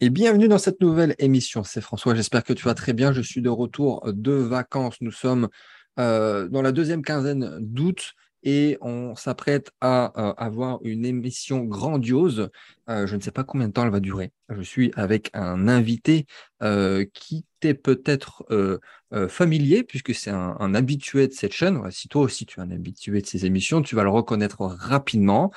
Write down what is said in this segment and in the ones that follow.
et bienvenue dans cette nouvelle émission. C'est François, j'espère que tu vas très bien. Je suis de retour de vacances. Nous sommes euh, dans la deuxième quinzaine d'août et on s'apprête à euh, avoir une émission grandiose. Euh, je ne sais pas combien de temps elle va durer. Je suis avec un invité qui t'est peut-être familier puisque c'est un, habitué de cette chaîne. si toi aussi tu es un habitué de ces émissions, tu vas le reconnaître rapidement.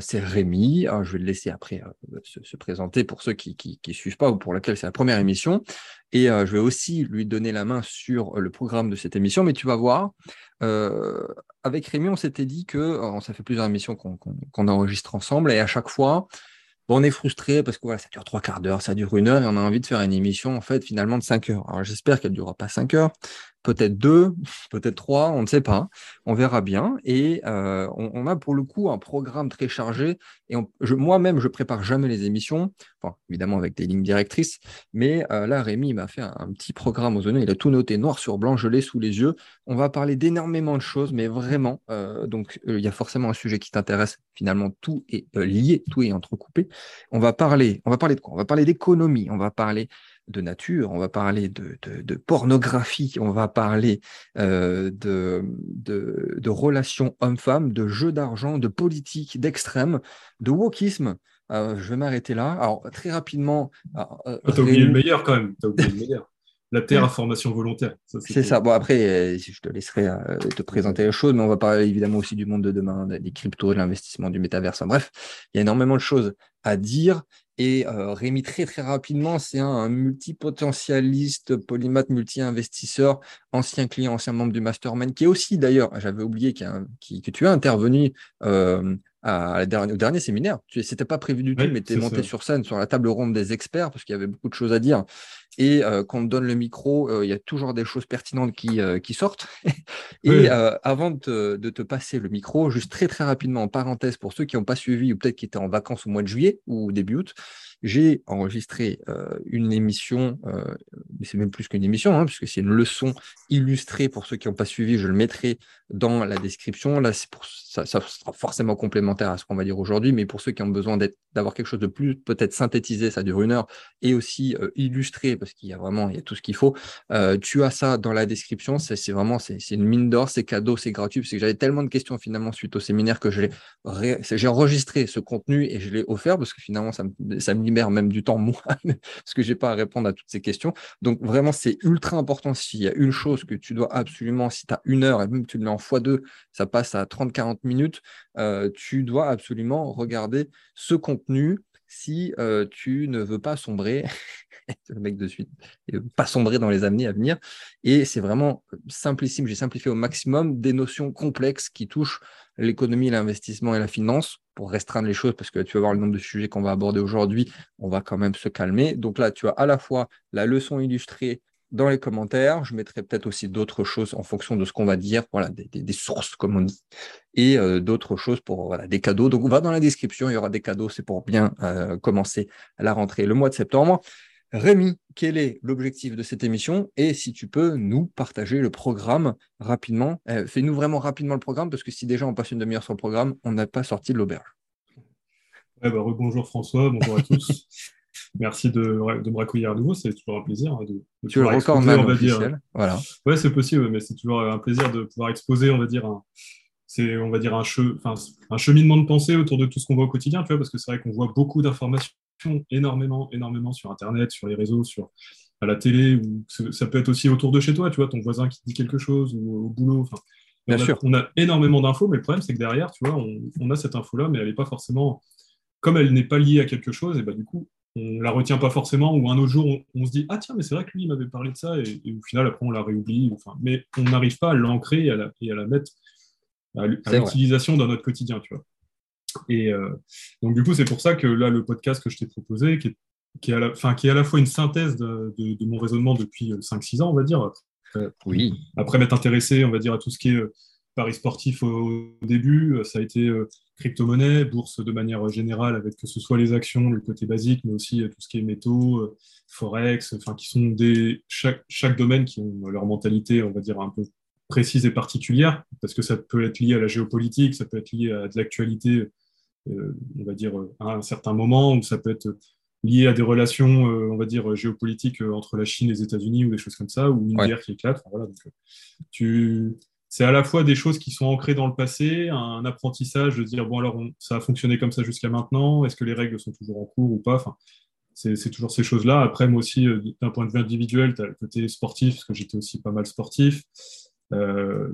c'est Rémi. je vais le laisser après se, présenter pour ceux qui ne suivent pas ou pour lesquels c'est la première émission. Et je vais aussi lui donner la main sur le programme de cette émission. Mais tu vas voir, avec Rémi, on s'était dit que ça fait plusieurs émissions qu'on enregistre ensemble et à chaque fois, on est frustré parce que voilà, ça dure trois quarts d'heure, ça dure une heure et on a envie de faire une émission en fait finalement de cinq heures. Alors j'espère qu'elle ne durera pas cinq heures, peut-être deux, peut-être trois, on ne sait pas. On verra bien. Et euh, on, a pour le coup un programme très chargé. Et moi-même, je prépare jamais les émissions, évidemment avec des lignes directrices. Mais euh, là, Rémi m'a fait un, petit programme aux oignons. Il a tout noté noir sur blanc, je l'ai sous les yeux. On va parler d'énormément de choses, mais vraiment. Euh, donc, il y a forcément un sujet qui t'intéresse. Finalement, tout est lié, tout est entrecoupé. On va parler, on va parler de quoi? On va parler d'économie, on va parler de nature, on va parler de, pornographie, on va parler euh, de, de, relations hommes-femmes, de jeux d'argent, de politique, d'extrême, de wokisme. Euh, je vais m'arrêter là. Alors, très rapidement. Euh, tu as oublié le meilleur quand même. As oublié le meilleur. La Terre à formation volontaire. C'est ça. Bon, après, je te laisserai te présenter les choses, mais on va parler évidemment aussi du monde de demain, des cryptos, de l'investissement, du métaverse. Bref, il y a énormément de choses à dire. Et euh, Rémi, très très rapidement, c'est un, multipotentialiste, polymath, multi-investisseur, ancien client, ancien membre du mastermind, qui est aussi d'ailleurs, j'avais oublié que tu as intervenu euh, à au dernier séminaire. Ce n'était pas prévu du tout, mais tu es monté sur scène, sur la table ronde des experts, parce qu'il y avait beaucoup de choses à dire. Et euh, quand on te donne le micro, euh, il y a toujours des choses pertinentes qui, euh, qui sortent. et avant de te, passer le micro, juste très très rapidement, en parenthèse, pour ceux qui n'ont pas suivi ou peut-être qui étaient en vacances au mois de juillet ou début août, j'ai enregistré une émission, mais c'est même plus qu'une émission, hein, puisque c'est une leçon illustrée pour ceux qui n'ont pas suivi, je le mettrai dans la description. Là, pour, ça, ça, sera forcément complémentaire à ce qu'on va dire aujourd'hui, mais pour ceux qui ont besoin d'avoir quelque chose de plus peut-être synthétisé, ça dure une heure, et aussi illustré, parce qu'il y a vraiment il y a tout ce qu'il faut. tu as ça dans la description, c'est vraiment c'est une mine d'or, c'est cadeau, c'est gratuit, parce que j'avais tellement de questions finalement suite au séminaire que j'ai enregistré ce contenu et je l'ai offert, parce que finalement ça me, ça me libère même du temps moi, parce que j'ai pas à répondre à toutes ces questions. Donc vraiment, c'est ultra important. S'il y a une chose que tu dois absolument, si tu as une heure et même tu le mets en x2, ça passe à 30-40 minutes, euh, tu dois absolument regarder ce contenu si euh, tu ne veux pas sombrer, le mec de suite, pas sombrer dans les années à venir. Et c'est vraiment simplissime, j'ai simplifié au maximum des notions complexes qui touchent l'économie, l'investissement et la finance pour restreindre les choses, parce que tu vas voir le nombre de sujets qu'on va aborder aujourd'hui, on va quand même se calmer. Donc là, tu as à la fois la leçon illustrée dans les commentaires. Je mettrai peut-être aussi d'autres choses en fonction de ce qu'on va dire, voilà, des, sources, comme on dit, et euh, d'autres choses pour voilà, des cadeaux. Donc, on va dans la description, il y aura des cadeaux, c'est pour bien euh, commencer la rentrée le mois de septembre. Rémi, quel est l'objectif de cette émission? Et si tu peux nous partager le programme rapidement, euh, fais-nous vraiment rapidement le programme, parce que si déjà on passe une demi-heure sur le programme, on n'a pas sorti de l'auberge. Ouais, bah, bonjour François, bonjour à tous. Merci de, de, me raccueillir à nouveau, c'est toujours un plaisir. Hein, de, tu le record même, on va dire. Voilà. Ouais, c'est possible, mais c'est toujours un plaisir de pouvoir exposer, on va dire, c'est on va dire un, un cheminement de pensée autour de tout ce qu'on voit au quotidien, tu vois, parce que c'est vrai qu'on voit beaucoup d'informations, énormément, énormément sur Internet, sur les réseaux, sur à la télé, ou ça peut être aussi autour de chez toi, tu vois, ton voisin qui dit quelque chose, ou au boulot. Enfin, Bien on, sûr. on a énormément d'infos, mais le problème, c'est que derrière, tu vois, on, on a cette info-là, mais elle n'est pas forcément, comme elle n'est pas liée à quelque chose, et bah, du coup, on la retient pas forcément, ou un autre jour, on, se dit Ah, tiens, mais c'est vrai que lui, il m'avait parlé de ça, et, au final, après, on la réoublie. Enfin, mais on n'arrive pas à l'ancrer et, à la mettre à l'utilisation dans notre quotidien, tu vois. Et euh, donc, du coup, c'est pour ça que là, le podcast que je t'ai proposé, qui est, qui, est à la, qui est à la fois une synthèse de, de, mon raisonnement depuis 5-6 euh, ans, on va dire. oui. Après m'être intéressé, on va dire, à tout ce qui est euh, paris sportif au, début, ça a été crypto-monnaie, bourse de manière générale, avec que ce soit les actions, le côté basique, mais aussi tout ce qui est métaux, forex, enfin, qui sont des, chaque, chaque domaine qui ont leur mentalité, on va dire, un peu précise et particulière, parce que ça peut être lié à la géopolitique, ça peut être lié à de l'actualité, on va dire, à un certain moment, ou ça peut être liées à des relations, on va dire, géopolitiques entre la Chine et les États-Unis ou des choses comme ça, ou une guerre qui éclate. voilà, donc, tu c'est à la fois des choses qui sont ancrées dans le passé, un apprentissage de dire, bon, alors ça a fonctionné comme ça jusqu'à maintenant, est-ce que les règles sont toujours en cours ou pas? Enfin, c'est toujours ces choses-là. Après, moi aussi, euh, d'un point de vue individuel, tu as le côté sportif, parce que j'étais aussi pas mal sportif. Euh,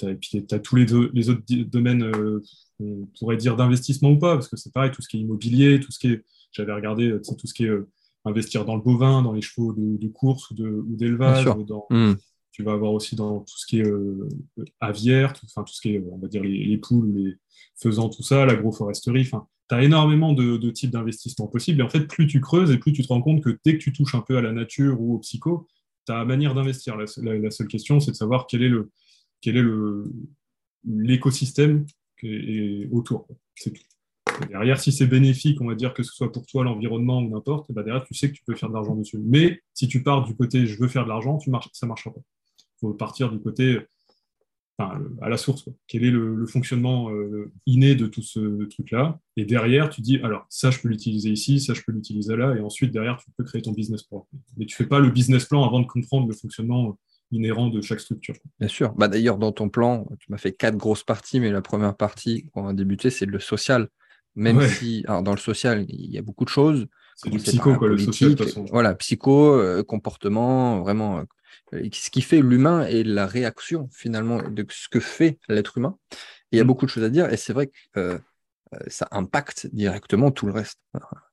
et puis tu as tous les, les, autres domaines, euh, on pourrait dire d'investissement ou pas, parce que c'est pareil, tout ce qui est immobilier, tout ce qui est, j'avais regardé tout ce qui est investir dans le bovin, dans les chevaux de, course ou d'élevage, dans, mmh tu vas avoir aussi dans tout ce qui est euh, aviaire, tout, enfin, tout ce qui est, on va dire, les, poules, les faisant tout ça, l'agroforesterie. Enfin, tu as énormément de, types d'investissements possibles. Et en fait, plus tu creuses et plus tu te rends compte que dès que tu touches un peu à la nature ou au psycho, tu as manière d'investir. La, seule question, c'est de savoir quel est le quel est l'écosystème autour. C'est tout. derrière, si c'est bénéfique, on va dire que ce soit pour toi l'environnement ou n'importe, bah derrière, tu sais que tu peux faire de l'argent dessus. Mais si tu pars du côté je veux faire de l'argent, ça ne marchera pas faut partir du côté, enfin, à la source. Quel est le, fonctionnement euh, inné de tout ce truc-là? Et derrière, tu dis, alors ça, je peux l'utiliser ici, ça, je peux l'utiliser là, et ensuite, derrière, tu peux créer ton business plan. Mais tu fais pas le business plan avant de comprendre le fonctionnement inhérent de chaque structure. Bien sûr. Bah, D'ailleurs, dans ton plan, tu m'as fait quatre grosses parties, mais la première partie qu'on va débuter, c'est le social. Même si, alors dans le social, il y a beaucoup de choses. C'est du psycho, quoi, le social, de toute façon. Voilà, psycho, euh, comportement, vraiment euh, ce qui fait l'humain et la réaction finalement de ce que fait l'être humain. il y a mm. beaucoup de choses à dire et c'est vrai que euh, euh, ça impacte directement tout le reste.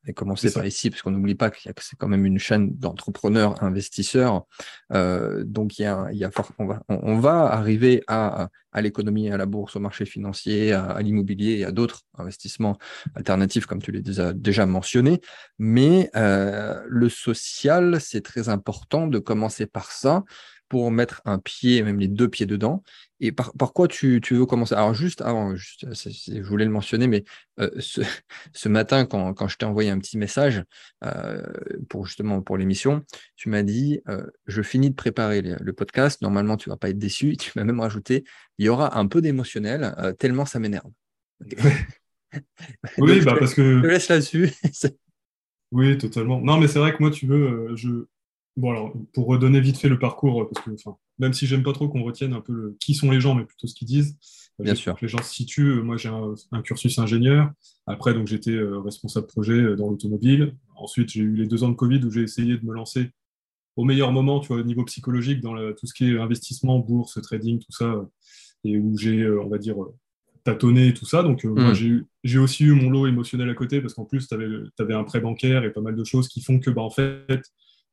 Et commencer par ici, parce qu'on n'oublie pas que c'est quand même une chaîne d'entrepreneurs, investisseurs. Euh, donc, il y a, il y a on, va, on, va arriver à, à l'économie, à la bourse, au marché financier, à, l'immobilier et à d'autres investissements alternatifs, comme tu l'as déjà, mentionné. Mais euh, le social, c'est très important de commencer par ça pour mettre un pied, même les deux pieds dedans. Et par, quoi tu, veux commencer? Alors juste avant, juste, je voulais le mentionner, mais euh, ce, matin, quand, quand, je t'ai envoyé un petit message euh, pour justement pour l'émission, tu m'as dit, euh, je finis de préparer le, podcast, normalement tu vas pas être déçu, tu m'as même rajouté, il y aura un peu d'émotionnel, tellement ça m'énerve. oui, bah, parce que... Je te laisse là-dessus. oui, totalement. Non, mais c'est vrai que moi, tu veux, je, Bon, alors, pour redonner vite fait le parcours, parce que même si j'aime pas trop qu'on retienne un peu qui sont les gens, mais plutôt ce qu'ils disent, euh, Bien sûr. que les gens se situent. Moi, j'ai un, cursus ingénieur. Après, donc, j'étais euh, responsable projet euh, dans l'automobile. Ensuite, j'ai eu les deux ans de Covid où j'ai essayé de me lancer au meilleur moment, tu vois, au niveau psychologique, dans tout ce qui est investissement, bourse, trading, tout ça, et où j'ai, on va dire, tâtonné tout ça. Donc, moi, hmm. j'ai aussi eu mon lot émotionnel à côté parce qu'en plus, tu avais, avais, un prêt bancaire et pas mal de choses qui font que, bah, en fait,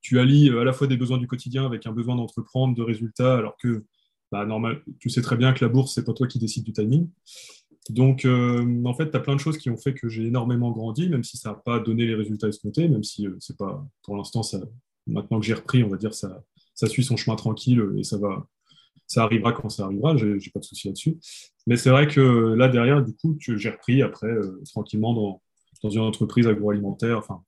tu allies euh, à la fois des besoins du quotidien avec un besoin d'entreprendre, de résultats, alors que bah, normal, tu sais très bien que la bourse, c'est pas toi qui décides du timing. Donc, euh, en fait, tu as plein de choses qui ont fait que j'ai énormément grandi, même si ça n'a pas donné les résultats escomptés, même si euh, c'est pas, pour l'instant, ça, maintenant que j'ai repris, on va dire, ça, ça suit son chemin tranquille et ça va, ça arrivera quand ça arrivera, j'ai pas de souci là-dessus. Mais c'est vrai que là, derrière, du coup, j'ai repris après, tranquillement, dans, dans une entreprise agroalimentaire, enfin,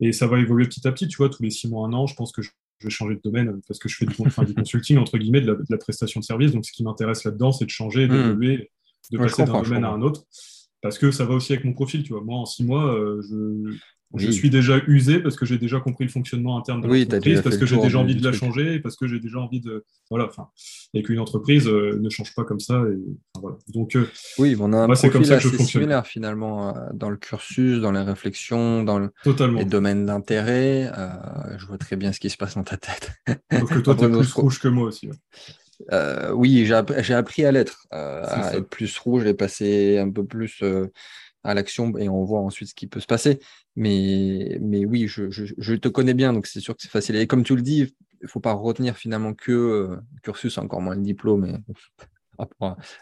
et ça va évoluer petit à petit, tu vois, tous les six mois, un an, je pense que je, vais changer de domaine parce que je fais du, consulting, entre guillemets, de la, prestation de service. Donc, ce qui m'intéresse là-dedans, c'est de changer, hmm. d'évoluer, de passer d'un domaine à un autre. Parce que ça va aussi avec mon profil, tu vois. Moi, en six mois, euh, je, je suis déjà usé parce que j'ai déjà compris le fonctionnement interne de l'entreprise, parce que j'ai déjà envie de la changer, parce que j'ai déjà envie de. Voilà, enfin, et qu'une entreprise euh, ne change pas comme ça. Et, voilà. Donc, euh, oui, on a un profil comme ça assez similaire finalement euh, dans le cursus, dans les réflexions, dans le, les domaines d'intérêt. je vois très bien ce qui se passe dans ta tête. Donc, que toi, tu es plus rouge que moi aussi. oui, j'ai appris à l'être, à être plus rouge et passer un peu plus à l'action et on voit ensuite ce qui peut se passer. Mais, mais oui, je, je, te connais bien, donc c'est sûr que c'est facile. Et comme tu le dis, il ne faut pas retenir finalement que euh, cursus, encore moins le diplôme, et,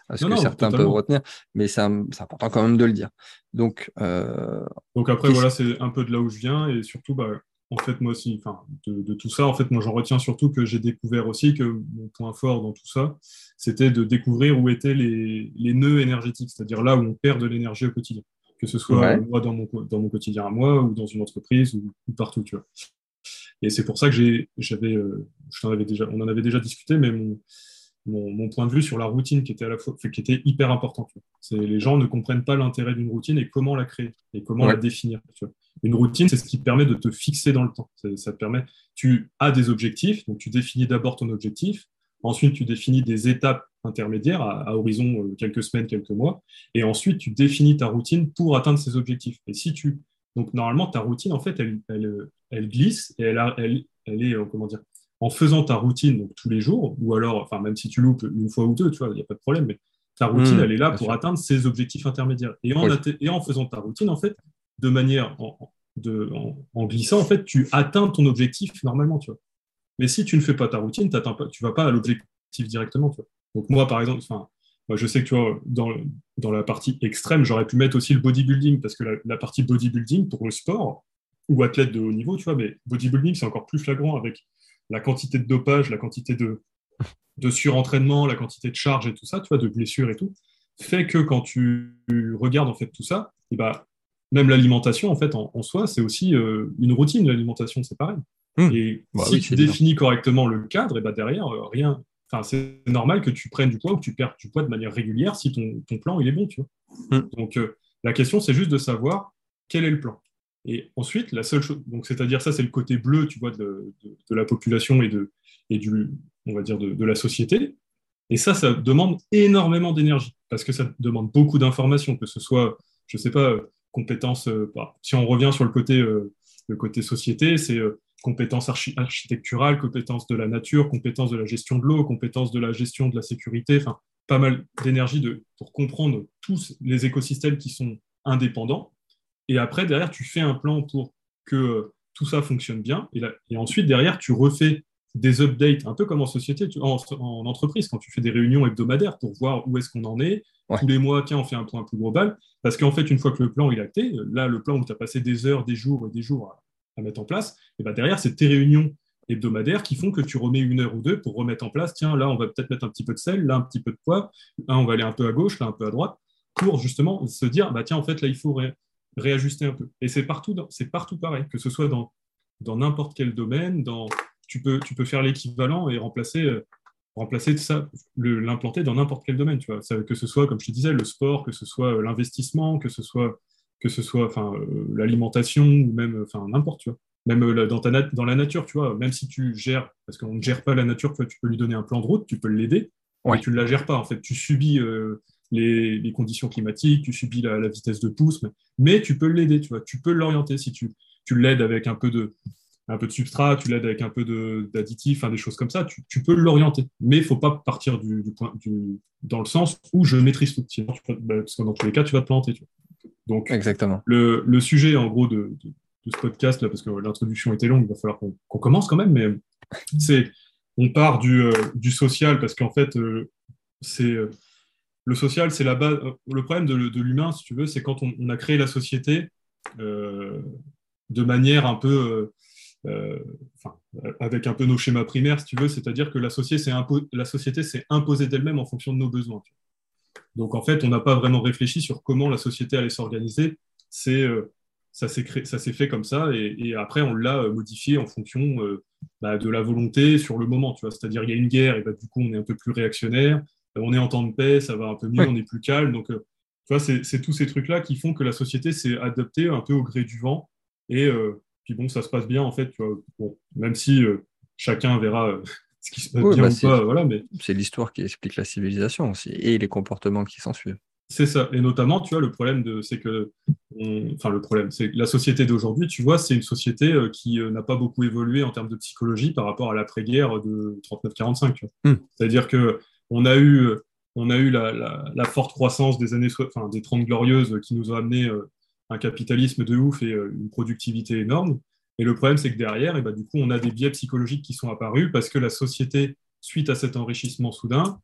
à ce que certains peuvent retenir, mais c'est important quand même de le dire. Donc, euh, donc après, voilà, c'est un peu de là où je viens, et surtout, bah, en fait, moi aussi, enfin, de, tout ça, en fait, moi, j'en retiens surtout que j'ai découvert aussi que mon point fort dans tout ça, c'était de découvrir où étaient les, les nœuds énergétiques, c'est-à-dire là où on perd de l'énergie au quotidien, que ce soit moi dans mon, dans mon quotidien à moi ou dans une entreprise ou, partout, tu vois. Et c'est pour ça que j'ai, j'avais, euh, on en avait déjà discuté, mais mon, mon, point de vue sur la routine qui était à la fois, qui était hyper important. C'est les gens ne comprennent pas l'intérêt d'une routine et comment la créer et comment la définir. Tu vois. Une routine, c'est ce qui permet de te fixer dans le temps. Ça, te permet, tu as des objectifs, donc tu définis d'abord ton objectif, ensuite tu définis des étapes intermédiaires à, horizon euh, quelques semaines, quelques mois, et ensuite tu définis ta routine pour atteindre ces objectifs. Et si tu, donc normalement ta routine en fait, elle, elle, elle glisse et elle, elle, elle est, euh, comment dire, en faisant ta routine donc, tous les jours, ou alors, enfin même si tu loupes une fois ou deux, tu vois, il n'y a pas de problème, mais ta routine, mmh, elle est là pour atteindre ces objectifs intermédiaires. Et en, et en faisant ta routine, en fait, de manière en, de, en, glissant, en fait, tu atteins ton objectif normalement, tu vois. Mais si tu ne fais pas ta routine, pas, tu ne vas pas à l'objectif directement. Tu vois. Donc moi, par exemple, enfin, moi, je sais que tu vois, dans, dans la partie extrême, j'aurais pu mettre aussi le bodybuilding, parce que la, partie bodybuilding pour le sport ou athlète de haut niveau, tu vois, mais bodybuilding, c'est encore plus flagrant avec la quantité de dopage, la quantité de, de surentraînement, la quantité de charge et tout ça, tu vois, de blessures et tout, fait que quand tu regardes en fait tout ça, et bah, même l'alimentation, en fait, en, soi, c'est aussi euh, une routine, l'alimentation, c'est pareil. Mmh. Et bah si tu définis correctement le cadre, et bah derrière, euh, rien. Enfin, c'est normal que tu prennes du poids ou que tu perds du poids de manière régulière si ton, ton plan il est bon, tu vois. Mmh. Donc, euh, la question, c'est juste de savoir quel est le plan. Et ensuite, la seule chose, donc c'est-à-dire ça, c'est le côté bleu, tu vois, de, la population et, de, et du, on va dire, de la société. Et ça, ça demande énormément d'énergie parce que ça demande beaucoup d'informations, que ce soit, je sais pas, compétences, euh, bah, si on revient sur le côté, euh, le côté société, c'est euh, compétences architecturales, compétences de la nature, compétences de la gestion de l'eau, compétences de la gestion de la sécurité, enfin, pas mal d'énergie pour comprendre tous les écosystèmes qui sont indépendants. Et après, derrière, tu fais un plan pour que tout ça fonctionne bien. Et, et ensuite, derrière, tu refais des updates, un peu comme en société, en, entreprise, quand tu fais des réunions hebdomadaires pour voir où est-ce qu'on en est. Tous les mois, tiens, on fait un point plus global. Parce qu'en fait, une fois que le plan est acté, là, le plan où tu as passé des heures, des jours et des jours à, mettre en place, et ben derrière, c'est tes réunions hebdomadaires qui font que tu remets une heure ou deux pour remettre en place, tiens, là, on va peut-être mettre un petit peu de sel, là, un petit peu de poivre, là, on va aller un peu à gauche, là, un peu à droite, pour justement se dire, bah, tiens, en fait, là, il faut réajuster un peu. Et c'est partout, c'est partout pareil, que ce soit dans n'importe quel domaine, dans tu peux, tu peux faire l'équivalent et remplacer, euh, remplacer ça, l'implanter dans n'importe quel domaine, tu vois. que ce soit, comme je te disais, le sport, que ce soit euh, l'investissement, que ce soit, que ce soit enfin, euh, l'alimentation, ou même enfin, n'importe, tu vois. Même dans, ta dans la nature, tu vois, même si tu gères, parce qu'on ne gère pas la nature, tu, vois, tu peux lui donner un plan de route, tu peux l'aider, mais tu ne la gères pas. En fait, tu subis les, les, conditions climatiques, tu subis la, la vitesse de pouce, mais, mais tu peux l'aider, tu vois, tu peux l'orienter si tu, tu l'aides avec un peu de, un peu de substrat, tu l'aides avec un peu d'additif, des choses comme ça, tu, peux l'orienter. Mais il ne faut pas partir du, point, du, dans le sens où je maîtrise tout. Sinon, bah, parce que dans tous les cas, tu vas te planter. Donc, Exactement. Le, le, sujet, en gros, de, de, ce podcast, là, parce que l'introduction était longue, il va falloir qu'on commence quand même, mais c'est on part du, euh, du social, parce qu'en fait, euh, c'est euh, le social, c'est la base. Le problème de, l'humain, si tu veux, c'est quand on, a créé la société de manière un peu euh, avec un peu nos schémas primaires, si tu veux, c'est-à-dire que la société s'est imposée d'elle-même en fonction de nos besoins. Donc en fait, on n'a pas vraiment réfléchi sur comment la société allait s'organiser. C'est euh, ça s'est fait comme ça et, après on l'a euh, modifié en fonction bah, de la volonté sur le moment. C'est-à-dire il y a une guerre et bah, du coup on est un peu plus réactionnaire. On est en temps de paix, ça va un peu mieux, on est plus calme. Donc tu vois, c'est tous ces trucs-là qui font que la société s'est adaptée un peu au gré du vent et puis bon, ça se passe bien en fait, tu vois. même si euh, chacun verra euh, ce qui se passe bien bah, ou pas, voilà. Mais c'est l'histoire qui explique la civilisation aussi et les comportements qui s'en suivent. C'est ça, et notamment, tu vois, le problème de, c'est que, enfin le problème, c'est la société d'aujourd'hui, tu vois, c'est une société euh, qui n'a pas beaucoup évolué en termes de psychologie par rapport à l'après-guerre de 39-45. Hmm. C'est-à-dire que on a eu, on a eu la, forte croissance des années, des 30 glorieuses qui nous ont amené un capitalisme de ouf et euh, une productivité énorme. Et le problème, c'est que derrière, et bah, du coup, on a des biais psychologiques qui sont apparus parce que la société, suite à cet enrichissement soudain,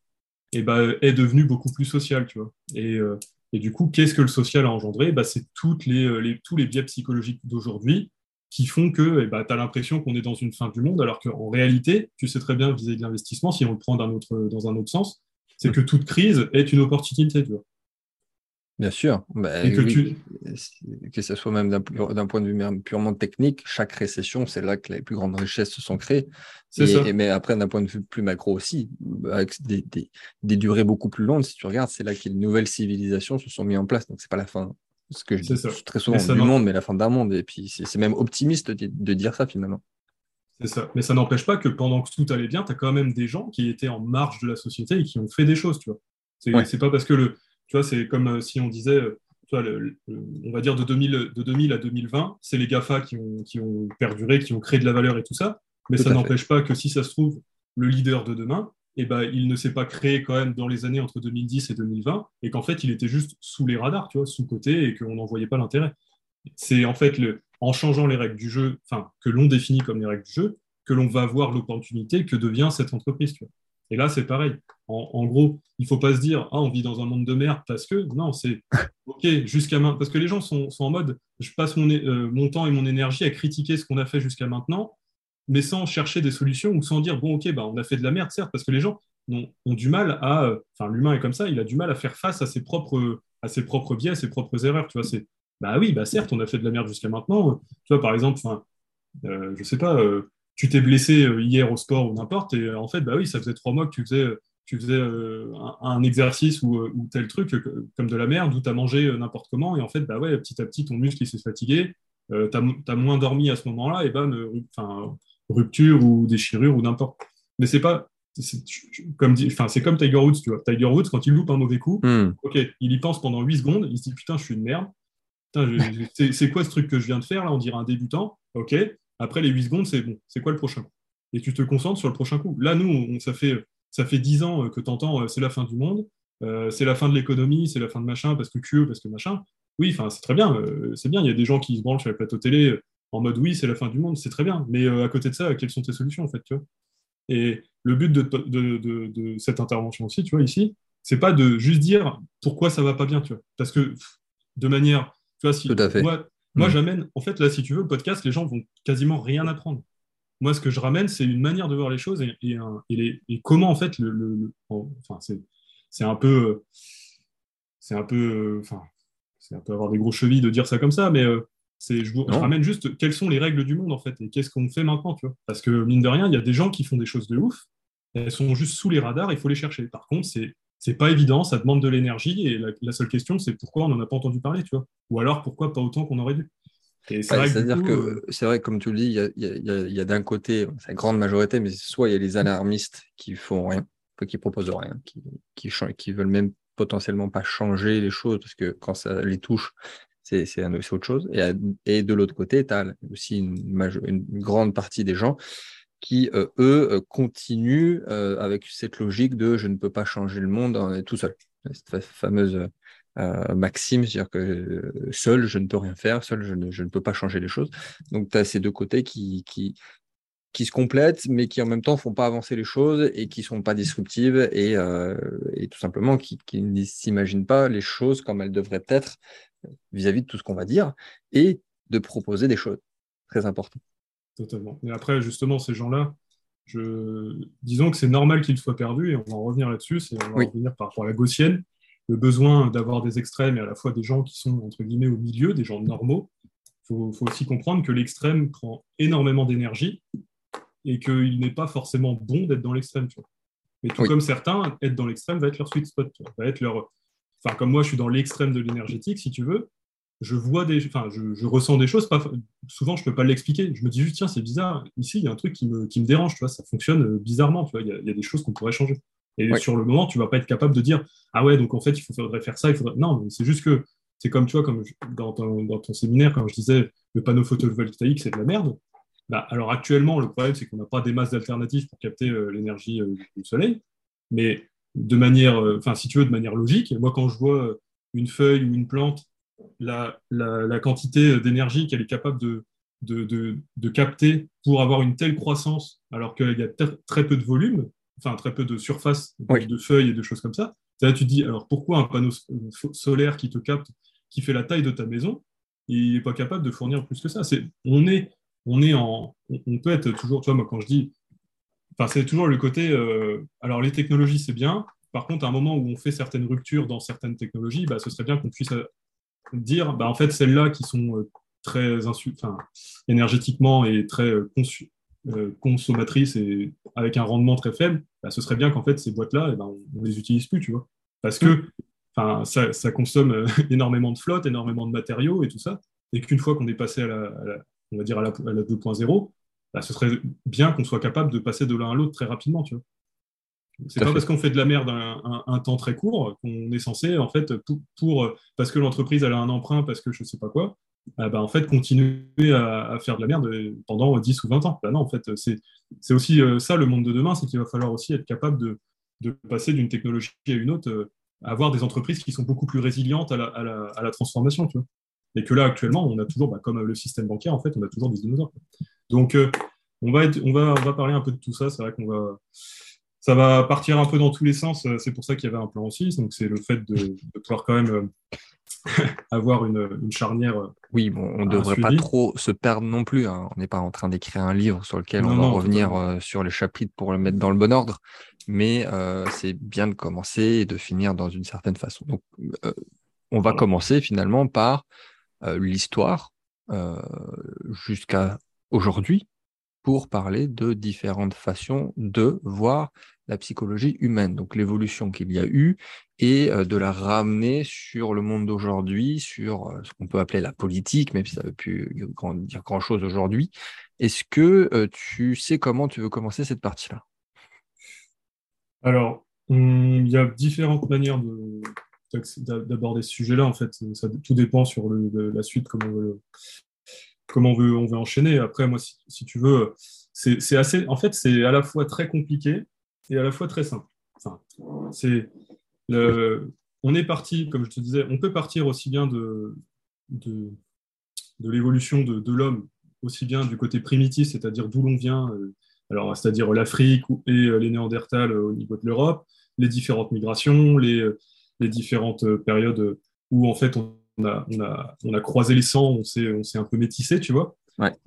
et bah, est devenue beaucoup plus sociale. Tu vois. Et, euh, et du coup, qu'est-ce que le social a engendré? C'est les, euh, les, tous les biais psychologiques d'aujourd'hui qui font que bah, tu as l'impression qu'on est dans une fin du monde, alors qu'en réalité, tu sais très bien vis-à-vis de l'investissement, si on le prend autre, dans un autre sens, c'est que toute crise est une opportunité. Tu vois. Bien sûr. Bah, que, ce soit même d'un point de vue purement technique, chaque récession, c'est là que les plus grandes richesses se sont créées. Et, mais après, d'un point de vue plus macro aussi, avec des, durées beaucoup plus longues, si tu regardes, c'est là que les nouvelles civilisations se sont mises en place. Donc, c'est pas la fin Ce que je dis très souvent du monde, mais la fin d'un monde. Et puis c'est même optimiste de, dire ça finalement. C'est ça. Mais ça n'empêche pas que pendant que tout allait bien, tu as quand même des gens qui étaient en marge de la société et qui ont fait des choses, tu vois. C'est pas parce que le. Tu vois, c'est comme euh, si on disait, euh, tu vois, on va dire de 2000, de 2000 à 2020, c'est les GAFA qui ont, qui ont perduré, qui ont créé de la valeur et tout ça. Mais ça n'empêche pas que si ça se trouve, le leader de demain, eh ben, il ne s'est pas créé quand même dans les années entre 2010 et 2020, et qu'en fait, il était juste sous les radars, tu vois, sous côté, et qu'on n'en voyait pas l'intérêt. C'est en fait le, en changeant les règles du jeu, enfin, que l'on définit comme les règles du jeu, que l'on va voir l'opportunité que devient cette entreprise. Tu vois. Et là, c'est pareil. En, gros, il ne faut pas se dire, ah, on vit dans un monde de merde parce que, non, c'est OK, jusqu'à maintenant. Parce que les gens sont, en mode, je passe euh, mon temps et mon énergie à critiquer ce qu'on a fait jusqu'à maintenant, mais sans chercher des solutions ou sans dire, bon, ok, bah, on a fait de la merde, certes, parce que les gens ont, du mal à, enfin, l'humain est comme ça, il a du mal à faire face à ses propres, à ses propres biais, à ses propres erreurs, tu vois, c'est, bah oui, bah certes, on a fait de la merde jusqu'à maintenant, tu vois, par exemple, enfin, euh, je sais pas, euh, tu t'es blessé euh, hier au sport ou n'importe, et en fait, bah oui, ça faisait trois mois que tu faisais, tu faisais un, exercice ou, tel truc comme de la merde, ou tu as mangé n'importe comment, et en fait, bah ouais, petit à petit, ton muscle il s'est fatigué, tu as, moins dormi à ce moment-là, et ben, enfin, rupture ou déchirure ou n'importe. Mais c'est pas, comme enfin c'est comme Tiger Woods, tu vois. Tiger Woods quand il loupe un mauvais coup, hmm. ok, il y pense pendant 8 secondes, il se dit putain je suis une merde. C'est quoi ce truc que je viens de faire là? On dirait un débutant. Ok. Après les 8 secondes, c'est bon. C'est quoi le prochain coup? Et tu te concentres sur le prochain coup. Là nous, ça fait ça fait 10 ans que tu entends euh, c'est la fin du monde, euh, c'est la fin de l'économie, c'est la fin de machin parce que QE, parce que machin. Oui, enfin c'est très bien, euh, c'est bien. Il y a des gens qui se branchent sur les plateaux télé en mode oui, c'est la fin du monde, c'est très bien. Mais euh, à côté de ça, quelles sont tes solutions en fait tu vois? Et le but de, de, cette intervention aussi, tu vois, ici, c'est pas de juste dire pourquoi ça va pas bien, tu vois. Parce que de manière, tu vois, si moi, moi mm. j'amène, en fait, là, si tu veux, le podcast, les gens vont quasiment rien apprendre. Moi, ce que je ramène, c'est une manière de voir les choses et, et, et, comment, en fait, le, enfin, c'est un peu, c'est un peu, enfin, c'est un peu avoir des gros chevilles de dire ça comme ça, mais euh, je vous ramène juste quelles sont les règles du monde en fait et qu'est-ce qu'on fait maintenant, tu vois. Parce que mine de rien, il y a des gens qui font des choses de ouf, elles sont juste sous les radars, il faut les chercher. Par contre, c'est c'est pas évident, ça demande de l'énergie et la, seule question c'est pourquoi on n'en a pas entendu parler, tu vois. Ou alors pourquoi pas autant qu'on aurait dû. C'est-à-dire que, euh, c'est vrai, comme tu le dis, il y a, d'un côté, c'est la grande majorité, mais soit il y a les alarmistes qui font rien, qui proposent rien, qui, qui, qui veulent même potentiellement pas changer les choses parce que quand ça les touche, c'est autre chose. Et, et de l'autre côté, tu as aussi une, grande partie des gens qui, euh, eux, euh, continuent euh, avec cette logique de je ne peux pas changer le monde tout seul. Cette fameuse maxime, c'est-à-dire que seul, je ne peux rien faire, seul, je ne, je ne peux pas changer les choses. Donc, tu as ces deux côtés qui, qui, qui se complètent, mais qui en même temps font pas avancer les choses et qui sont pas disruptives et, et tout simplement qui, qui ne s'imaginent pas les choses comme elles devraient être vis-à-vis de tout ce qu'on va dire et de proposer des choses. Très important. Totalement. Et après, justement, ces gens-là, je... disons que c'est normal qu'ils soient perdus, et on va en revenir là-dessus, c'est on va revenir par rapport à la gaussienne, le besoin d'avoir des extrêmes et à la fois des gens qui sont, entre guillemets, au milieu, des gens normaux. Il faut, faut, aussi comprendre que l'extrême prend énormément d'énergie et qu'il n'est pas forcément bon d'être dans l'extrême. Mais tout comme certains, être dans l'extrême va être leur sweet spot, va être leur, enfin, comme moi, je suis dans l'extrême de l'énergétique, si tu veux, je vois des, enfin, je, ressens des choses, pas, souvent, je peux pas l'expliquer. Je me dis juste, tiens, c'est bizarre, ici, il y a un truc qui me, qui me dérange, tu vois, ça fonctionne euh, bizarrement, tu vois, il y, a, des choses qu'on pourrait changer. Et sur le moment, tu vas pas être capable de dire, ah ouais, donc en fait, il faudrait faire ça, il faudrait. Non, c'est juste que, c'est comme, tu vois, comme dans ton, dans ton séminaire, quand je disais, le panneau photovoltaïque, c'est de la merde. Bah, alors actuellement, le problème, c'est qu'on n'a pas des masses d'alternatives pour capter euh, l'énergie euh, du soleil. Mais de manière, euh, enfin, si tu veux, de manière logique. Moi, quand je vois une feuille ou une plante, la, la, quantité d'énergie qu'elle est capable de, de, de, capter pour avoir une telle croissance, alors qu'il y a très peu de volume, enfin très peu de surface de feuilles et de choses comme ça. Là, tu te dis, alors pourquoi un panneau solaire qui te capte, qui fait la taille de ta maison, il n'est pas capable de fournir plus que ça? C'est, on, est, on, est en, on peut être toujours, tu vois, moi quand je dis Enfin, c'est toujours le côté. Euh, alors, les technologies, c'est bien. Par contre, à un moment où on fait certaines ruptures dans certaines technologies, bah, ce serait bien qu'on puisse euh, dire, bah, en fait, celles-là qui sont euh, très énergétiquement et très consommatrices et avec un rendement très faible, bah, ce serait bien qu'en fait, ces boîtes-là, eh ben, on ne les utilise plus, tu vois. Parce que enfin, ça, consomme énormément de flotte, énormément de matériaux et tout ça, et qu'une fois qu'on est passé à la, on va dire à la, 2.0, bah, ce serait bien qu'on soit capable de passer de l'un à l'autre très rapidement, tu vois. C'est pas parce qu'on fait de la merde un, temps très court qu'on est censé, en fait, pour, parce que l'entreprise a un emprunt, parce que je sais pas quoi, ah bah, en fait, continuer à, faire de la merde pendant 10 ou 20 ans. Bah non, en fait, c'est aussi euh, ça le monde de demain, c'est qu'il va falloir aussi être capable de, de passer d'une technologie à une autre, euh, avoir des entreprises qui sont beaucoup plus résilientes à la, à la, à la transformation. Tu vois. Et que là, actuellement, on a toujours, bah, comme le système bancaire, en fait, on a toujours des dinosaures. Donc, euh, on, va être, on, va, on va parler un peu de tout ça. C'est vrai qu'on va ça va partir un peu dans tous les sens. C'est pour ça qu'il y avait un plan aussi. Donc, c'est le fait de, de, pouvoir quand même avoir une, charnière. Euh, oui, bon, on ne devrait pas trop se perdre non plus. Hein. On n'est pas en train d'écrire un livre sur lequel on va revenir euh, sur les chapitres pour le mettre dans le bon ordre, mais euh, c'est bien de commencer et de finir dans une certaine façon. Donc, on va commencer finalement par l'histoire jusqu'à aujourd'hui pour parler de différentes façons de voir la psychologie humaine, donc l'évolution qu'il y a eu, et euh, de la ramener sur le monde d'aujourd'hui, sur euh, ce qu'on peut appeler la politique, même si ça ne veut plus dire grand-chose aujourd'hui. Est-ce que euh, tu sais comment tu veux commencer cette partie-là? Alors, il y a différentes manières d'aborder ce sujet-là, en fait. Tout dépend sur la suite, comment on veut, comment on veut, enchaîner. Après, moi, si, tu veux, c'est assez... En fait, c'est à la fois très compliqué, et à la fois très simple. C'est on est parti, comme je te disais, on peut partir aussi bien de, l'évolution de, de l'homme, aussi bien du côté primitif, c'est-à-dire d'où l'on vient, euh, alors c'est-à-dire l'Afrique et euh, les Néandertals euh, au niveau de l'Europe, les différentes migrations, les, les différentes périodes où en fait on a, on a, on a croisé les sangs, on s'est, on s'est un peu métissé, tu vois,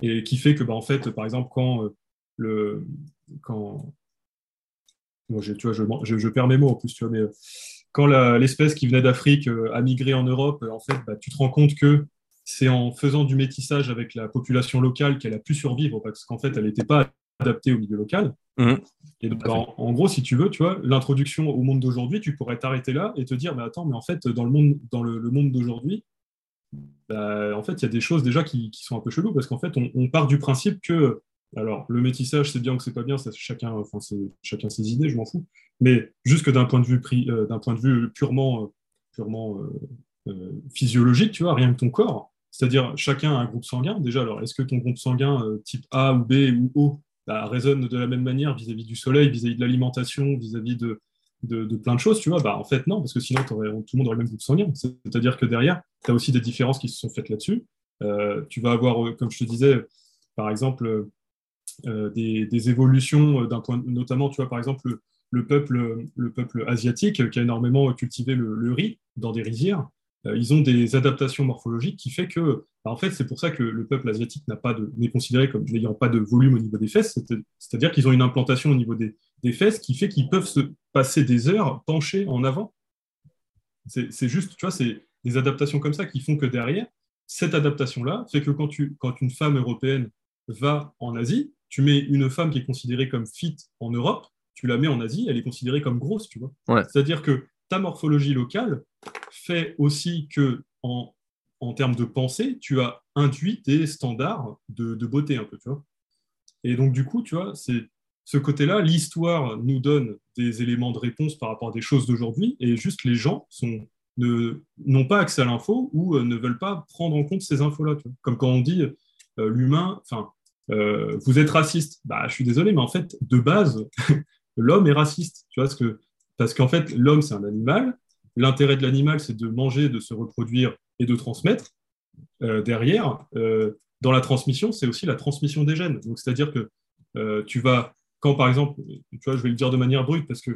et qui fait que bah, en fait, par exemple, quand le quand je, tu vois, je, je, perds mes mots en plus, tu vois, mais euh, quand l'espèce qui venait d'Afrique euh, a migré en Europe, en fait, bah, tu te rends compte que c'est en faisant du métissage avec la population locale qu'elle a pu survivre, parce qu'en fait, elle n'était pas adaptée au milieu local. Mmh. Et donc, en, gros, si tu veux, tu vois, l'introduction au monde d'aujourd'hui, tu pourrais t'arrêter là et te dire, mais attends, mais en fait, dans le monde, dans le, monde d'aujourd'hui, bah, en fait, il y a des choses déjà qui, qui, sont un peu cheloues, parce qu'en fait, on, on, part du principe que alors, le métissage, c'est bien ou c'est pas bien, ça, chacun, enfin, c'est chacun ses idées, je m'en fous. Mais juste d'un point de vue, euh, d'un point de vue purement, euh, purement euh, physiologique, tu vois, rien que ton corps, c'est-à-dire chacun a un groupe sanguin. Déjà, alors, est-ce que ton groupe sanguin type A ou B ou O bah, résonne de la même manière vis-à-vis du soleil, vis-à-vis de l'alimentation, vis-à-vis de, de, plein de choses, tu vois bah, En fait, non, parce que sinon, tout le monde aurait le même groupe sanguin. C'est-à-dire que derrière, tu as aussi des différences qui se sont faites là-dessus. tu vas avoir, comme je te disais, par exemple, euh, des, évolutions euh, d'un point, notamment, tu vois, par exemple, le, peuple, le peuple asiatique qui a énormément cultivé le, riz dans des rizières, euh, ils ont des adaptations morphologiques qui fait que, bah, en fait, c'est pour ça que le peuple asiatique n'a pas de, n'est considéré comme n'ayant pas de volume au niveau des fesses, c'est-à-dire qu'ils ont une implantation au niveau des, des fesses qui fait qu'ils peuvent se passer des heures penchés en avant. C'est juste, tu vois, c'est des adaptations comme ça qui font que derrière, cette adaptation-là fait que quand, tu, quand une femme européenne va en Asie, tu mets une femme qui est considérée comme fit en Europe, tu la mets en Asie, elle est considérée comme grosse, tu vois. C'est-à-dire que ta morphologie locale fait aussi que, en, en, termes de pensée, tu as induit des standards de, beauté un peu, tu vois. Et donc, du coup, tu vois, c'est ce côté-là, l'histoire nous donne des éléments de réponse par rapport à des choses d'aujourd'hui, et juste les gens sont n'ont pas accès à l'info ou euh, ne veulent pas prendre en compte ces infos-là. Comme quand on dit euh, l'humain, enfin, euh, vous êtes raciste. Bah, je suis désolé, mais en fait, de base, l'homme est raciste. Tu vois, ce que, parce qu'en fait, l'homme, c'est un animal. L'intérêt de l'animal, c'est de manger, de se reproduire et de transmettre. Euh, derrière, euh, dans la transmission, c'est aussi la transmission des gènes. Donc, c'est-à-dire que tu vas, quand par exemple, tu vois, je vais le dire de manière brute parce que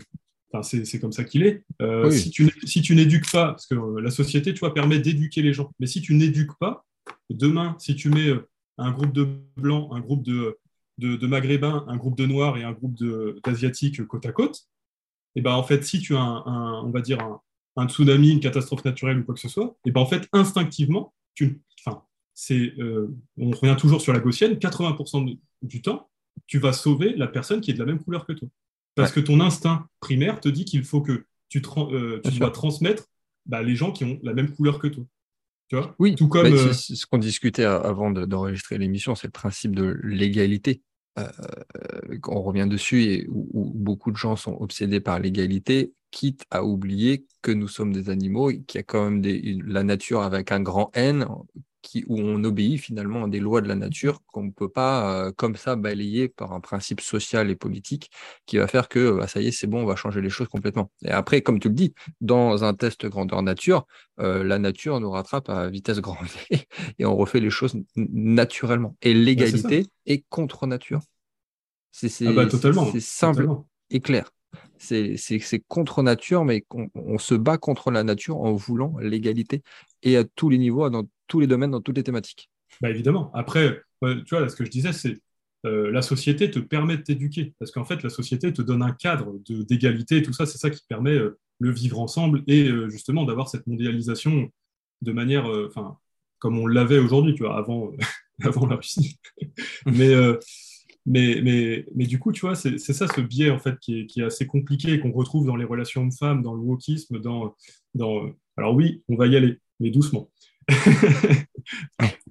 c'est comme ça qu'il est. Si tu, si tu n'éduques pas, parce que la société, tu vois, permet d'éduquer les gens, mais si tu n'éduques pas, demain, si tu mets un groupe de blancs, un groupe de, de, maghrébins, un groupe de noirs et un groupe d'asiatiques côte à côte, et eh ben en fait, si tu as un, on va dire un, tsunami, une catastrophe naturelle ou quoi que ce soit, et ben en fait, instinctivement, tu, enfin, c'est, euh, on revient toujours sur la gaussienne, 80% du temps, tu vas sauver la personne qui est de la même couleur que toi. Parce que ton instinct primaire te dit qu'il faut que tu, euh, tu dois transmettre bah, les gens qui ont la même couleur que toi. Tu vois? Oui, tout comme ce qu'on discutait avant d'enregistrer l'émission, c'est le principe de l'égalité. on revient dessus et où, beaucoup de gens sont obsédés par l'égalité, quitte à oublier que nous sommes des animaux, qu'il y a quand même des, la nature avec un grand N qui, où on obéit finalement à des lois de la nature qu'on ne peut pas euh, comme ça balayer par un principe social et politique qui va faire que bah, ça y est, c'est bon, on va changer les choses complètement. Et après, comme tu le dis, dans un test grandeur nature, euh, la nature nous rattrape à vitesse grande et on refait les choses naturellement. Et l'égalité est contre nature. C'est ah bah, simple et clair. C'est contre nature, mais on, se bat contre la nature en voulant l'égalité et à tous les niveaux, dans tous les domaines, dans toutes les thématiques. Bah évidemment. Après, tu vois, là, ce que je disais, c'est euh, la société te permet de t'éduquer. Parce qu'en fait, la société te donne un cadre d'égalité et tout ça. C'est ça qui permet euh, le vivre ensemble et euh, justement d'avoir cette mondialisation de manière, enfin, comme on l'avait aujourd'hui, tu vois, avant, avant la Russie. mais, mais, mais, mais, du coup, tu vois, c'est ça ce biais en fait qui est, qui est assez compliqué et qu'on retrouve dans les relations hommes-femmes, dans le wokisme, dans, dans. Alors oui, on va y aller, mais doucement.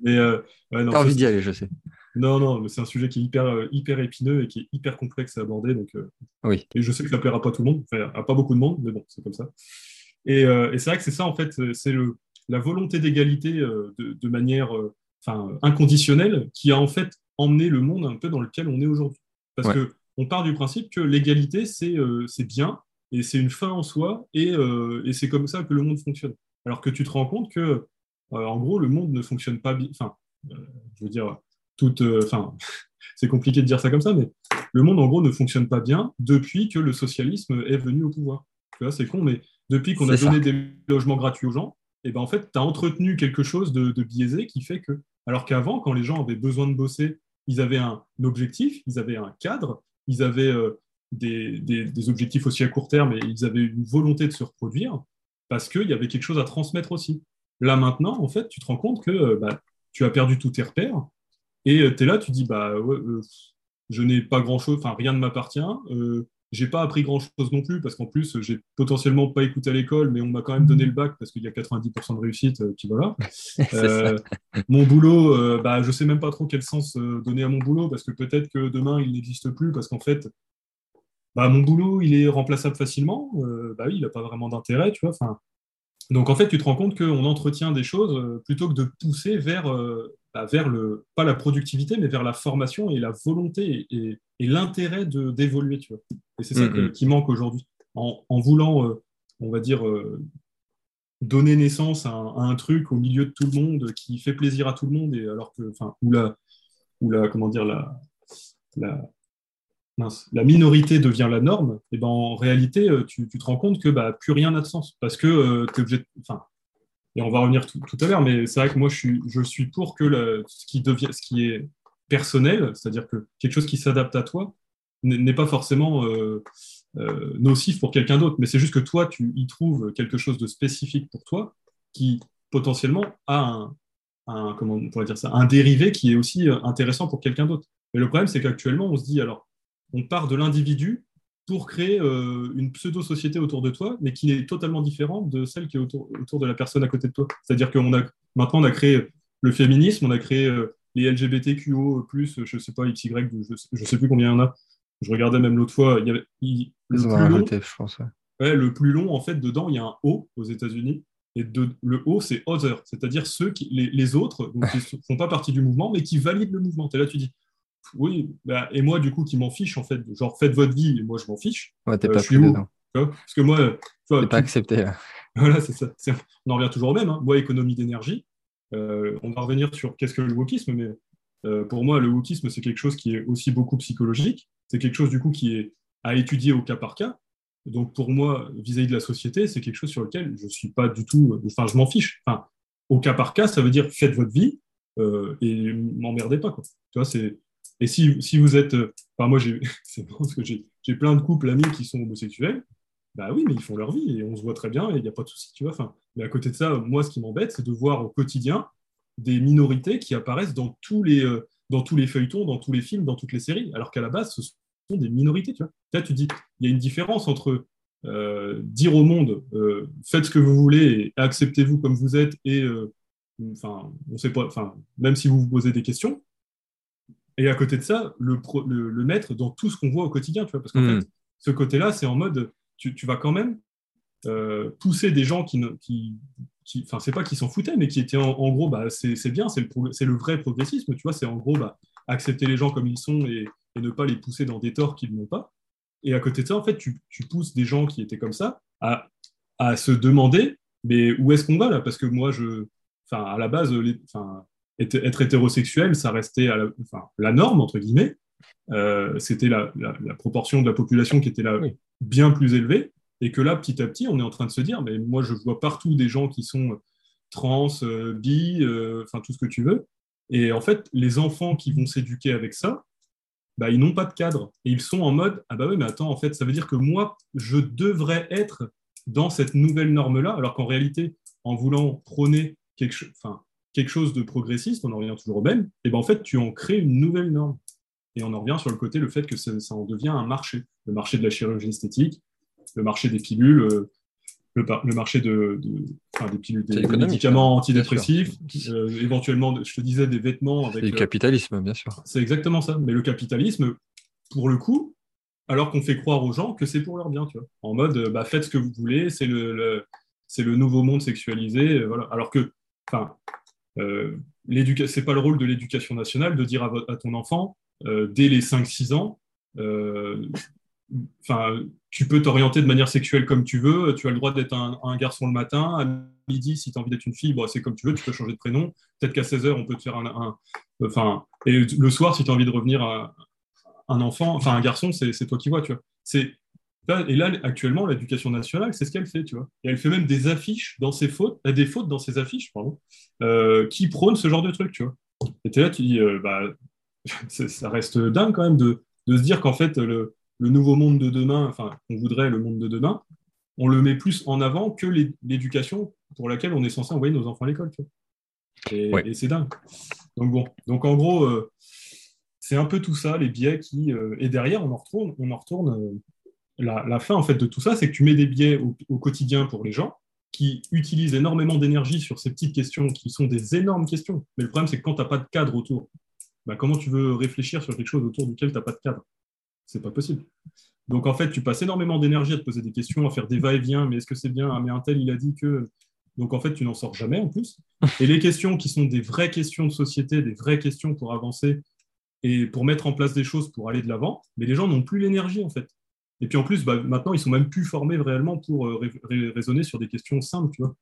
mais euh, envie d'y aller, je sais. Non, non, c'est un sujet qui est hyper, euh, hyper épineux et qui est hyper complexe à aborder. Donc, euh, oui. Et je sais que ça plaira pas à tout le monde, enfin, à pas beaucoup de monde, mais bon, c'est comme ça. Et, et c'est vrai que c'est ça, en fait, c'est la volonté d'égalité de, de, manière enfin, inconditionnelle qui a en fait emmené le monde un peu dans lequel on est aujourd'hui. Parce que on part du principe que l'égalité, c'est c'est bien et c'est une fin en soi et, et c'est comme ça que le monde fonctionne. Alors que tu te rends compte que euh, en gros, le monde ne fonctionne pas bien. Enfin, euh, je veux dire, toute. Euh, enfin, c'est compliqué de dire ça comme ça, mais le monde, en gros, ne fonctionne pas bien depuis que le socialisme est venu au pouvoir. Tu vois, c'est con, mais depuis qu'on a donné des logements gratuits aux gens, et eh ben en fait, tu as entretenu quelque chose de, biaisé qui fait que, alors qu'avant, quand les gens avaient besoin de bosser, ils avaient un objectif, ils avaient un cadre, ils avaient des, des, objectifs aussi à court terme et ils avaient une volonté de se reproduire parce qu'il y avait quelque chose à transmettre aussi. Là maintenant, en fait, tu te rends compte que euh, bah, tu as perdu tous tes repères et euh, tu es là, tu dis bah euh, je n'ai pas grand chose, enfin rien ne m'appartient. Euh, j'ai pas appris grand chose non plus parce qu'en plus j'ai potentiellement pas écouté à l'école, mais on m'a quand même donné le bac parce qu'il y a 90% de réussite. puis voilà. mon boulot, bah je sais même pas trop quel sens donner à mon boulot parce que peut-être que demain il n'existe plus parce qu'en fait bah, mon boulot il est remplaçable facilement. bah oui, il n'a pas vraiment d'intérêt, tu vois. Enfin, donc en fait, tu te rends compte qu'on entretient des choses euh, plutôt que de pousser vers, euh, bah, vers le, pas la productivité, mais vers la formation et la volonté et, l'intérêt d'évoluer. Tu vois. Et c'est ça mm-hmm. qui manque aujourd'hui. En, voulant, euh, on va dire, donner naissance à un, truc au milieu de tout le monde qui fait plaisir à tout le monde, et alors que, enfin, ou la, ou la, comment dire, la, la, la minorité devient la norme, et ben en réalité, euh, tu, te rends compte que bah, plus rien n'a de sens. Parce que euh, tu es obligé Enfin, on va revenir tout, à l'heure, mais c'est vrai que moi, je suis, pour que ce, qui est personnel, c'est-à-dire que quelque chose qui s'adapte à toi, n'est pas forcément euh, nocif pour quelqu'un d'autre, mais c'est juste que toi, tu y trouves quelque chose de spécifique pour toi qui potentiellement a un, comment on dire ça, un dérivé qui est aussi intéressant pour quelqu'un d'autre. Mais le problème, c'est qu'actuellement, on se dit, alors, on part de l'individu pour créer euh, une pseudo-société autour de toi, mais qui est totalement différente de celle qui est autour, de la personne à côté de toi. C'est-à-dire qu'on a maintenant on a créé le féminisme, on a créé euh, les LGBTQO+, je sais pas, XY, je, sais plus combien il y en a. Je regardais même l'autre fois, il y avait le, plus long, je pense, le plus long, en fait, dedans, il y a un O aux États-Unis. Et le O, c'est other, c'est-à-dire ceux qui, les, autres, qui ne font pas partie du mouvement, mais qui valident le mouvement. Et là, tu dis, oui, bah, et moi, du coup, qui m'en fiche, en fait, genre, faites votre vie, et moi, je m'en fiche. Ouais, t'es euh, pas dedans. Parce que moi, tu vois, pas accepté. Voilà, c'est ça. On en revient toujours au même. Hein. Moi, économie d'énergie. Euh, on va revenir sur qu'est-ce que le wokisme, mais euh, pour moi, le wokisme, c'est quelque chose qui est aussi beaucoup psychologique. C'est quelque chose, du coup, qui est à étudier au cas par cas. Donc, pour moi, vis-à-vis de la société, c'est quelque chose sur lequel je suis pas du tout. Enfin, je m'en fiche. Enfin, au cas par cas, ça veut dire faites votre vie et m'emmerdez pas. Quoi. Tu vois, c'est et si, si vous êtes. Euh, enfin, moi, c'est parce que j'ai plein de couples amis qui sont homosexuels. Bah oui, mais ils font leur vie et on se voit très bien et il n'y a pas de souci, tu vois. Mais à côté de ça, moi, ce qui m'embête, c'est de voir au quotidien des minorités qui apparaissent dans tous les, euh, dans tous les feuilletons, dans tous les films, dans toutes les séries, alors qu'à la base, ce sont des minorités, tu vois. Là, tu dis, il y a une différence entre dire au monde, faites ce que vous voulez et acceptez-vous comme vous êtes et enfin, on sait pas, enfin, même si vous vous posez des questions. Et à côté de ça, le, le, mettre dans tout ce qu'on voit au quotidien, tu vois, parce qu'en hmm. fait, ce côté-là, c'est en mode, tu, tu, vas quand même pousser des gens qui, qui, enfin, c'est pas qu'ils s'en foutaient, mais qui étaient en, gros, bah, c'est bien, c'est le, le, vrai progressisme, tu vois, c'est en gros, bah, accepter les gens comme ils sont et, ne pas les pousser dans des torts qu'ils n'ont pas. Et à côté de ça, en fait, tu, tu, pousses des gens qui étaient comme ça à, à se demander, mais où est-ce qu'on va là? Parce que moi, je, enfin, à la base, les, enfin, être, hétérosexuel, ça restait à la, enfin, la norme, entre guillemets. Euh, c'était la, la, proportion de la population qui était là bien plus élevée. Et que là, petit à petit, on est en train de se dire, mais moi, je vois partout des gens qui sont trans, euh, bi, euh, enfin, tout ce que tu veux. Et en fait, les enfants qui vont s'éduquer avec ça, bah, ils n'ont pas de cadre. Et ils sont en mode, ah bah oui, mais attends, en fait, ça veut dire que moi, je devrais être dans cette nouvelle norme-là, alors qu'en réalité, en voulant prôner quelque, enfin, quelque chose de progressiste, on en revient toujours au même, et ben en fait, tu en crées une nouvelle norme. Et on en revient sur le côté, le fait que ça, en devient un marché. Le marché de la chirurgie esthétique, le marché des pilules, euh, le, marché de, des pilules, des, médicaments antidépressifs, euh, éventuellement, je te disais, des vêtements. Avec, le capitalisme, bien sûr. C'est exactement ça. Mais le capitalisme, pour le coup, alors qu'on fait croire aux gens que c'est pour leur bien, tu vois. En mode, bah, faites ce que vous voulez, c'est le, c'est le nouveau monde sexualisé, voilà. Alors que, enfin, euh, c'est pas le rôle de l'éducation nationale de dire à, ton enfant, euh, dès les 5-6 ans, euh, tu peux t'orienter de manière sexuelle comme tu veux, tu as le droit d'être un, garçon le matin, à midi, si tu as envie d'être une fille, c'est comme tu veux, tu peux changer de prénom, peut-être qu'à 16 heures, on peut te faire un... enfin, et le soir, si tu as envie de revenir à un enfant, enfin un garçon, c'est toi qui vois, tu vois. Et là, actuellement, l'éducation nationale, c'est ce qu'elle fait, tu vois. Et elle fait même des affiches dans ses fautes, euh, des fautes dans ses affiches, pardon, euh, qui prônent ce genre de truc, tu vois. Et es là, tu dis, euh, bah, ça reste dingue quand même de, de se dire qu'en fait, le, le, nouveau monde de demain, enfin, on voudrait le monde de demain, on le met plus en avant que l'éducation pour laquelle on est censé envoyer nos enfants à l'école, tu vois. Et, c'est dingue. Donc bon, donc en gros, c'est un peu tout ça, les biais qui... et derrière, on en retourne, on en retourne la, fin en fait de tout ça, c'est que tu mets des biais au, quotidien pour les gens qui utilisent énormément d'énergie sur ces petites questions qui sont des énormes questions. Mais le problème, c'est que quand tu n'as pas de cadre autour, bah, comment tu veux réfléchir sur quelque chose autour duquel tu n'as pas de cadre? C'est pas possible. Donc en fait, tu passes énormément d'énergie à te poser des questions, à faire des va-et-vient, mais est-ce que c'est bien? Ah, Mais un tel, il a dit que. Donc en fait, tu n'en sors jamais en plus. Et les questions qui sont des vraies questions de société, des vraies questions pour avancer et pour mettre en place des choses pour aller de l'avant, mais les gens n'ont plus l'énergie en fait. Et puis en plus, bah, maintenant, ils sont même plus formés réellement pour euh, raisonner sur des questions simples, tu vois.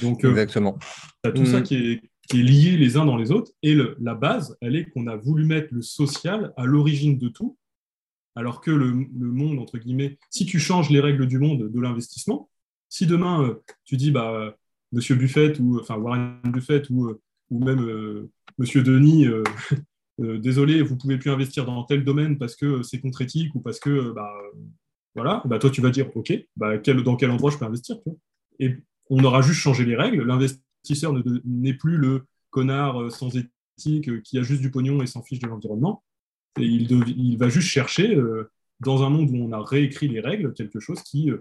Donc, euh, Exactement. tu as tout ça mm. qui est, lié les uns dans les autres. Et la base, elle est qu'on a voulu mettre le social à l'origine de tout, alors que le, monde, entre guillemets, si tu changes les règles du monde de l'investissement, si demain, euh, tu dis, bah, Monsieur Buffett, ou enfin Warren Buffett, ou, ou même Monsieur Denis, euh, désolé, vous pouvez plus investir dans tel domaine parce que c'est contre-éthique ou parce que, bah, voilà, bah, toi, tu vas dire, OK, bah, dans quel endroit je peux investir Et on aura juste changé les règles. L'investisseur n'est plus le connard euh, sans éthique euh, qui a juste du pognon et s'en fiche de l'environnement. Et il, il, va juste chercher, dans un monde où on a réécrit les règles, quelque chose qui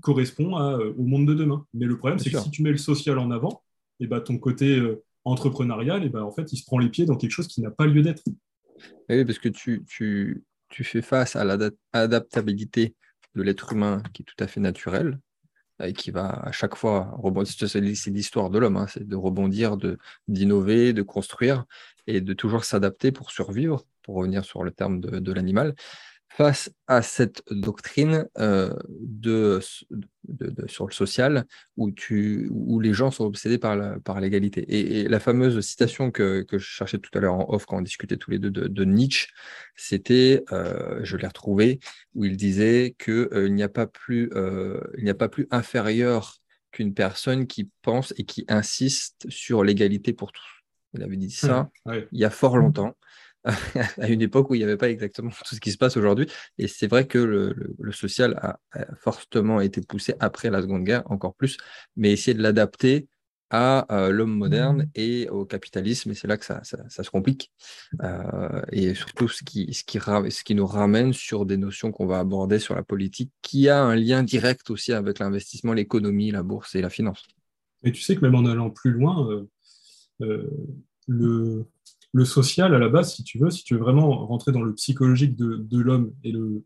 correspond au monde de demain. Mais le problème, c'est que si tu mets le social en avant, et bah, ton côté entrepreneurial, et ben, en fait, il se prend les pieds dans quelque chose qui n'a pas lieu d'être. Oui, parce que tu, tu, tu fais face à l'adaptabilité de l'être humain qui est tout à fait naturelle et qui va à chaque fois rebondir. C'est l'histoire de l'homme, hein, c'est de rebondir, d'innover, de, construire et de toujours s'adapter pour survivre, pour revenir sur le terme de l'animal face à cette doctrine euh, de, sur le social où, tu, où les gens sont obsédés par l'égalité. et, la fameuse citation que, je cherchais tout à l'heure en off quand on discutait tous les deux de, Nietzsche, c'était, euh, je l'ai retrouvé, où il disait qu'il euh, n'y a, pas plus, il n'y a pas plus inférieur qu'une personne qui pense et qui insiste sur l'égalité pour tous. Il avait dit ça il y a fort longtemps. à une époque où il n'y avait pas exactement tout ce qui se passe aujourd'hui. Et c'est vrai que le, social a, fortement été poussé après la Seconde Guerre, encore plus, mais essayer de l'adapter à euh, l'homme moderne et au capitalisme, et c'est là que ça, se complique. Euh, et surtout, ce qui, ce, qui, ce qui nous ramène sur des notions qu'on va aborder sur la politique, qui a un lien direct aussi avec l'investissement, l'économie, la bourse et la finance. Et tu sais que même en allant plus loin, le, le social, à la base, si tu veux, si tu veux vraiment rentrer dans le psychologique de, de l'homme et le,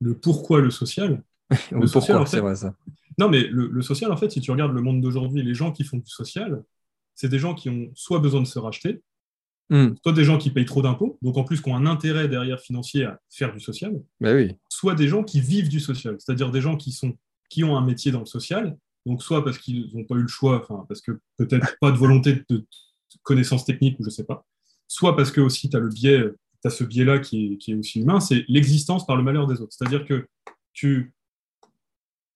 le pourquoi le social. le social, c'est vrai ça. Non, mais le, social, en fait, si tu regardes le monde d'aujourd'hui, les gens qui font du social, c'est des gens qui ont soit besoin de se racheter, hmm. soit des gens qui payent trop d'impôts, donc en plus qui ont un intérêt derrière financier à faire du social, bah oui. soit des gens qui vivent du social, c'est-à-dire des gens qui, sont, qui ont un métier dans le social, donc soit parce qu'ils n'ont pas eu le choix, enfin, parce que peut-être pas de volonté de connaissances techniques ou je sais pas, soit parce que aussi tu as le biais, tu as ce biais-là qui est, qui est aussi humain, c'est l'existence par le malheur des autres. C'est-à-dire que tu,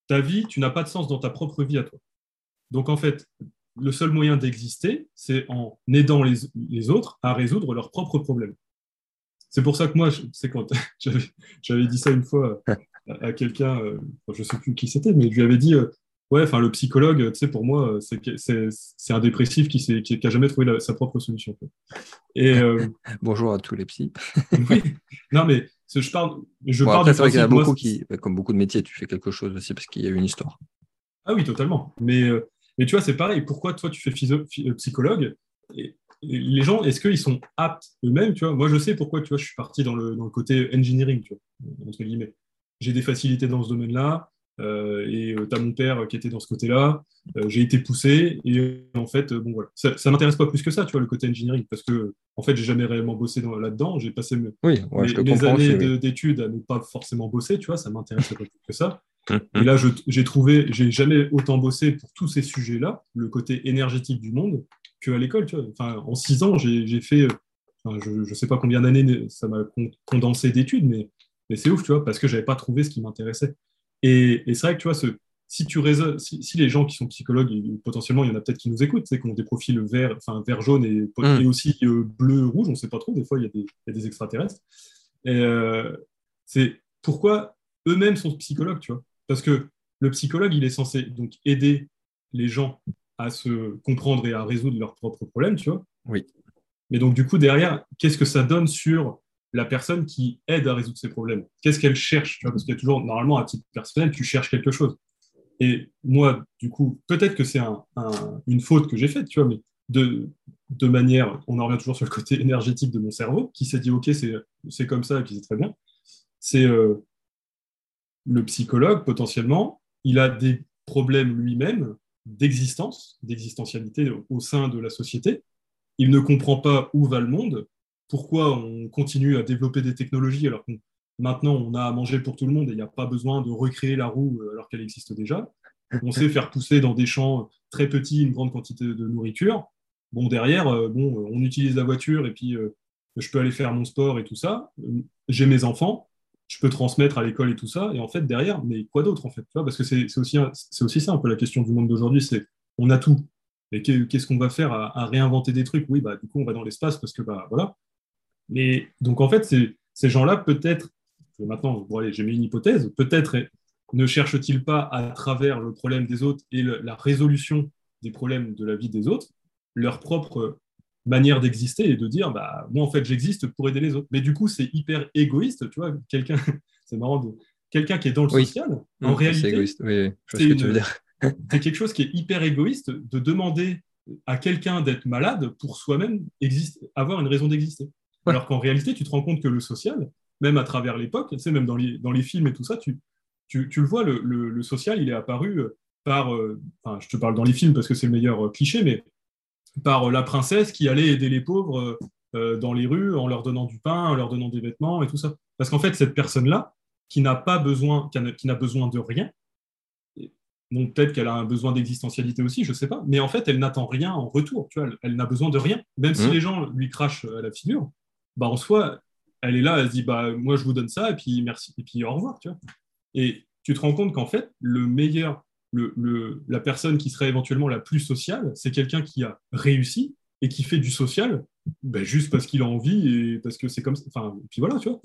ta vie, tu n'as pas de sens dans ta propre vie à toi. Donc en fait, le seul moyen d'exister, c'est en aidant les, les, autres à résoudre leurs propres problèmes. C'est pour ça que moi, c'est quand j'avais dit ça une fois à, quelqu'un, euh, je ne sais plus qui c'était, mais je lui avais dit, euh, ouais, enfin, le psychologue, tu sais, pour moi, c'est un dépressif qui n'a qui, jamais trouvé sa propre solution. Et, euh, Bonjour à tous les psys. oui, non, mais je parle. Je parle c'est vrai qu'il y a beaucoup qui, comme beaucoup de métiers, tu fais quelque chose aussi parce qu'il y a une histoire. Ah oui, totalement. Mais, euh, mais tu vois, c'est pareil. Pourquoi toi, tu fais euh, psychologue et, les gens, est-ce qu'ils sont aptes eux-mêmes tu vois? Moi, je sais pourquoi tu vois, je suis parti dans le, dans le côté engineering, tu vois, entre guillemets. J'ai des facilités dans ce domaine-là. Euh, et euh, tu as mon père qui était dans ce côté-là. Euh, j'ai été poussé et en fait, bon voilà, ça, ça m'intéresse pas plus que ça, tu vois, le côté engineering, parce que en fait, j'ai jamais réellement bossé là-dedans. J'ai passé mes, années d'études à ne pas forcément bosser, tu vois, ça m'intéressait pas plus que ça. Hum, hum. Et là, j'ai trouvé, j'ai jamais autant bossé pour tous ces sujets-là, le côté énergétique du monde, qu'à l'école. Tu vois. Enfin, en six ans, j'ai fait, je ne sais pas combien d'années ça m'a condensé d'études, mais, mais c'est ouf, tu vois, parce que j'avais pas trouvé ce qui m'intéressait. Et, c'est vrai que tu vois, ce, si, tu si, les gens qui sont psychologues, potentiellement, il y en a peut-être qui nous écoutent, c'est qu'on des profils vert, enfin, vert jaune et, mm. aussi euh, bleu rouge, on ne sait pas trop, des fois il y a des, y a des extraterrestres. Euh, c'est pourquoi eux-mêmes sont psychologues, tu vois. Parce que le psychologue, il est censé donc aider les gens à se comprendre et à résoudre leurs propres problèmes, tu vois. Oui. Mais donc, du coup, derrière, qu'est-ce que ça donne sur la personne qui aide à résoudre ses problèmes. Qu'est-ce qu'elle cherche Parce qu'il y a toujours, normalement, à titre personnel, tu cherches quelque chose. Et moi, du coup, peut-être que c'est une faute que j'ai faite, tu vois, mais de, manière, on en revient toujours sur le côté énergétique de mon cerveau, qui s'est dit, OK, c'est comme ça, et puis c'est très bien. C'est euh, le psychologue, potentiellement, il a des problèmes lui-même d'existence, d'existentialité au sein de la société. Il ne comprend pas où va le monde, pourquoi on continue à développer des technologies alors que maintenant on a à manger pour tout le monde et il n'y a pas besoin de recréer la roue euh, alors qu'elle existe déjà. On sait faire pousser dans des champs très petits une grande quantité de nourriture. Bon, derrière, euh, bon, on utilise la voiture et puis euh, je peux aller faire mon sport et tout ça. J'ai mes enfants, je peux transmettre à l'école et tout ça. Et en fait, derrière, mais quoi d'autre en fait? Parce que c'est aussi, aussi ça un peu la question du monde d'aujourd'hui, c'est on a tout. Et qu'est-ce qu'on va faire à, à, réinventer des trucs? Oui, bah, du coup, on va dans l'espace parce que bah, voilà, mais donc, en fait, ces gens-là, peut-être, maintenant, j'ai mis une hypothèse, peut-être ne cherchent-ils pas à travers le problème des autres et la résolution des problèmes de la vie des autres, leur propre manière d'exister et de dire, bah, moi, en fait, j'existe pour aider les autres. Mais du coup, c'est hyper égoïste, tu vois, quelqu'un, c'est marrant, de, quelqu'un qui est dans le social, en réalité, c'est égoïste, oui, c'est quelque chose qui est hyper égoïste de demander à quelqu'un d'être malade pour soi-même avoir une raison d'exister. Alors qu'en réalité, tu te rends compte que le social, même à travers l'époque, tu sais, même dans les, dans les films et tout ça, tu, tu, tu le vois, le, le, social, il est apparu euh, par, euh, enfin, je te parle dans les films parce que c'est le meilleur euh, cliché, mais par la princesse qui allait aider les pauvres dans les rues en leur donnant du pain, en leur donnant des vêtements et tout ça. Parce qu'en fait, cette personne-là, qui n'a pas besoin, qui n'a besoin de rien, donc peut-être qu'elle a un besoin d'existentialité aussi, je ne sais pas, mais en fait, elle n'attend rien en retour, tu vois, elle, elle n'a besoin de rien. Même si mmh. les gens lui crachent à la figure, bah, en soi, elle est là, elle se dit, bah, moi, je vous donne ça, et puis merci, et puis au revoir, tu vois. Et tu te rends compte qu'en fait, le meilleur, le, le, la personne qui serait éventuellement la plus sociale, c'est quelqu'un qui a réussi et qui fait du social bah, juste parce qu'il a envie et parce que c'est comme ça. Enfin, et puis voilà, tu vois.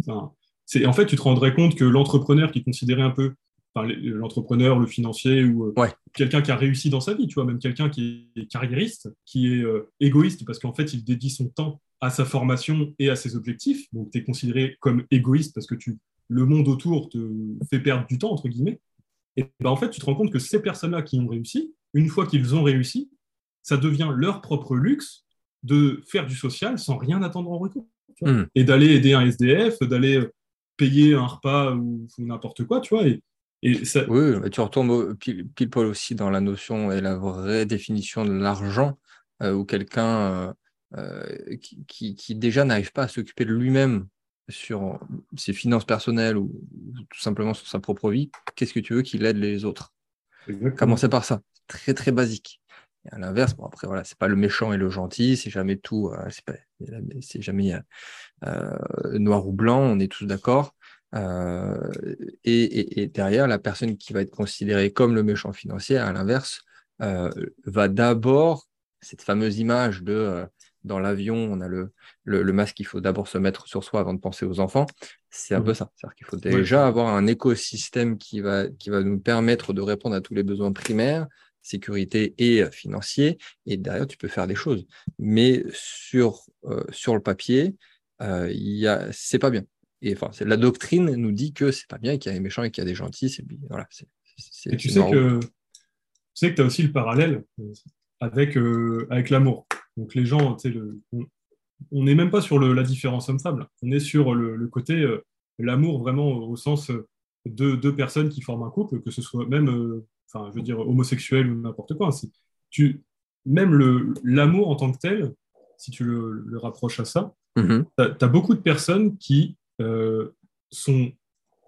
Enfin, c'est, en fait, tu te rendrais compte que l'entrepreneur qui considérait un peu l'entrepreneur, le financier ou euh, quelqu'un qui a réussi dans sa vie, tu vois, même quelqu'un qui est carriériste, qui est euh, égoïste parce qu'en fait, il dédie son temps à sa formation et à ses objectifs. Donc, tu es considéré comme égoïste parce que tu, le monde autour te fait perdre du temps, entre guillemets. Et ben, en fait, tu te rends compte que ces personnes-là qui ont réussi, une fois qu'ils ont réussi, ça devient leur propre luxe de faire du social sans rien attendre en retour. Hmm. Et d'aller aider un SDF, d'aller payer un repas ou, n'importe quoi, tu vois. Et, oui, tu retombes pile, poil aussi dans la notion et la vraie définition de l'argent, euh, où quelqu'un euh, euh, qui, déjà n'arrive pas à s'occuper de lui-même sur ses finances personnelles ou, tout simplement sur sa propre vie, qu'est-ce que tu veux qu'il aide les autres? Commencer par ça, très très basique. Et à l'inverse, bon après voilà, c'est pas le méchant et le gentil, c'est jamais tout, c'est jamais noir ou blanc, on est tous d'accord. Euh, et, derrière, la personne qui va être considérée comme le méchant financier, à l'inverse, euh, va d'abord, cette fameuse image de euh, dans l'avion, on a le, le, masque qu'il faut d'abord se mettre sur soi avant de penser aux enfants. C'est un peu ça. C'est-à-dire qu'il faut déjà avoir un écosystème qui va, qui va nous permettre de répondre à tous les besoins primaires, sécurité et financiers. Et derrière, tu peux faire des choses. Mais sur, sur le papier, il a c'est pas bien. Et enfin, la doctrine nous dit que c'est pas bien, qu'il y a des méchants et qu'il y a des gentils. C'est, voilà, et tu sais, que, tu sais que tu as aussi le parallèle euh, avec, euh, avec l'amour. Donc les gens, le, on n'est même pas sur la différence homme-femme. On est sur le, côté euh, l'amour vraiment au sens de deux personnes qui forment un couple, que ce soit même, enfin, je veux dire, homosexuel ou n'importe quoi. tu, même l'amour en tant que tel, si tu le, rapproches à ça, mm-hmm. tu as, beaucoup de personnes qui euh, sont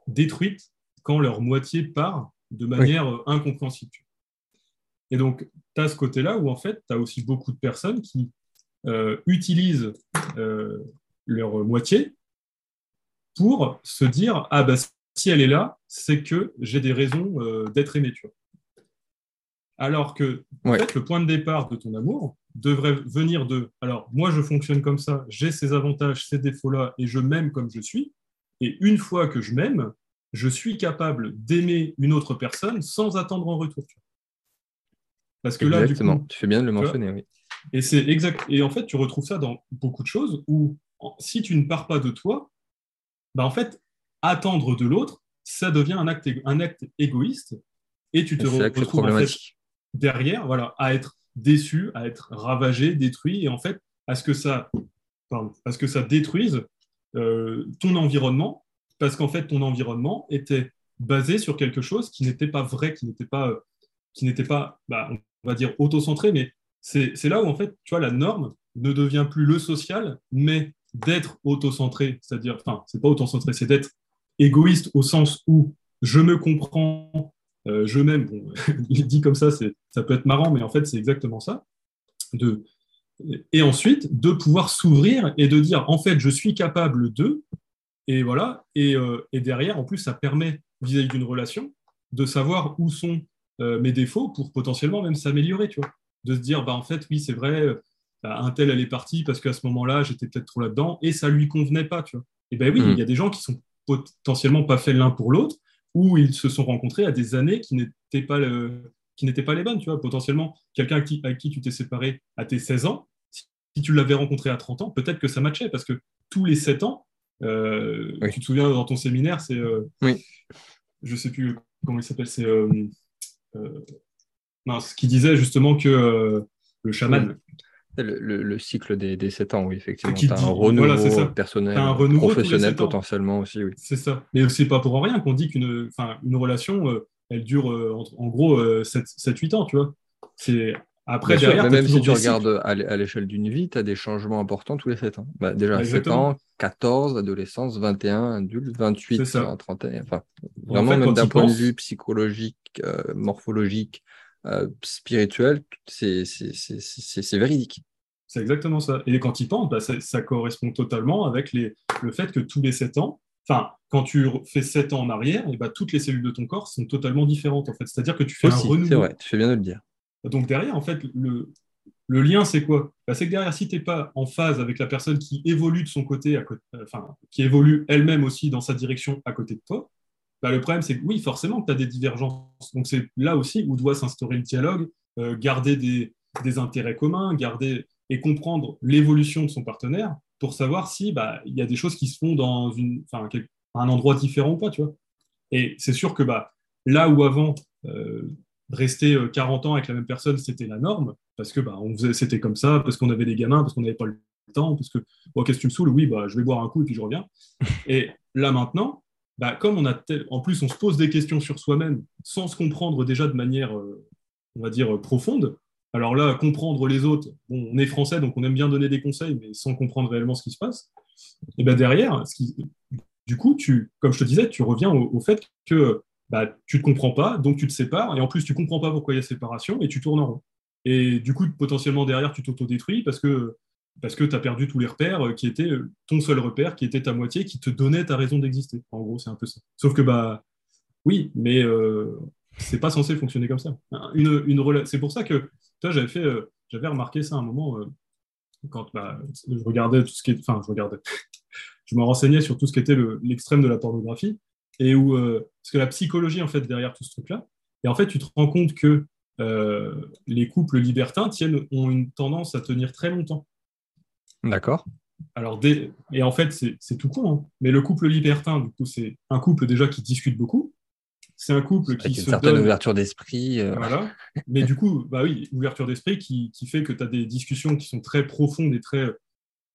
détruites quand leur moitié part de manière euh, incompréhensible. Et donc, tu as ce côté-là où, en fait, tu as aussi beaucoup de personnes qui euh, utilisent leur moitié pour se dire Ah, bah, si elle est là, c'est que j'ai des raisons d'être aimé. Tu vois. Alors que, en fait, le point de départ de ton amour devrait venir de alors moi je fonctionne comme ça, j'ai ces avantages, ces défauts-là, et je m'aime comme je suis. Et une fois que je m'aime, je suis capable d'aimer une autre personne sans attendre en retour. Parce que là, du coup, tu fais bien de le mentionner, oui. Et c'est exact. Et en fait, tu retrouves ça dans beaucoup de choses où si tu ne pars pas de toi, bah en fait, attendre de l'autre, ça devient un acte, un acte égoïste et tu te retrouves en fait, derrière, voilà, à être déçu, à être ravagé, détruit, et en fait, à ce que ça, pardon, à ce que ça détruise euh, ton environnement, parce qu'en fait, ton environnement était basé sur quelque chose qui n'était pas vrai, qui n'était pas, euh, qui n'était pas, bah, on va dire, auto-centré, mais c'est là où, en fait, tu vois, la norme ne devient plus le social, mais d'être auto-centré, c'est-à-dire, enfin, c'est pas auto-centré, c'est d'être égoïste au sens où je me comprends, euh, je m'aime. Bon, dit comme ça, ça peut être marrant, mais en fait, c'est exactement ça. De, et ensuite, de pouvoir s'ouvrir et de dire, en fait, je suis capable de, et voilà, et, euh, et derrière, en plus, ça permet, vis-à-vis d'une relation, de savoir où sont euh, mes défauts pour potentiellement même s'améliorer, tu vois. De se dire, bah, en fait, oui, c'est vrai, bah, un tel, elle est partie parce qu'à ce moment-là, j'étais peut-être trop là-dedans, et ça lui convenait pas, tu vois. Et ben oui, mm. il y a des gens qui sont potentiellement pas faits l'un pour l'autre, où ils se sont rencontrés à des années qui n'étaient pas, qui n'étaient pas les bonnes. Tu vois, potentiellement, quelqu'un avec, avec qui, tu t'es séparé à tes 16 ans, si tu l'avais rencontré à 30 ans, peut-être que ça matchait, parce que tous les 7 ans, euh, tu te souviens dans ton séminaire, c'est. Euh, oui. Je sais plus comment il s'appelle, c'est. Euh, ce qui disait justement que le chaman. Le, cycle des, des 7 ans, oui, effectivement. Tu as un renouveau personnel, un renouveau professionnel potentiellement aussi, oui. C'est ça. Mais c'est pas pour rien qu'on dit qu'une une relation, euh, elle dure euh, en, gros 7-8 euh, ans, tu vois. C'est après, derrière, même si tu regardes à l'échelle d'une vie, tu as des changements importants tous les 7 ans. Bah, déjà, 7 ans, 14, adolescence, 21, adulte, 28, 31. Enfin, vraiment, même d'un point de vue psychologique, morphologique, euh, spirituel, c'est véridique. C'est exactement ça. Et quand il pense, bah, ça, correspond totalement avec les, le fait que tous les 7 ans, enfin, quand tu fais 7 ans en arrière, et bah, toutes les cellules de ton corps sont totalement différentes. En fait. C'est-à-dire que tu fais un renouveau. C'est vrai, tu fais bien de le dire. Donc derrière, en fait, le, lien, c'est quoi? Bah, C'est que derrière, si tu n'es pas en phase avec la personne qui évolue de son côté, côté enfin, qui évolue elle-même aussi dans sa direction à côté de toi, bah, le problème, c'est que oui, forcément tu as des divergences. Donc, c'est là aussi où doit s'instaurer le dialogue, euh, garder des, intérêts communs, garder et comprendre l'évolution de son partenaire pour savoir si bah, il y a des choses qui se font dans un endroit différent ou pas, tu vois. Et c'est sûr que là où avant, euh, rester 40 ans avec la même personne, c'était la norme, parce que bah, on faisait, c'était comme ça, parce qu'on avait des gamins, parce qu'on n'avait pas le temps, parce que, bon, qu'est-ce que tu me saoules? Oui, bah, je vais boire un coup et puis je reviens. Et là maintenant, bah, comme on a en plus on se pose des questions sur soi-même sans se comprendre déjà de manière, euh, on va dire, profonde. Alors là, comprendre les autres, bon, on est français, donc on aime bien donner des conseils, mais sans comprendre réellement ce qui se passe. Et ben derrière, ce qui, du coup, tu, comme je te disais, tu reviens au, fait que bah, tu ne te comprends pas, donc tu te sépares, et en plus tu ne comprends pas pourquoi il y a séparation, et tu tournes en rond. Et du coup, potentiellement derrière, tu t'autodétruis parce que parce que tu as perdu tous les repères euh, qui étaient euh, ton seul repère, qui était ta moitié, qui te donnait ta raison d'exister. En gros, c'est un peu ça. Sauf que, bah, oui, mais euh, c'est pas censé fonctionner comme ça. Une, une c'est pour ça que, j'avais fait, euh, j'avais remarqué ça à un moment, quand bah, je regardais tout ce qui enfin, je regardais, je me renseignais sur tout ce qui était l'extrême de la pornographie, et où, parce que la psychologie, en fait, derrière tout ce truc-là, et en fait, tu te rends compte que les couples libertins tiennent, ont une tendance à tenir très longtemps. D'accord. Alors, et en fait, c'est tout con, hein. mais le couple libertin, du coup, c'est un couple déjà qui discute beaucoup. C'est un couple qui Avec une certaine ouverture d'esprit. Euh. Voilà. Mais du coup, bah oui, ouverture d'esprit qui, fait que tu as des discussions qui sont très profondes et très.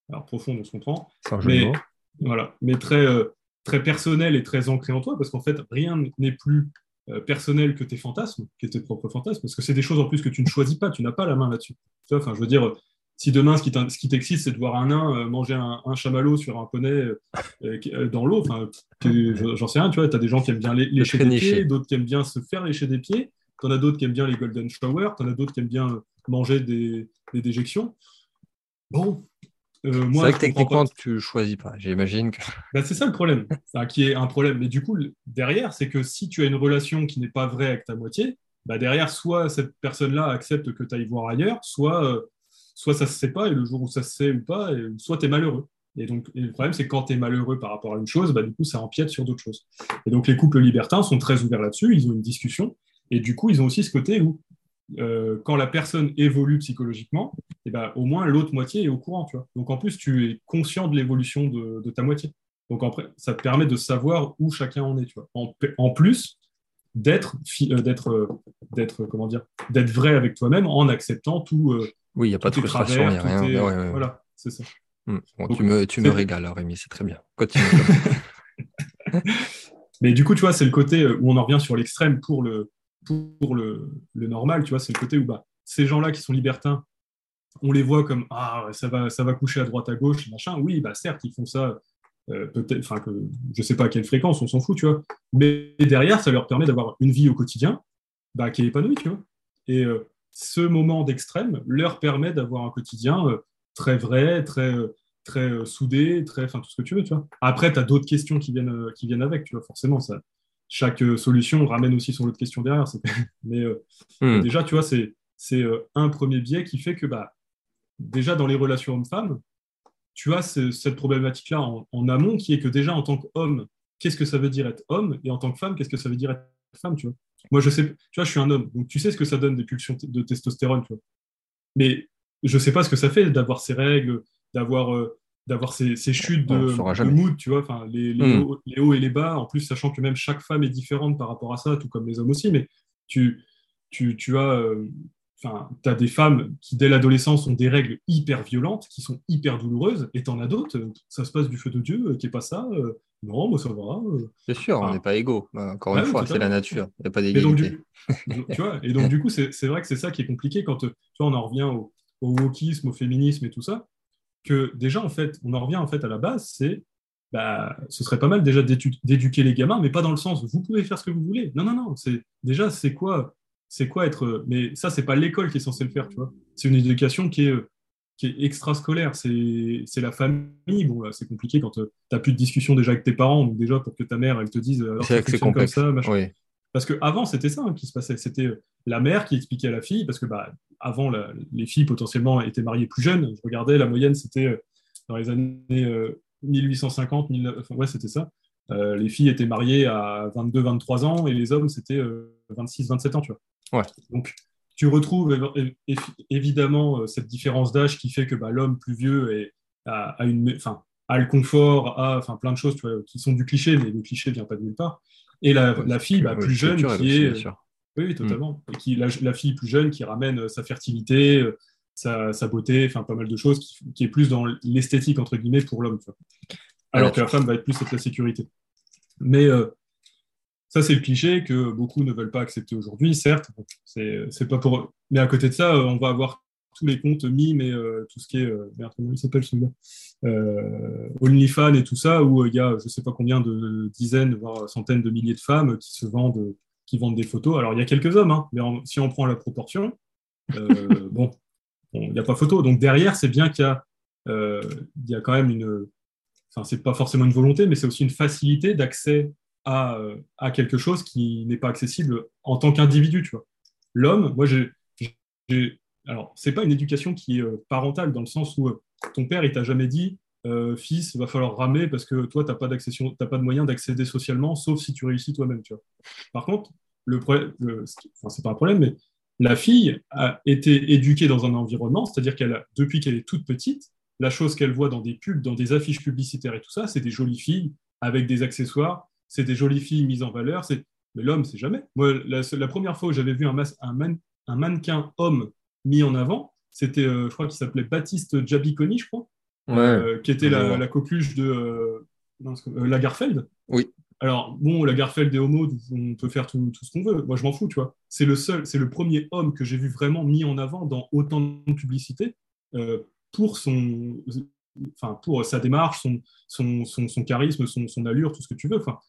Alors, profondes, on se comprend. Mais, voilà, mais très, euh, très personnelles et très ancrées en toi, parce qu'en fait, rien n'est plus euh, personnel que tes fantasmes, que tes propres fantasmes, parce que c'est des choses en plus que tu ne choisis pas, tu n'as pas la main là-dessus. Enfin, je veux dire, si demain, ce qui t'excite, c'est de voir un nain euh, manger un, chamallow sur un poney euh, dans l'eau, j'en sais rien, tu vois, tu as des gens qui aiment bien lécher des pieds, d'autres qui aiment bien se faire lécher des pieds, tu en as d'autres qui aiment bien les golden showers, tu en as d'autres qui aiment bien manger des, déjections. Bon, c'est vrai que techniquement, tu choisis pas, j'imagine que. Bah, c'est ça le problème, qui est un problème. Mais du coup, derrière, c'est que si tu as une relation qui n'est pas vraie avec ta moitié, bah derrière, soit cette personne-là accepte que tu ailles voir ailleurs, soit soit ça se sait pas, et le jour où ça se sait ou pas, et, soit tu es malheureux. Et donc, le problème, c'est que quand tu es malheureux par rapport à une chose, bah, du coup, ça empiète sur d'autres choses. Et donc, les couples libertins sont très ouverts là-dessus, ils ont une discussion, et du coup, ils ont aussi ce côté où, euh, quand la personne évolue psychologiquement, et eh ben, au moins l'autre moitié est au courant. Tu vois. Donc, en plus, tu es conscient de l'évolution de, ta moitié. Donc, après, ça te permet de savoir où chacun en est. Tu vois. En, plus, d'être euh, d'être euh, comment dire d'être vrai avec toi-même en acceptant tout oui, il n'y a pas de frustration, il n'y a rien. Voilà, c'est ça. Hmm. tu me, tu me régales, Rémi, c'est très bien. Continue. Mais du coup, tu vois, c'est le côté où on en revient sur l'extrême pour le, pour le, normal, tu vois, c'est le côté où bah, ces gens-là qui sont libertins, on les voit comme ah ça va ça va coucher à droite à gauche machin. Oui bah certes ils font ça euh, peut-être enfin que je sais pas à quelle fréquence on s'en fout tu vois. Mais derrière ça leur permet d'avoir une vie au quotidien bah, qui est épanouie tu vois. Et euh, ce moment d'extrême leur permet d'avoir un quotidien euh, très vrai, très, très soudé, très, enfin tout ce que tu veux, tu vois. Après, tu as d'autres questions qui viennent, qui viennent avec, tu vois, forcément, ça, chaque solution ramène aussi son autre question derrière. Mais hmm. déjà, tu vois, c'est, c'est un premier biais qui fait que, bah, déjà dans les relations hommes-femmes, tu as cette problématique-là en, en, amont qui est que déjà en tant qu'homme, qu'est-ce que ça veut dire être homme et en tant que femme, qu'est-ce que ça veut dire être femme, tu vois? Moi, je sais, tu vois, je suis un homme, donc tu sais ce que ça donne des pulsions de testostérone, tu vois? Mais je sais pas ce que ça fait d'avoir ces règles, d'avoir euh, d'avoir ces, chutes de, mood, tu vois, enfin, les, hmm. les, hauts, et les bas, en plus, sachant que même chaque femme est différente par rapport à ça, tout comme les hommes aussi, mais tu, tu, tu as, euh, enfin, as des femmes qui, dès l'adolescence, ont des règles hyper violentes, qui sont hyper douloureuses, et tu en as d'autres, ça se passe du feu de Dieu, euh, qui n'est pas ça, non, moi ça va. C'est sûr, on n'est pas égaux. Bah, encore une fois, c'est la nature. Il n'y a pas d'égalité. tu vois, et donc du coup, c'est vrai que c'est ça qui est compliqué quand tu vois, on en revient au, au wokisme, au féminisme et tout ça. Que déjà, en fait, on en revient en fait à la base, c'est bah, ce serait pas mal déjà d'éduquer les gamins, mais pas dans le sens vous pouvez faire ce que vous voulez. Non, non, non. C'est déjà c'est quoi, c'est quoi être. Mais ça, c'est pas l'école qui est censée le faire, tu vois. C'est une éducation qui est qui est extrascolaire, c'est la famille. Bon, c'est compliqué quand euh, tu n'as plus de discussion déjà avec tes parents, donc déjà pour que ta mère elle te dise euh, c'est comme ça, Parce qu'avant, c'était ça hein, qui se passait. C'était euh, la mère qui expliquait à la fille, parce que bah, avant, les filles potentiellement étaient mariées plus jeunes. Je regardais, la moyenne, c'était dans les années 1850, ouais, c'était ça. les filles étaient mariées à 22-23 ans et les hommes, c'était 26-27 ans, tu vois. Donc, tu retrouves évidemment cette différence d'âge qui fait que bah, l'homme plus vieux a, une, enfin, a le confort, a enfin, plein de choses tu vois, qui sont du cliché, mais le cliché vient pas de nulle part. Et la, la fille bah, plus jeune qui est... Oui, oui, totalement. Et qui, la, la, fille plus jeune qui ramène sa fertilité, sa, beauté, enfin pas mal de choses, qui, est plus dans l'esthétique, entre guillemets, pour l'homme. Alors que la femme va être plus avec la sécurité. Mais euh, ça, c'est le cliché que beaucoup ne veulent pas accepter aujourd'hui, certes. C'est pas pour. Mais à côté de ça, on va avoir tous les comptes mimes et euh, tout ce qui est. Euh, merde, comment il s'appelle celui-là? OnlyFans et tout ça, où il y a je sais pas combien de dizaines, voire centaines de milliers de femmes qui se vendent, qui vendent des photos. Alors, il y a quelques hommes, hein, mais si on prend la proportion, bon, il n'y a pas photo. Donc derrière, c'est bien qu'il y, a, euh, y a quand même une. Enfin, c'est pas forcément une volonté, mais c'est aussi une facilité d'accès à, euh, à, quelque chose qui n'est pas accessible en tant qu'individu. Tu vois. L'homme, moi, j'ai. Alors, c'est pas une éducation qui est euh, parentale dans le sens où ton père, il t'a jamais dit fils, il va falloir ramer parce que toi, tu n'as pas, pas de moyen d'accéder socialement, sauf si tu réussis toi-même. Par contre, le, le enfin, c'est pas un problème, mais la fille a été éduquée dans un environnement, c'est-à-dire qu'elle, depuis qu'elle est toute petite, la chose qu'elle voit dans des pubs, dans des affiches publicitaires et tout ça, c'est des jolies filles avec des accessoires, c'est des jolies filles mises en valeur. Mais l'homme, c'est jamais. Moi, la, première fois où j'avais vu un, un, mannequin homme mis en avant, c'était, euh, je crois qu'il s'appelait Baptiste Jabiconi, je crois, euh, qui était la, coqueluche de euh, Lagerfeld. Oui. Alors, bon, la Garfield des homos, on peut faire tout, ce qu'on veut. Moi, je m'en fous, tu vois. C'est le seul, c'est le premier homme que j'ai vu vraiment mis en avant dans autant de publicité pour son, enfin, pour sa démarche, son, son, charisme, son, allure, tout ce que tu veux. Enfin,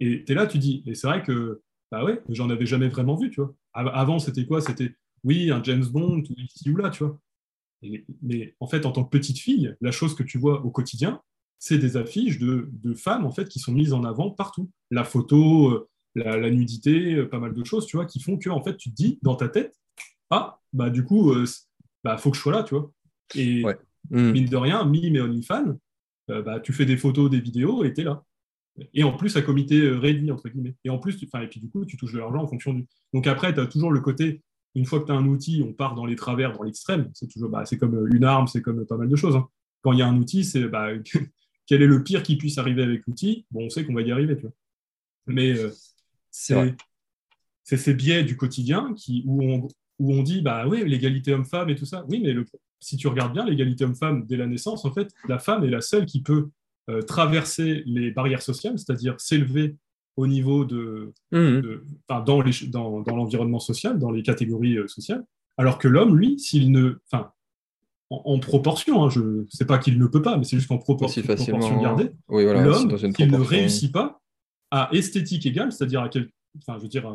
et tu es là, tu dis, et c'est vrai que, bah ouais, j'en avais jamais vraiment vu, tu vois. Avant, c'était quoi? C'était, oui, un James Bond, ici ou là, tu vois. mais en fait, en tant que petite fille, la chose que tu vois au quotidien, c'est des affiches de, femmes en fait qui sont mises en avant partout. La photo, euh, la, nudité, euh, pas mal de choses, tu vois, qui font que en fait tu te dis dans ta tête, ah bah du coup, euh, bah faut que je sois là, tu vois. Et hmm. mine de rien, mime et OnlyFans, bah tu fais des photos, des vidéos et t'es là. Et en plus, à comité réduit, entre guillemets. Et en plus, tu, et puis du coup, tu touches de l'argent en fonction du. Donc après, tu as toujours le côté, une fois que tu as un outil, on part dans les travers, dans l'extrême. C'est toujours, bah, c'est comme une arme, c'est comme pas mal de choses. Hein. Quand il y a un outil, c'est bah, quel est le pire qui puisse arriver avec l'outil? Bon, on sait qu'on va y arriver, tu vois. Mais euh, c'est ces biais du quotidien qui, où, on, où on dit, bah oui, l'égalité homme-femme et tout ça. Oui, mais le, si tu regardes bien l'égalité homme-femme dès la naissance, en fait, la femme est la seule qui peut euh, traverser les barrières sociales, c'est-à-dire s'élever au niveau de, mmh. dans, dans, l'environnement social, dans les catégories euh, sociales, alors que l'homme, lui, s'il ne, enfin, en, proportion. Hein, je ne sais pas qu'il ne peut pas, mais c'est juste qu'en proportion, proportion gardée. L'homme, s'il ne réussit pas à esthétique égale, c'est-à-dire à quel, enfin, je veux dire,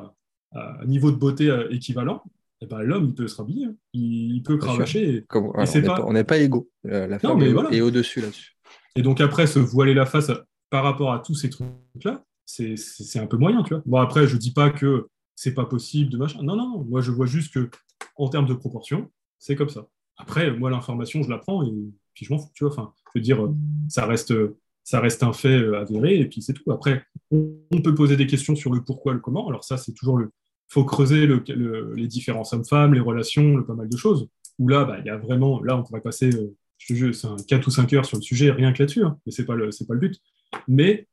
à, niveau de beauté euh, équivalent, eh ben, l'homme, il peut se rhabiller, hein. il, peut cravacher. on n'est pas, égaux. Euh, la femme est, au-dessus là-dessus. Et donc après, se voiler la face par rapport à tous ces trucs-là, c'est un peu moyen, tu vois. Bon, après, je dis pas que c'est pas possible de machin. Non, non, moi, je vois juste que en termes de proportion, c'est comme ça. Après, moi, l'information, je la prends et puis je m'en fous, tu vois. Enfin, je veux dire, ça reste, ça reste un fait euh, avéré et puis c'est tout. Après, on peut poser des questions sur le pourquoi, le comment. Alors ça, c'est toujours le... faut creuser les différences hommes-femmes, les relations, le pas mal de choses. Où là, bah, il y a vraiment... Là, on pourrait passer, euh, je c'est un 4 ou 5 heures sur le sujet, rien que là-dessus. Hein, mais c'est pas, le, pas le but. Mais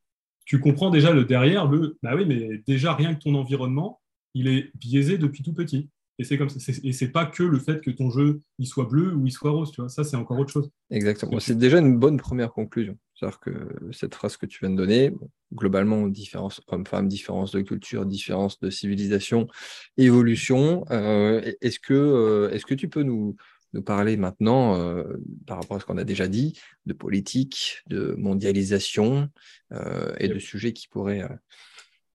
tu comprends déjà le derrière, le... Bah oui, mais déjà, rien que ton environnement, il est biaisé depuis tout petit. Et c'est comme ça. Et c'est pas que le fait que ton jeu il soit bleu ou il soit rose, tu vois. Ça, c'est encore autre chose. Exactement. C'est déjà une bonne première conclusion. C'est-à-dire que cette phrase que tu viens de donner, globalement, différence homme-femme, différence de culture, différence de civilisation, évolution. Euh, est-ce que, euh, est-ce que tu peux nous, nous parler maintenant, euh, par rapport à ce qu'on a déjà dit, de politique, de mondialisation et de sujets qui pourraient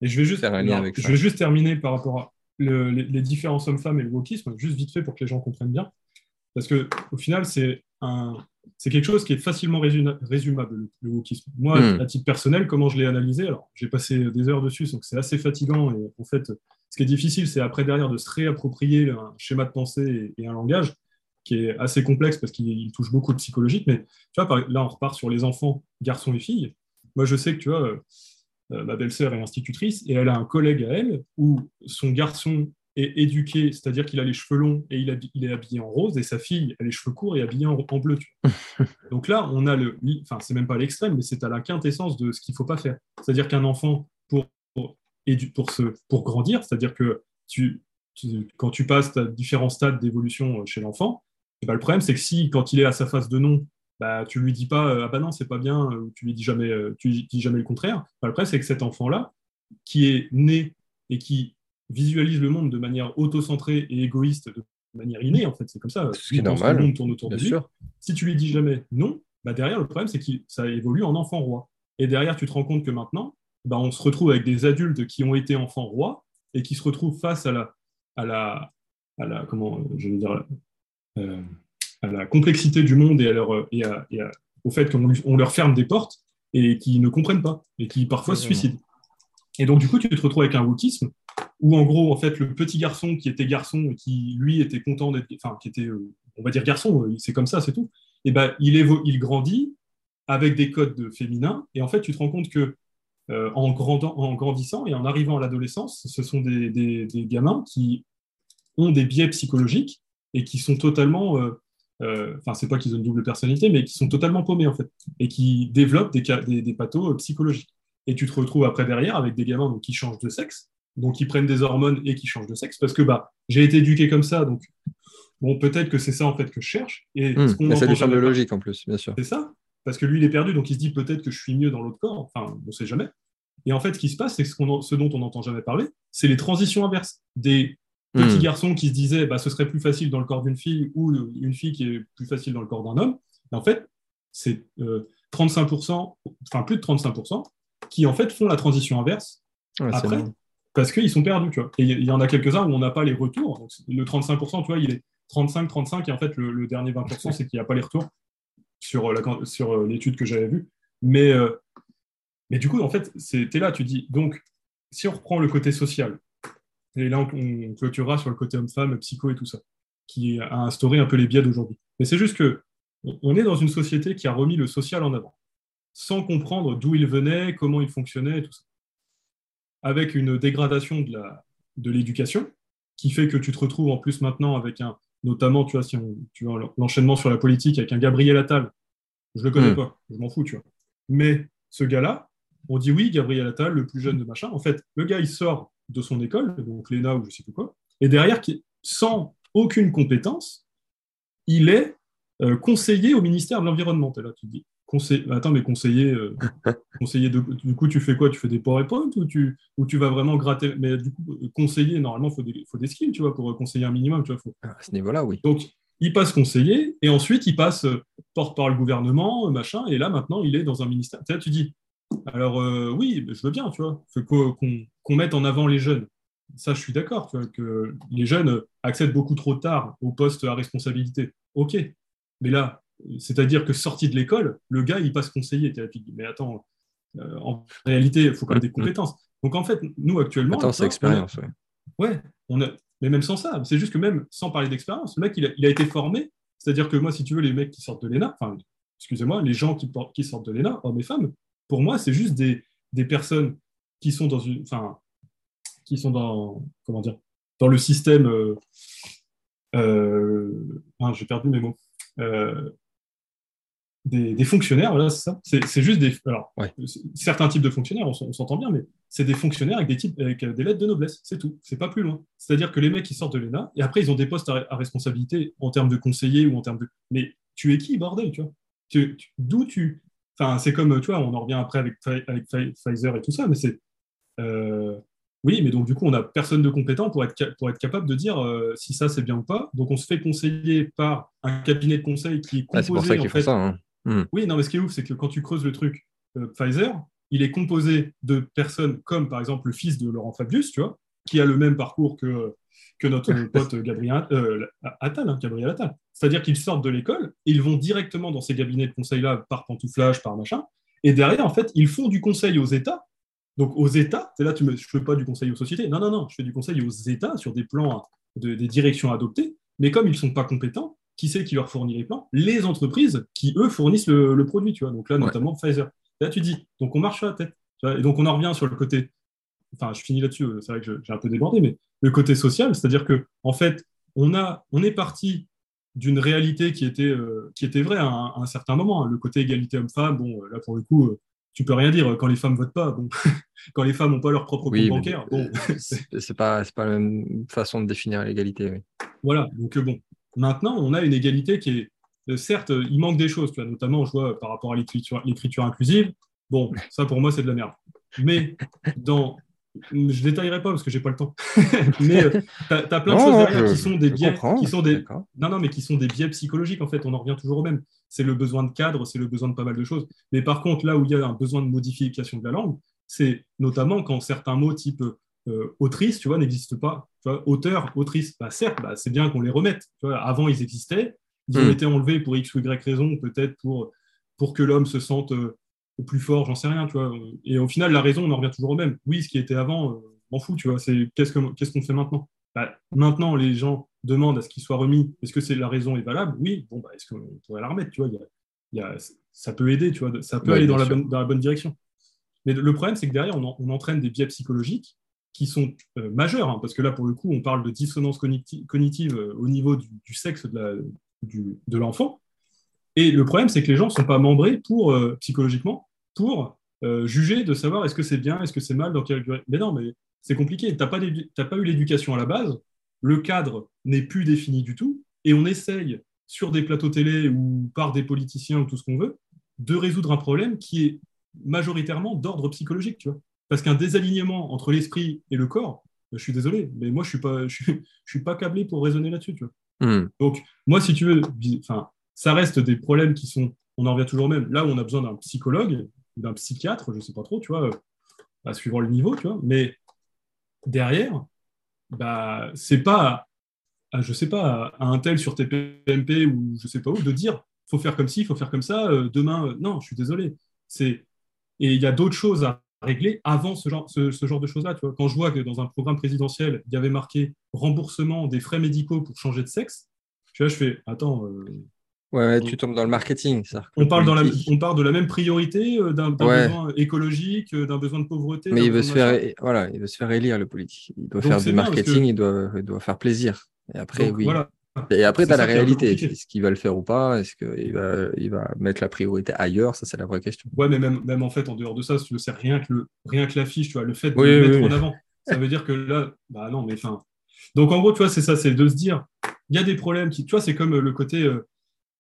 et je vais juste, faire un lien avec je vais juste terminer par rapport à les, différences hommes-femmes et le wokisme, juste vite fait pour que les gens comprennent bien. Parce que au final, c'est un, c'est quelque chose qui est facilement résumable, le, wokisme. Moi, hmm. à titre personnel, comment je l'ai analysé Alors, j'ai passé des heures dessus, donc c'est assez fatigant. Et en fait, ce qui est difficile, c'est après derrière de se réapproprier un schéma de pensée et, un langage qui est assez complexe parce qu'il touche beaucoup de psychologique. Mais tu vois, là, on repart sur les enfants, garçons et filles. Moi, je sais que tu vois, ma belle-sœur est institutrice, et elle a un collègue à elle où son garçon est éduqué, c'est-à-dire qu'il a les cheveux longs et il, est habillé en rose, et sa fille a les cheveux courts et habillée en, en bleu. Donc là, on a le, enfin, c'est même pas l'extrême, mais c'est à la quintessence de ce qu'il faut pas faire. C'est-à-dire qu'un enfant, pour, pour, pour, se, pour grandir, c'est-à-dire que tu, quand tu passes à différents stades d'évolution chez l'enfant, bah, le problème, c'est que si, quand il est à sa phase de non, bah, tu lui dis pas euh, ah bah non c'est pas bien ou tu lui dis jamais euh, tu dis jamais le contraire bah, le problème c'est que cet enfant là qui est né et qui visualise le monde de manière autocentrée et égoïste de manière innée en fait c'est comme ça ce qui est normal le monde tourne autour de lui. si tu lui dis jamais non bah derrière le problème c'est que ça évolue en enfant roi. Et derrière tu te rends compte que maintenant bah, on se retrouve avec des adultes qui ont été enfants rois et qui se retrouvent face à la à la à la comment je veux dire euh, à la complexité du monde et, à leur, et, au fait qu'on leur ferme des portes et qui ne comprennent pas et qui parfois se suicident. Et donc, du coup, tu te retrouves avec un wokisme où, en gros, en fait, le petit garçon qui était garçon et qui, lui, était content d'être, enfin, qui était, euh, on va dire garçon, euh, c'est comme ça, c'est tout, et ben, il, il grandit avec des codes féminins et en fait, tu te rends compte que euh, en, grandant, en grandissant et en arrivant à l'adolescence, ce sont des, des, gamins qui ont des biais psychologiques et qui sont totalement euh, enfin, c'est pas qu'ils ont une double personnalité, mais qui sont totalement paumés, en fait, et qui développent des, des, des pathos euh, psychologiques. Et tu te retrouves après derrière avec des gamins donc, qui changent de sexe, donc qui prennent des hormones et qui changent de sexe, parce que bah, j'ai été éduqué comme ça, donc bon, peut-être que c'est ça en fait que je cherche. Et mmh, ça lui de logique en plus, bien sûr. C'est ça, parce que lui il est perdu, donc il se dit peut-être que je suis mieux dans l'autre corps, enfin, on ne sait jamais. Et en fait, ce qui se passe, c'est ce, ce dont on n'entend jamais parler, c'est les transitions inverses. Des petit hmm. garçon qui se disait bah, ce serait plus facile dans le corps d'une fille ou une fille qui est plus facile dans le corps d'un homme. en fait, c'est 35%, euh, enfin plus de 35%, qui en fait font la transition inverse après, parce qu'ils sont perdus. Tu vois. Et il y en a quelques-uns où on n'a pas les retours. Donc, le 35%, tu vois, il est 35-35, et en fait, le, dernier 20%, c'est qu'il n'y a pas les retours sur, euh, la, sur euh, l'étude que j'avais vue. Mais, mais du coup, en fait, c'était là, tu dis, donc, si on reprend le côté social, et là, on, clôturera sur le côté homme-femme, psycho et tout ça, qui a instauré un peu les biais d'aujourd'hui. Mais c'est juste que on est dans une société qui a remis le social en avant, sans comprendre d'où il venait, comment il fonctionnait et tout ça. Avec une dégradation de l'éducation, qui fait que tu te retrouves en plus maintenant avec un, notamment, tu vois, si tu vois, l'enchaînement sur la politique avec un Gabriel Attal. Je le connais hmm. pas, je m'en fous, tu vois. Mais ce gars-là, on dit oui, Gabriel Attal, le plus jeune de machin. En fait, le gars, il sort de son école, donc l'ENA ou je sais plus quoi, et derrière, sans aucune compétence, il est euh, conseiller au ministère de l'Environnement. là, tu te dis, conseil... attends, mais conseiller, euh, conseiller de... du coup, tu fais quoi? Tu fais des PowerPoint ou tu, ou tu vas vraiment gratter? Mais du coup, conseiller, normalement, il faut des... faut des skills, tu vois, pour conseiller un minimum, tu vois. Faut... À ce niveau-là, oui. Donc, il passe conseiller, et ensuite, il passe euh, porte par le gouvernement, machin, et là, maintenant, il est dans un ministère. Là, tu dis, alors euh, oui, je veux bien, tu vois, qu'on mette en avant les jeunes. Ça, je suis d'accord, tu vois, que les jeunes accèdent beaucoup trop tard au poste à responsabilité. Ok, mais là, c'est-à-dire que sorti de l'école, le gars, il passe conseiller. mais attends, euh, en réalité, il faut quand même des compétences. Donc en fait, nous actuellement, attends, c'est expérience. Ouais. ouais, on a, mais même sans ça, c'est juste que même sans parler d'expérience, le mec, il a, il a été formé. C'est-à-dire que moi, si tu veux, les mecs qui sortent de l'ENA, enfin, excusez-moi, les gens qui, qui sortent de l'ENA, hommes et femmes, pour moi, c'est juste des, des, personnes qui sont dans une, enfin, qui sont dans, comment dire, dans le système. Euh, euh, j'ai perdu mes mots. Euh, des, des, fonctionnaires, voilà, c'est ça. C'est juste des. Alors, certains types de fonctionnaires, on, s'entend bien, mais c'est des fonctionnaires avec des, types, avec des lettres de noblesse, c'est tout. C'est pas plus loin. C'est-à-dire que les mecs, ils sortent de l'ENA et après, ils ont des postes à, responsabilité en termes de conseiller ou en termes de. Mais tu es qui, bordel, tu vois? D'où tu, Enfin, c'est comme, tu vois, on en revient après avec, avec Pfizer et tout ça, mais c'est. Euh, oui, mais donc du coup, on n'a personne de compétent pour être, pour être capable de dire euh, si ça c'est bien ou pas. Donc on se fait conseiller par un cabinet de conseil qui est composé. Ah, c'est pour ça ça. Hein. Hmm. Oui, non, mais ce qui est ouf, c'est que quand tu creuses le truc, euh, Pfizer, il est composé de personnes comme par exemple le fils de Laurent Fabius, tu vois, qui a le même parcours que, que notre pote Gabriel Attal, hein, Gabriel Attal. C'est-à-dire qu'ils sortent de l'école et ils vont directement dans ces cabinets de conseil-là par pantouflage, par machin. Et derrière, en fait, ils font du conseil aux États. Donc aux États, c'est là, tu me, je ne fais pas du conseil aux sociétés. Non, non, non, je fais du conseil aux États sur des plans, de, des directions adoptées. Mais comme ils ne sont pas compétents, qui c'est qui leur fournit les plans? Les entreprises qui, eux, fournissent le, produit. Tu vois. Donc là, notamment Pfizer. là, tu dis, donc on marche sur la tête. Et donc, on en revient sur le côté. Enfin, je finis là-dessus, c'est vrai que j'ai un peu débordé, mais le côté social, c'est-à-dire que, en fait, on, a, on est parti d'une réalité qui était, euh, qui était vraie à un, certain moment. Hein. Le côté égalité homme-femme, bon, là, pour le coup, euh, tu peux rien dire. Quand les femmes votent pas, bon, quand les femmes n'ont pas leur propre compte bancaire, bon. c'est pas, pas la même façon de définir l'égalité. Voilà, donc bon. Maintenant, on a une égalité qui est euh, certes, il manque des choses, tu vois, notamment, je vois par rapport à l'écriture inclusive. Bon, ça pour moi, c'est de la merde. Mais dans. Je détaillerai pas parce que j'ai pas le temps. mais euh, tu as, plein de choses derrière qui sont des biais. Qui sont des... Non, non, mais qui sont des biais psychologiques, en fait. On en revient toujours au même. C'est le besoin de cadre, c'est le besoin de pas mal de choses. Mais par contre, là où il y a un besoin de modification de la langue, c'est notamment quand certains mots type euh, autrice, tu vois, n'existent pas. Tu vois, auteur, autrice, bah, certes, bah, c'est bien qu'on les remette. Tu vois, avant, ils existaient. Ils ont hmm. été enlevés pour X ou Y raison, peut-être pour, pour que l'homme se sente euh, au plus fort, j'en sais rien, tu vois. Et au final, la raison, on en revient toujours au même. Oui, ce qui était avant, euh, m'en fous, tu vois. C'est qu'est-ce qu'on fait maintenant? Bah, Maintenant, les gens demandent à ce qu'il soit remis. Est-ce que c'est la raison est valable? Oui. Bon, bah, est-ce qu'on pourrait la remettre, tu vois? Y a, Ça peut aider, tu vois. Ça peut aller dans la, bonne, dans la, bonne, direction. Mais le problème, c'est que derrière, on, entraîne des biais psychologiques qui sont euh, majeurs, hein, parce que là, pour le coup, on parle de dissonance cognitive, au niveau du, du sexe de l'enfant. Et le problème, c'est que les gens ne sont pas membrés pour, euh, psychologiquement pour euh, juger de savoir est-ce que c'est bien, est-ce que c'est mal, dans quelle durée. Mais non, mais c'est compliqué. Tu n'as pas, pas eu l'éducation à la base, le cadre n'est plus défini du tout, et on essaye, sur des plateaux télé ou par des politiciens ou tout ce qu'on veut, de résoudre un problème qui est majoritairement d'ordre psychologique, tu vois. Parce qu'un désalignement entre l'esprit et le corps, je suis désolé, mais moi, je ne suis, pas, je suis pas câblé pour raisonner là-dessus, tu vois. Hmm. Donc, moi, si tu veux, ça reste des problèmes qui sont, on en revient toujours même. Là où on a besoin d'un psychologue, d'un psychiatre, je ne sais pas trop, tu vois, à suivant le niveau, tu vois. Mais derrière, bah, c'est pas, à, je sais pas, à un tel sur TPMP ou je sais pas où, de dire, faut faire comme ci, faut faire comme ça, euh, demain, euh, non, je suis désolé. C'est, et il y a d'autres choses à régler avant ce genre, ce, genre de choses-là. Tu vois. Quand je vois que dans un programme présidentiel, il y avait marqué remboursement des frais médicaux pour changer de sexe, tu vois, je fais, attends. Euh, ouais, tu tombes dans le marketing. Ça, on, parle dans la, on parle de la même priorité, euh, d'un besoin écologique, euh, d'un besoin de pauvreté. Mais il veut, se faire, voilà, il veut se faire élire, le politique. Il doit faire du marketing, il, doit, il doit faire plaisir. Et après, oui. Voilà. Et après, tu as la réalité. Est-ce qu'il va le faire ou pas? Est-ce qu'il va, il va mettre la priorité ailleurs? Ça, c'est la vraie question. Ouais, mais même, même en fait, en dehors de ça, si tu veux, c'est rien que, le, rien que l'affiche, tu vois, le fait de le mettre en avant. Ça veut dire que là, bah non, mais enfin. Donc, en gros, tu vois, c'est ça, c'est de se dire, il y a des problèmes qui, tu vois, c'est comme le côté, euh,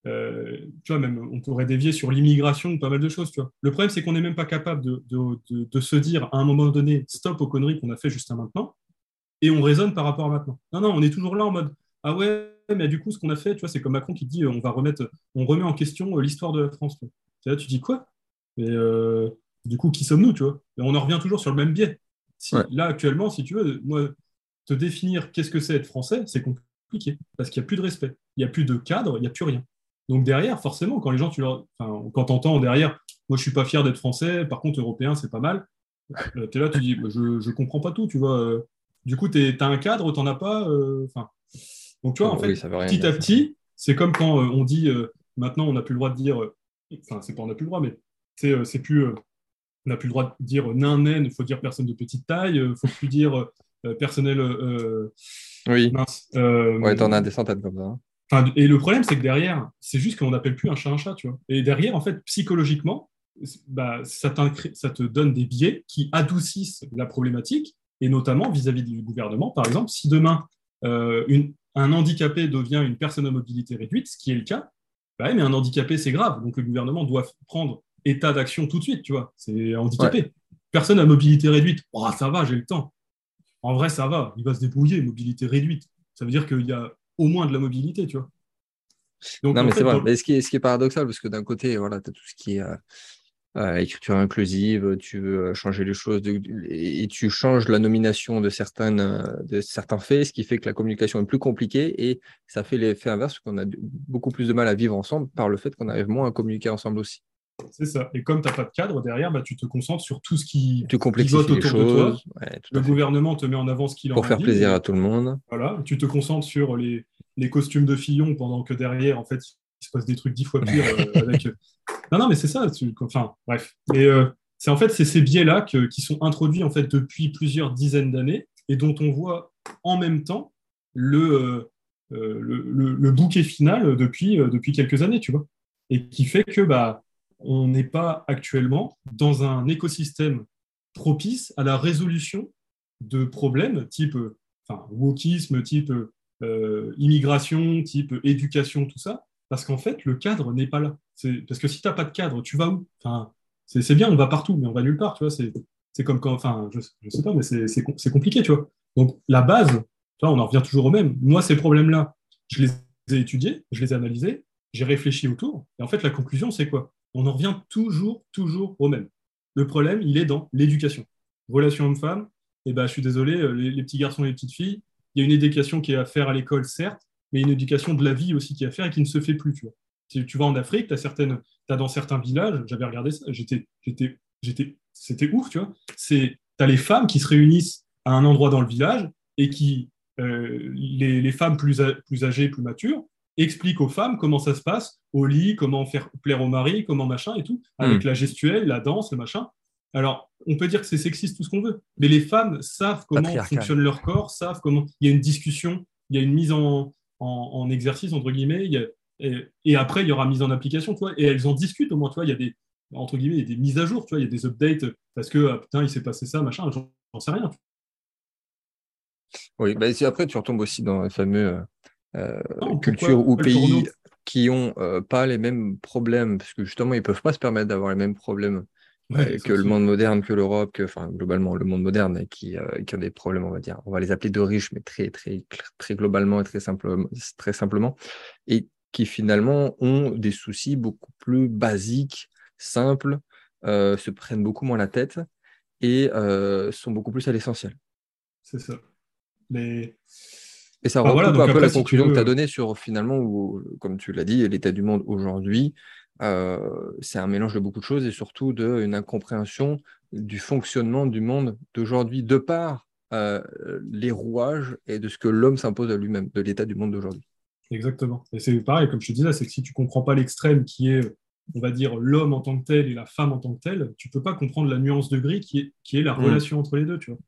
euh, tu vois, même, on pourrait dévier sur l'immigration, pas mal de choses, tu vois. Le problème, c'est qu'on n'est même pas capable de, de, de, se dire, à un moment donné, stop aux conneries qu'on a fait jusqu'à maintenant, et on raisonne par rapport à maintenant. Non, non, on est toujours là en mode, ah ouais, mais du coup, ce qu'on a fait, tu vois, c'est comme Macron qui dit on va remettre, on remet en question euh, l'histoire de la France. Là, tu dis quoi? Mais euh, du coup, qui sommes-nous, tu vois? Et on en revient toujours sur le même biais. Là, actuellement, si tu veux, moi, te définir qu'est-ce que c'est être français, c'est compliqué parce qu'il n'y a plus de respect, il n'y a plus de cadre, il n'y a plus rien. Donc derrière, forcément, quand les gens, tu leur, enfin, quand t'entends derrière, moi, je suis pas fier d'être français, par contre, européen, c'est pas mal. Euh, tu es là, tu dis, bah, je, ne comprends pas tout, tu vois. Du coup, tu as un cadre, tu n'en as pas. Enfin, donc, tu vois, en fait, petit à petit, c'est comme quand euh, on dit euh, maintenant, on n'a plus le droit de dire, euh, enfin, c'est pas on n'a plus le droit, mais c'est plus, on n'a plus le droit de dire nain, naine, il faut dire personne de petite taille, il faut plus dire personnel. oui. Mince, ouais, t'en as des centaines comme ça. Hein. Et le problème, c'est que derrière, c'est juste qu'on n'appelle plus un chat un chat, tu vois. Et derrière, en fait, psychologiquement, bah, ça, ça, te donne des biais qui adoucissent la problématique, et notamment vis-à-vis -vis du gouvernement. Par exemple, si demain, une, un handicapé devient une personne à mobilité réduite, ce qui est le cas, bah mais un handicapé, c'est grave. Donc le gouvernement doit prendre état d'action tout de suite, tu vois. C'est handicapé. Personne à mobilité réduite, oh, ça va, j'ai le temps. En vrai, ça va, il va se débrouiller, mobilité réduite. Ça veut dire qu'il y a au moins de la mobilité, tu vois. Donc, non, mais c'est vrai. Mais ce qui, est, ce qui est paradoxal, parce que d'un côté, voilà, tu as tout ce qui est euh, euh, écriture inclusive, tu veux euh, changer les choses et tu changes la nomination de, certaines, de certains faits, ce qui fait que la communication est plus compliquée et ça fait l'effet inverse qu'on a beaucoup plus de mal à vivre ensemble par le fait qu'on arrive moins à communiquer ensemble aussi. C'est ça. Et comme tu n'as pas de cadre derrière, bah, tu te concentres sur tout ce qui tu autour de toi. le gouvernement te met en avant ce qu'il en Pour faire plaisir à tout le monde. Voilà. Tu te concentres sur les, les costumes de Fillon pendant que derrière, en fait, il se passe des trucs dix fois pires avec non, non, mais c'est ça. enfin, bref. Et, euh, c'est en fait c'est ces biais-là qui sont introduits en fait depuis plusieurs dizaines d'années et dont on voit en même temps le, euh, le, le, bouquet final depuis, euh, depuis quelques années, tu vois. Et qui fait que bah, on n'est pas actuellement dans un écosystème propice à la résolution de problèmes type enfin, wokisme, type euh, immigration, type éducation, tout ça, parce qu'en fait, le cadre n'est pas là. Parce que si tu n'as pas de cadre, tu vas où? C'est bien, on va partout, mais on va nulle part, tu vois. C'est comme quand, enfin, je, je sais pas, mais c'est compliqué, tu vois. Donc, la base, on en revient toujours au même. Moi, ces problèmes-là, je les ai étudiés, je les ai analysés, j'ai réfléchi autour. Et en fait, la conclusion, c'est quoi? On en revient toujours, toujours au même. Le problème, il est dans l'éducation. Relation homme-femme, eh ben, je suis désolé, euh, les, petits garçons et les petites filles, il y a une éducation qui est à faire à l'école, certes, mais une éducation de la vie aussi qui est à faire et qui ne se fait plus. Tu, vois. Si tu vas en Afrique, tu as, certaines, dans certains villages, j'avais regardé ça, j'étais, j'étais, j'étais, c'était ouf, tu vois. Tu as les femmes qui se réunissent à un endroit dans le village et qui euh, les, femmes plus, plus âgées, plus matures, expliquent aux femmes comment ça se passe au lit, comment faire plaire au mari, comment machin et tout, avec hmm. la gestuelle, la danse, le machin. Alors, on peut dire que c'est sexiste tout ce qu'on veut, mais les femmes savent comment fonctionne leur corps, savent comment. Il y a une discussion, il y a une mise en, en, exercice entre guillemets, et, après il y aura mise en application, tu et elles en discutent au moins, tu vois. Il y a des entre guillemets, il y a des mises à jour, tu vois, il y a des updates parce que ah, putain, il s'est passé ça, machin, j'en sais rien. Oui, bah, si après tu retombes aussi dans les fameux euh, cultures ou pays qui n'ont euh, pas les mêmes problèmes, parce que justement, ils ne peuvent pas se permettre d'avoir les mêmes problèmes euh, que le monde moderne, que l'Europe, que enfin globalement le monde moderne, qui, qui a des problèmes, on va dire, on va les appeler de riches, mais très très très globalement et très simplement, très simplement, et qui finalement ont des soucis beaucoup plus basiques, simples, se prennent beaucoup moins la tête et sont beaucoup plus à l'essentiel. C'est ça. Mais... Et ça enfin, un peu la conclusion que tu as donnée sur finalement, où, comme tu l'as dit, l'état du monde aujourd'hui, euh, c'est un mélange de beaucoup de choses et surtout d'une incompréhension du fonctionnement du monde d'aujourd'hui, de par euh, les rouages et de ce que l'homme s'impose à lui-même, de l'état du monde d'aujourd'hui. Exactement. Et c'est pareil, comme je te disais, c'est que si tu ne comprends pas l'extrême qui est, on va dire, l'homme en tant que tel et la femme en tant que telle, tu ne peux pas comprendre la nuance de gris qui est, qui est la mm. relation entre les deux. Tu vois.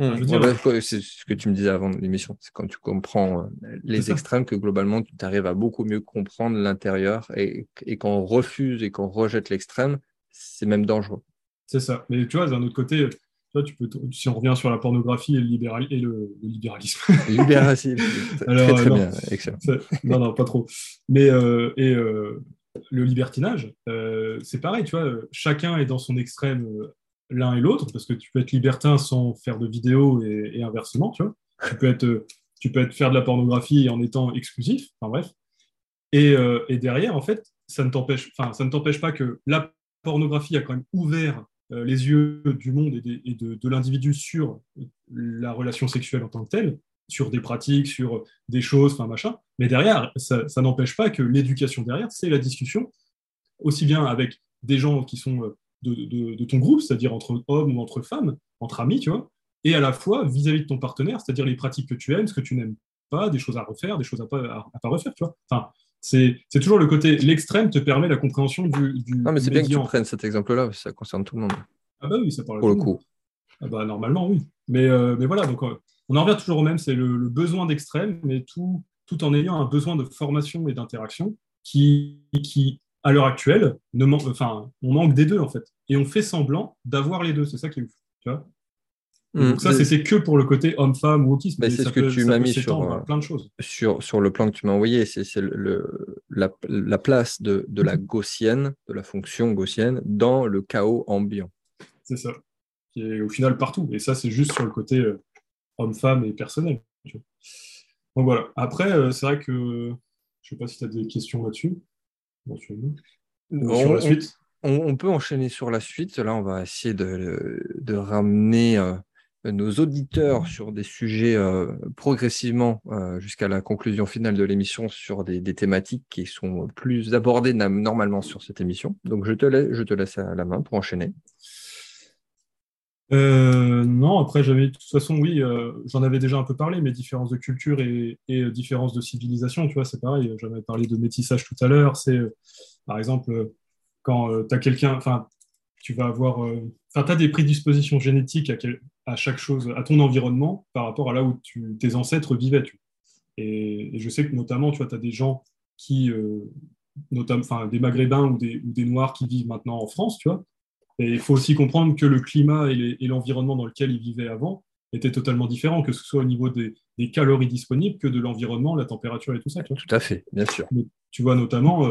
Mmh. c'est ce que tu me disais avant l'émission, c'est quand tu comprends euh, les extrêmes que globalement tu arrives à beaucoup mieux comprendre l'intérieur et, et quand on refuse et qu'on rejette l'extrême, c'est même dangereux. C'est ça. Mais tu vois, d'un autre côté, toi, tu peux si on revient sur la pornographie et le, libéral, et le, libéralisme. Libéralisme. très, très bien, excellent. Non, non, pas trop. Mais euh, et euh, le libertinage, c'est pareil, tu vois, chacun est dans son extrême l'un et l'autre, parce que tu peux être libertin sans faire de vidéo et, inversement, tu vois. Tu peux, être, tu peux être faire de la pornographie en étant exclusif, enfin bref. Et, euh, et derrière, en fait, ça ne t'empêche, enfin, ça ne t'empêche pas que la pornographie a quand même ouvert euh, les yeux du monde et, de, de l'individu sur la relation sexuelle en tant que telle, sur des pratiques, sur des choses, enfin machin. Mais derrière, ça, ça n'empêche pas que l'éducation derrière, c'est la discussion, aussi bien avec des gens qui sont de, ton groupe, c'est-à-dire entre hommes ou entre femmes, entre amis, tu vois, et à la fois vis-à-vis de ton partenaire, c'est-à-dire les pratiques que tu aimes, ce que tu n'aimes pas, des choses à refaire, des choses à pas, à, pas refaire, tu vois. Enfin, c'est toujours le côté, l'extrême te permet la compréhension du. du non, mais c'est bien que tu prennes cet exemple-là, ça concerne tout le monde. Ah bah oui, ça parle Pour le coup. Ah bah normalement, oui. Mais, euh, mais voilà, donc euh, on en revient toujours au même, c'est le, besoin d'extrême, mais tout, tout en ayant un besoin de formation et d'interaction qui, qui, à l'heure actuelle, ne enfin, on manque des deux en fait. Et on fait semblant d'avoir les deux. C'est ça qui est ouf. Tu vois mm. Donc ça, c'est que pour le côté homme-femme ou autisme. c'est ce que tu m'as mis sur, euh, plein de choses. Sur, sur le plan que tu m'as envoyé. C'est le, la, la, place de, de la gaussienne, de la fonction gaussienne, dans le chaos ambiant. C'est ça. Qui est au final partout. Et ça, c'est juste sur le côté euh, homme-femme et personnel. Donc voilà. Après, euh, c'est vrai que je ne sais pas si tu as des questions là-dessus on, peut enchaîner sur la suite. Là, on va essayer de, ramener euh, nos auditeurs sur des sujets euh, progressivement euh, jusqu'à la conclusion finale de l'émission sur des, thématiques qui sont plus abordées normalement sur cette émission. Donc, je te, laisse, je te laisse à la main pour enchaîner. Non, après, j'avais de toute façon, oui, j'en avais déjà un peu parlé, mais différences de culture et, et différences de civilisation, tu vois, c'est pareil. J'avais parlé de métissage tout à l'heure. C'est, par exemple, quand tu as quelqu'un, enfin, tu vas avoir. Enfin, tu as des prédispositions génétiques à, chaque chose, à ton environnement par rapport à là où tes ancêtres vivaient. Tu et, je sais que notamment, tu vois, tu as des gens qui, notamment, enfin, des Maghrébins ou des, ou des, Noirs qui vivent maintenant en France, tu vois. Et il faut aussi comprendre que le climat et l'environnement dans lequel ils vivaient avant étaient totalement différents, que ce soit au niveau des, des calories disponibles que de l'environnement, la température et tout ça. Tout à fait, bien sûr. tu vois notamment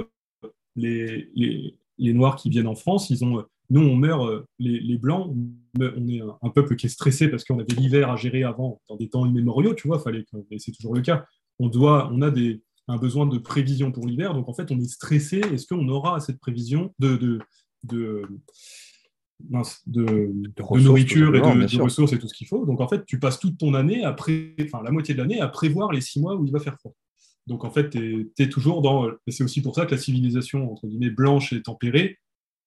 les, les, les, Noirs qui viennent en France, ils ont, nous, on meurt, les, les Blancs, on est un, peuple qui est stressé parce qu'on avait l'hiver à gérer avant, dans des temps immémoriaux, tu vois, fallait et c'est toujours le cas. On, doit, on a des, un besoin de prévision pour l'hiver, donc en fait, on est stressé. Est-ce qu'on aura cette prévision de, de, de, de, nourriture et de, ressources et tout ce qu'il faut. Donc en fait, tu passes toute ton année, après, enfin la moitié de l'année, à prévoir les six mois où il va faire froid. Donc en fait, tu es, toujours dans. Et c'est aussi pour ça que la civilisation, entre guillemets, blanche et tempérée,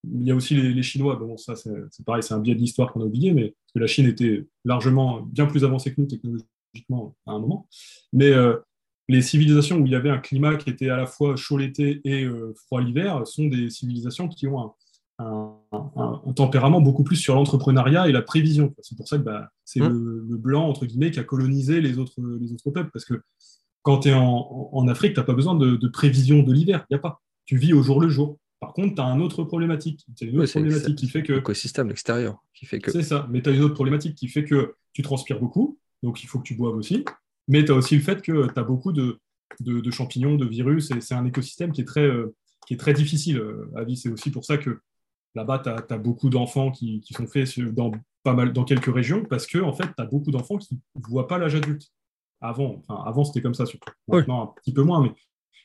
il y a aussi les, Chinois. Bon, ça, c'est pareil, c'est un biais de l'histoire qu'on a oublié, mais parce que la Chine était largement bien plus avancée que nous technologiquement à un moment. Mais euh, les civilisations où il y avait un climat qui était à la fois chaud l'été et euh, froid l'hiver sont des civilisations qui ont un, un, tempérament beaucoup plus sur l'entrepreneuriat et la prévision. C'est pour ça que bah, c'est mmh. le, blanc, entre guillemets, qui a colonisé les autres, les autres peuples. Parce que quand tu es en, en, Afrique, tu n'as pas besoin de, prévision de l'hiver. Il n'y a pas. Tu vis au jour le jour. Par contre, tu as une autre problématique. C'est une autre problématique qui fait que. L'écosystème extérieur. Qui fait que... C'est ça. Mais tu as une autre problématique qui fait que tu transpires beaucoup. Donc, il faut que tu boives aussi. Mais tu as aussi le fait que tu as beaucoup de, de, champignons, de virus. Et c'est un écosystème qui est très, euh, qui est très difficile euh, à vivre. C'est aussi pour ça que Là-bas, tu as, beaucoup d'enfants qui, sont faits dans, pas mal, dans quelques régions parce que en fait, tu as beaucoup d'enfants qui ne voient pas l'âge adulte. Avant, enfin, avant c'était comme ça surtout. Maintenant, un petit peu moins. Mais...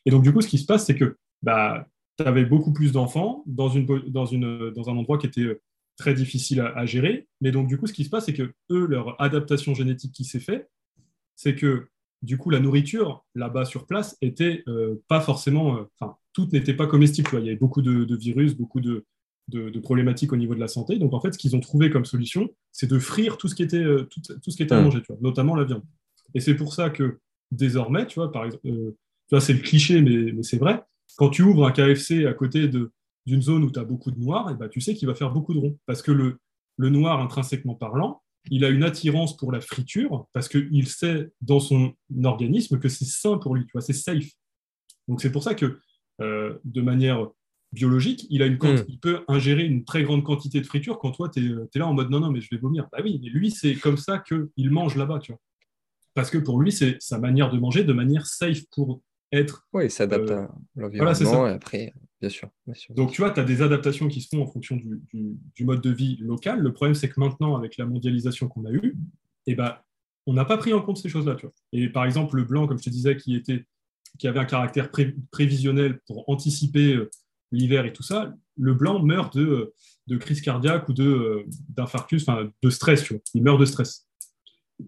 Et donc, du coup, ce qui se passe, c'est que bah, tu avais beaucoup plus d'enfants dans, une, dans, une, dans un endroit qui était très difficile à, gérer. Mais donc, du coup, ce qui se passe, c'est que eux, leur adaptation génétique qui s'est faite, c'est que du coup, la nourriture là-bas sur place était euh, pas forcément, euh, enfin, toute n'était pas comestible. Il y avait beaucoup de virus, beaucoup de, de, problématiques au niveau de la santé. Donc en fait, ce qu'ils ont trouvé comme solution, c'est de frire tout ce qui était, euh, tout, ce qui était à manger, tu vois, notamment la viande. Et c'est pour ça que désormais, tu vois, par exemple, euh, c'est le cliché, mais, mais c'est vrai, quand tu ouvres un KFC à côté d'une zone où tu as beaucoup de noirs, et eh ben, tu sais qu'il va faire beaucoup de ronds. Parce que le, le noir, intrinsèquement parlant, il a une attirance pour la friture parce qu'il sait dans son organisme que c'est sain pour lui, tu vois, c'est safe. Donc c'est pour ça que euh, de manière biologique, il, a une hmm. il peut ingérer une très grande quantité de friture quand toi, tu es, là en mode non, non, mais je vais vomir. Bah oui, mais lui, c'est comme ça qu'il mange là-bas, tu vois. Parce que pour lui, c'est sa manière de manger de manière safe pour être. Oui, il s'adapte euh, à l'environnement et après, bien sûr, Donc, tu vois, tu as des adaptations qui se font en fonction du, mode de vie local. Le problème, c'est que maintenant, avec la mondialisation qu'on a eue, eh ben, on n'a pas pris en compte ces choses-là. Tu vois. Et par exemple, le blanc, comme je te disais, qui, était, qui avait un caractère prévisionnel pour anticiper euh, l'hiver et tout ça, le blanc meurt de, de crise cardiaque ou de, d'infarctus, enfin de stress, tu vois. Il meurt de stress.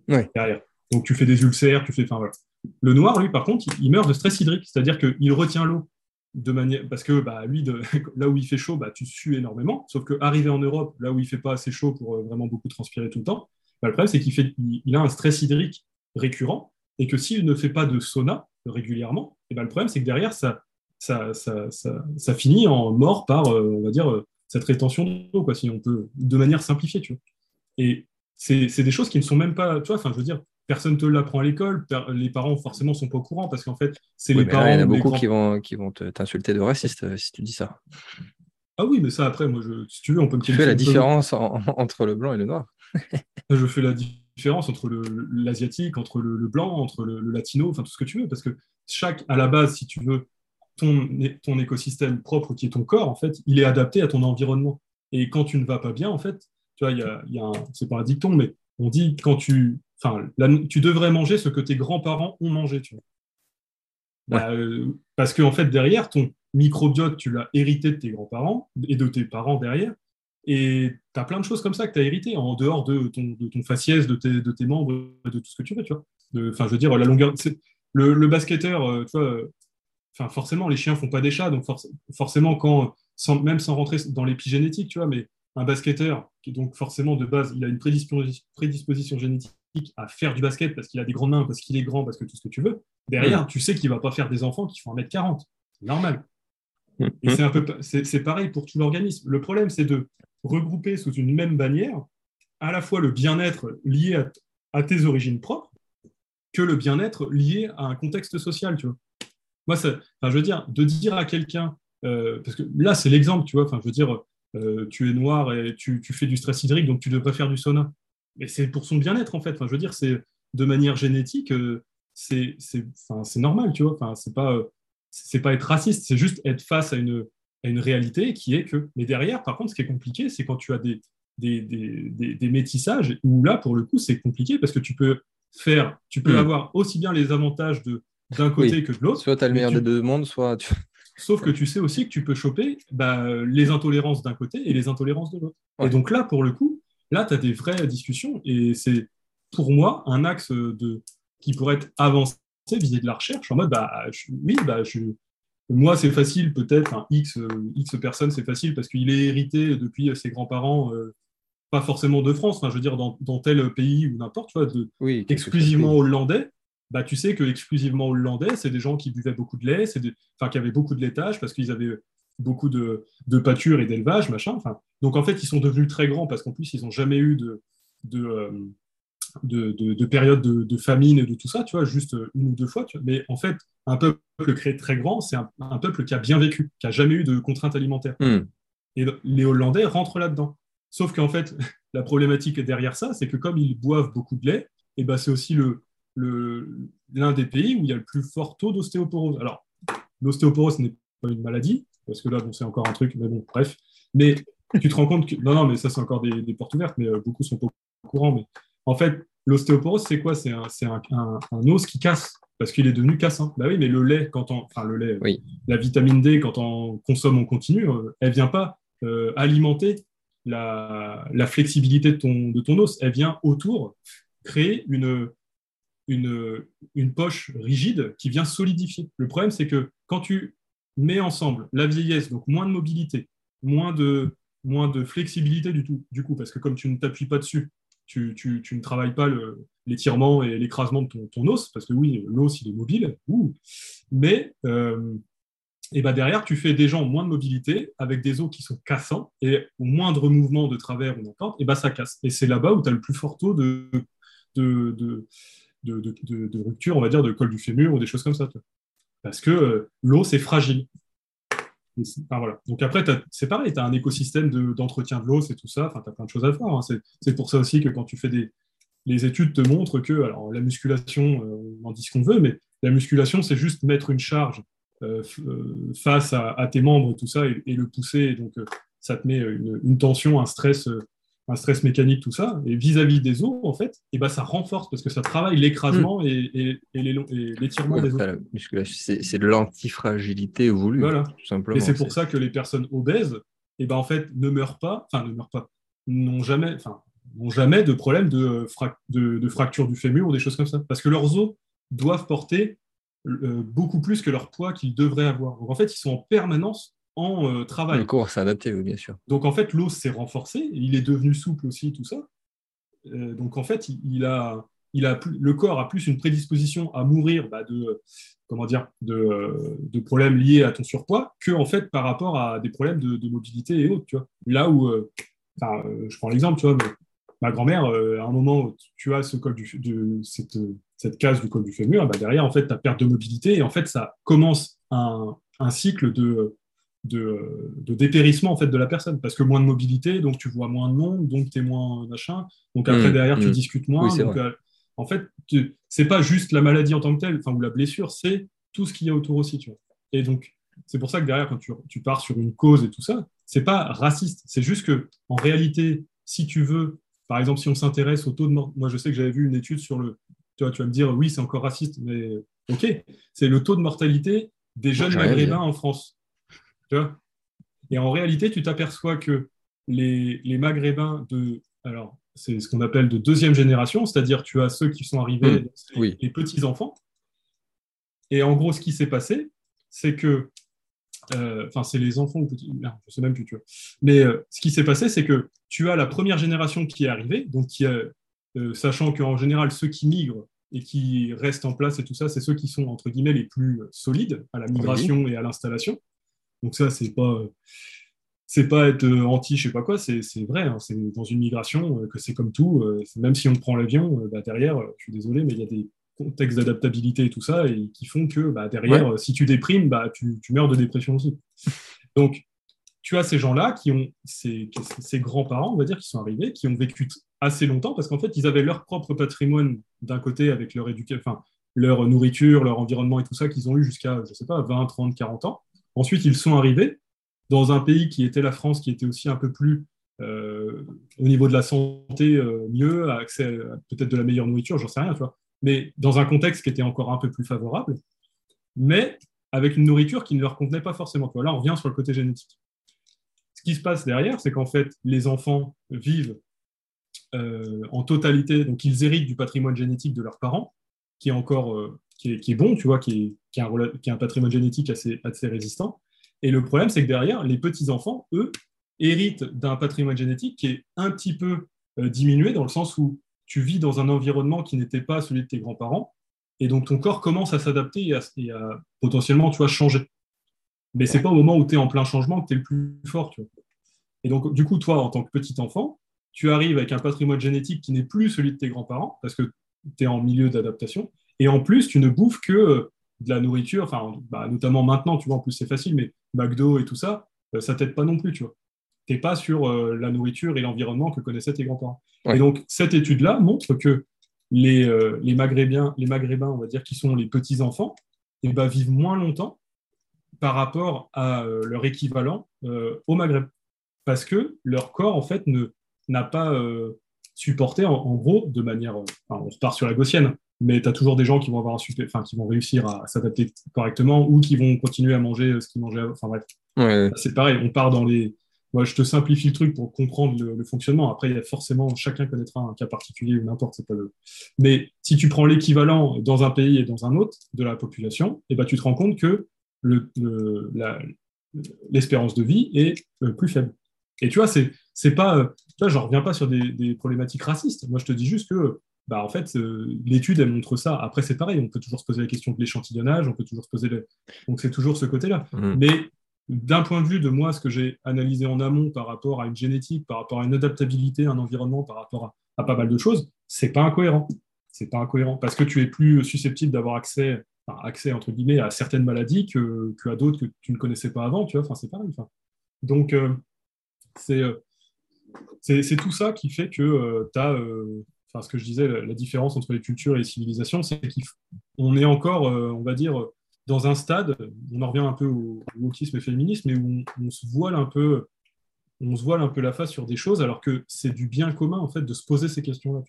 Derrière. Donc tu fais des ulcères, tu fais. Enfin, voilà. Le noir, lui, par contre, il meurt de stress hydrique, c'est-à-dire qu'il retient l'eau de manière. Parce que bah, lui, de... là où il fait chaud, bah, tu sues énormément. Sauf qu'arriver en Europe, là où il fait pas assez chaud pour euh, vraiment beaucoup transpirer tout le temps, bah, le problème, c'est qu'il fait... il a un stress hydrique récurrent et que s'il ne fait pas de sauna régulièrement, et ben, le problème, c'est que derrière, ça, ça, ça, ça, finit en mort par, euh, on va dire, euh, cette rétention d'eau, quoi, si on peut, de manière simplifiée, tu vois. Et c'est des choses qui ne sont même pas, tu vois, enfin, je veux dire, personne ne te l'apprend à l'école, les parents forcément sont pas au courant parce qu'en fait, c'est les parents. il y en a beaucoup qui vont, qui vont t'insulter de raciste euh, si tu dis ça. Ah oui, mais ça après, moi, je, si tu veux, on peut me Tu fais la différence entre le blanc et le noir. je fais la différence entre l'asiatique, entre le, blanc, entre le, le, latino, enfin tout ce que tu veux, parce que chaque, à la base, si tu veux, ton, ton écosystème propre qui est ton corps, en fait, il est adapté à ton environnement. Et quand tu ne vas pas bien, en fait, tu vois, il y a, y a un, c'est pas un dicton, mais on dit quand tu, enfin, tu devrais manger ce que tes grands-parents ont mangé, tu vois. Bah, euh, parce qu'en en fait, derrière, ton microbiote, tu l'as hérité de tes grands-parents et de tes parents derrière. Et tu as plein de choses comme ça que tu as hérité, en dehors de ton, de ton faciès, de tes, de tes membres, de tout ce que tu veux, tu vois. Enfin, je veux dire, la longueur. Le, le, basketteur, euh, tu vois, enfin forcément, les chiens font pas des chats, donc forcément, quand, sans, même sans rentrer dans l'épigénétique, tu vois, mais un basketteur, qui donc forcément de base, il a une prédisposition, génétique à faire du basket parce qu'il a des grandes mains, parce qu'il est grand, parce que tout ce que tu veux, derrière, tu sais qu'il va pas faire des enfants qui font 1m40. C'est normal. Et c'est un peu, c'est pareil pour tout l'organisme. Le problème, c'est de, regrouper sous une même bannière à la fois le bien-être lié à, tes origines propres que le bien-être lié à un contexte social, tu vois. Moi, ça, je veux dire, de dire à quelqu'un, euh, parce que là, c'est l'exemple, tu vois, enfin, je veux dire, euh, tu es noir et tu, fais du stress hydrique, donc tu devrais faire du sauna. Mais c'est pour son bien-être, en fait. Enfin, je veux dire, c'est de manière génétique, euh, c'est normal, tu vois. Enfin, c'est pas, c'est pas être raciste, c'est juste être face à une, à une réalité qui est que. Mais derrière, par contre, ce qui est compliqué, c'est quand tu as des, des, des, des, métissages où là, pour le coup, c'est compliqué parce que tu peux faire, tu peux hmm. avoir aussi bien les avantages d'un côté que de l'autre. Soit tu as le meilleur des deux mondes, soit Sauf que tu sais aussi que tu peux choper bah, les intolérances d'un côté et les intolérances de l'autre. Et donc là, pour le coup, là, tu as des vraies discussions et c'est pour moi un axe de, qui pourrait être avancé vis-à-vis de la recherche en mode, bah, oui, bah, je, moi, c'est facile, peut-être, X, X personne, c'est facile parce qu'il est hérité depuis ses grands-parents, euh, pas forcément de France, je veux dire, dans, tel pays ou n'importe, tu vois, de, exclusivement hollandais bah, tu sais que exclusivement hollandais, c'est des gens qui buvaient beaucoup de lait, des, enfin, qui avaient beaucoup de laitage parce qu'ils avaient beaucoup de, de pâture et d'élevage, machin. Enfin, donc en fait, ils sont devenus très grands parce qu'en plus, ils n'ont jamais eu de, de, euh, de, de, période de, famine et de tout ça, tu vois, juste une ou deux fois. Tu vois. Mais en fait, un peuple créé très grand, c'est un, peuple qui a bien vécu, qui a jamais eu de contraintes alimentaires. Hmm. Et les Hollandais rentrent là-dedans. Sauf qu'en fait, la problématique derrière ça, c'est que comme ils boivent beaucoup de lait, et ben c'est aussi le, l'un des pays où il y a le plus fort taux d'ostéoporose. Alors, l'ostéoporose n'est pas une maladie, parce que là, bon, c'est encore un truc, mais bon, bref. Mais tu te rends compte que. Non, non, mais ça, c'est encore des, portes ouvertes, mais euh, beaucoup sont pas au courant. Mais en fait, l'ostéoporose, c'est quoi? C'est un, un, un, os qui casse, parce qu'il est devenu cassant. Bah oui, mais le lait, quand on. Enfin, le lait, oui. la vitamine D, quand on consomme en continu, euh, elle vient pas euh, alimenter la, la, flexibilité de ton, de ton os. Elle vient autour créer une, une, une poche rigide qui vient solidifier. Le problème, c'est que quand tu mets ensemble la vieillesse, donc moins de mobilité, moins de, moins de flexibilité du tout, du coup, parce que comme tu ne t'appuies pas dessus, tu, tu, tu, ne travailles pas l'étirement et l'écrasement de ton, ton, os, parce que oui, l'os, il est mobile, ouh. mais euh, et ben derrière, tu fais des gens moins de mobilité, avec des os qui sont cassants, et au moindre mouvement de travers ou n'importe, et ben ça casse. Et c'est là-bas où tu as le plus fort taux de, de, de de, rupture, on va dire, de col du fémur ou des choses comme ça. Parce que euh, l'eau, c'est fragile. voilà. Donc après, c'est pareil, tu as un écosystème d'entretien de, l'eau, c'est tout ça, tu as plein de choses à faire. Hein. C'est pour ça aussi que quand tu fais des... Les études te montrent que alors, la musculation, euh, on en dit ce qu'on veut, mais la musculation, c'est juste mettre une charge euh, face à, tes membres tout ça, et, le pousser. donc, ça te met une tension, un stress un stress mécanique, tout ça, et vis-à-vis des os, en fait, et ben ça renforce parce que ça travaille l'écrasement hmm. et, l'étirement des os. C'est de l'antifragilité voulue, voilà. tout simplement. Et c'est pour ça que les personnes obèses, et ben en fait, ne meurent pas, enfin, ne meurent pas, n'ont jamais, enfin, n'ont jamais de problème de, de, fracture du fémur ou des choses comme ça, parce que leurs os doivent porter euh, beaucoup plus que leur poids qu'ils devraient avoir. Donc en fait, ils sont en permanence en euh, travail. Le corps s'est adapté, oui, bien sûr. Donc en fait, l'os s'est renforcé, il est devenu souple aussi, tout ça. Euh, donc en fait, il, a, il a le corps a plus une prédisposition à mourir bah, de, comment dire, de, de, problèmes liés à ton surpoids que en fait par rapport à des problèmes de, mobilité et autres. Tu vois. Là où, euh, je prends l'exemple, tu vois, ma grand-mère, à un moment, tu as ce col du, de cette, cette case du col du fémur, bah, derrière, en fait, tu as perte de mobilité et en fait, ça commence un, un cycle de de, dépérissement en fait de la personne. Parce que moins de mobilité donc tu vois moins de monde donc tu es moins machin. Donc après mmh, derrière tu mmh. discutes moins. Donc, euh, en fait c'est pas juste la maladie en tant que telle enfin ou la blessure c'est tout ce qu'il y a autour aussi tu vois. Et donc c'est pour ça que derrière quand tu, tu, pars sur une cause et tout ça c'est pas raciste. C'est juste que en réalité si tu veux par exemple si on s'intéresse au taux de mort moi je sais que j'avais vu une étude sur le tu vois tu vas me dire oui c'est encore raciste mais ok. C'est le taux de mortalité des jeunes maghrébins en France et en réalité, tu t'aperçois que les, maghrébins de. Alors, c'est ce qu'on appelle de deuxième génération, c'est-à-dire tu as ceux qui sont arrivés, mmh, les, petits-enfants. Et en gros, ce qui s'est passé, c'est que. Euh, enfin, c'est les enfants ou petits. je sais même plus, tu vois. Mais euh, ce qui s'est passé, c'est que tu as la première génération qui est arrivée, donc qui a, euh, sachant qu'en général, ceux qui migrent et qui restent en place et tout ça, c'est ceux qui sont, entre guillemets, les plus solides à la migration et à l'installation. Donc ça, c'est pas, c'est pas être anti, je sais pas quoi, c'est vrai. Hein, c'est dans une migration que c'est comme tout. même si on prend l'avion, bah, derrière, je suis désolé, mais il y a des contextes d'adaptabilité et tout ça, et qui font que bah, derrière, si tu déprimes, bah, tu, tu, meurs de dépression aussi. Donc, tu as ces gens-là qui ont, ces, ces grands-parents, on va dire, qui sont arrivés, qui ont vécu assez longtemps, parce qu'en fait, ils avaient leur propre patrimoine d'un côté avec leur éducation, enfin, leur nourriture, leur environnement et tout ça, qu'ils ont eu jusqu'à, je sais pas, 20, 30, 40 ans. Ensuite, ils sont arrivés dans un pays qui était la France, qui était aussi un peu plus euh, au niveau de la santé euh, mieux, accès peut-être de la meilleure nourriture, j'en sais rien, tu vois mais dans un contexte qui était encore un peu plus favorable, mais avec une nourriture qui ne leur convenait pas forcément. Là, on revient sur le côté génétique. Ce qui se passe derrière, c'est qu'en fait, les enfants vivent euh, en totalité, donc ils héritent du patrimoine génétique de leurs parents, qui est encore qui, est, bon, tu vois, qui est, un, qui un, patrimoine génétique assez, assez résistant. Et le problème, c'est que derrière, les petits-enfants, eux, héritent d'un patrimoine génétique qui est un petit peu euh, diminué dans le sens où tu vis dans un environnement qui n'était pas celui de tes grands-parents, et donc ton corps commence à s'adapter et, à, potentiellement, tu vois, changer. Mais c'est pas au moment où tu es en plein changement que tu es le plus fort. Et donc, du coup, toi, en tant que petit enfant, tu arrives avec un patrimoine génétique qui n'est plus celui de tes grands-parents, parce que tu es en milieu d'adaptation, et en plus, tu ne bouffes que euh, de la nourriture, enfin, bah, notamment maintenant, tu vois, en plus c'est facile, mais McDo et tout ça, euh, ça t'aide pas non plus, tu vois tu n'es pas sur euh, la nourriture et l'environnement que connaissaient tes grands-parents. Et donc, cette étude-là montre que les, euh, les, Maghrébins, les Maghrébins, on va dire, qui sont les petits-enfants, eh ben, vivent moins longtemps par rapport à euh, leur équivalent au Maghreb. Parce que leur corps, en fait, n'a pas supporté, en, gros, de manière... on repart sur la gaussienne, mais tu as toujours des gens qui vont, avoir un enfin, qui vont réussir à s'adapter correctement ou qui vont continuer à manger ce qu'ils mangeaient. Enfin bref, c'est pareil, on part dans les, moi, je te simplifie le truc pour comprendre le, fonctionnement. Après, il y a forcément, chacun connaîtra un cas particulier ou n'importe, c'est pas le. Mais si tu prends l'équivalent dans un pays et dans un autre de la population, eh ben, tu te rends compte que l'espérance de vie est euh, plus faible. Et tu vois, c'est, c'est pas, euh, tu vois, je reviens pas sur des, problématiques racistes. Moi, je te dis juste que, bah, en fait, euh, l'étude, elle montre ça. Après, c'est pareil, on peut toujours se poser la question de l'échantillonnage, on peut toujours se poser, donc c'est toujours ce côté-là. Mmh. Mais d'un point de vue de moi, ce que j'ai analysé en amont par rapport à une génétique, par rapport à une adaptabilité, un environnement, par rapport à, pas mal de choses, c'est pas incohérent. C'est pas incohérent parce que tu es plus susceptible d'avoir accès, accès entre guillemets à certaines maladies que, à d'autres que tu ne connaissais pas avant. Tu vois, enfin c'est pareil. Donc euh, euh, c'est c'est tout ça qui fait que euh, tu as Enfin, ce que je disais, la, différence entre les cultures et les civilisations, c'est qu'on est encore, on va dire, dans un stade, on en revient un peu au, wokisme et féminisme, mais où on, se voile un peu, on se voile un peu la face sur des choses, alors que c'est du bien commun en fait de se poser ces questions-là.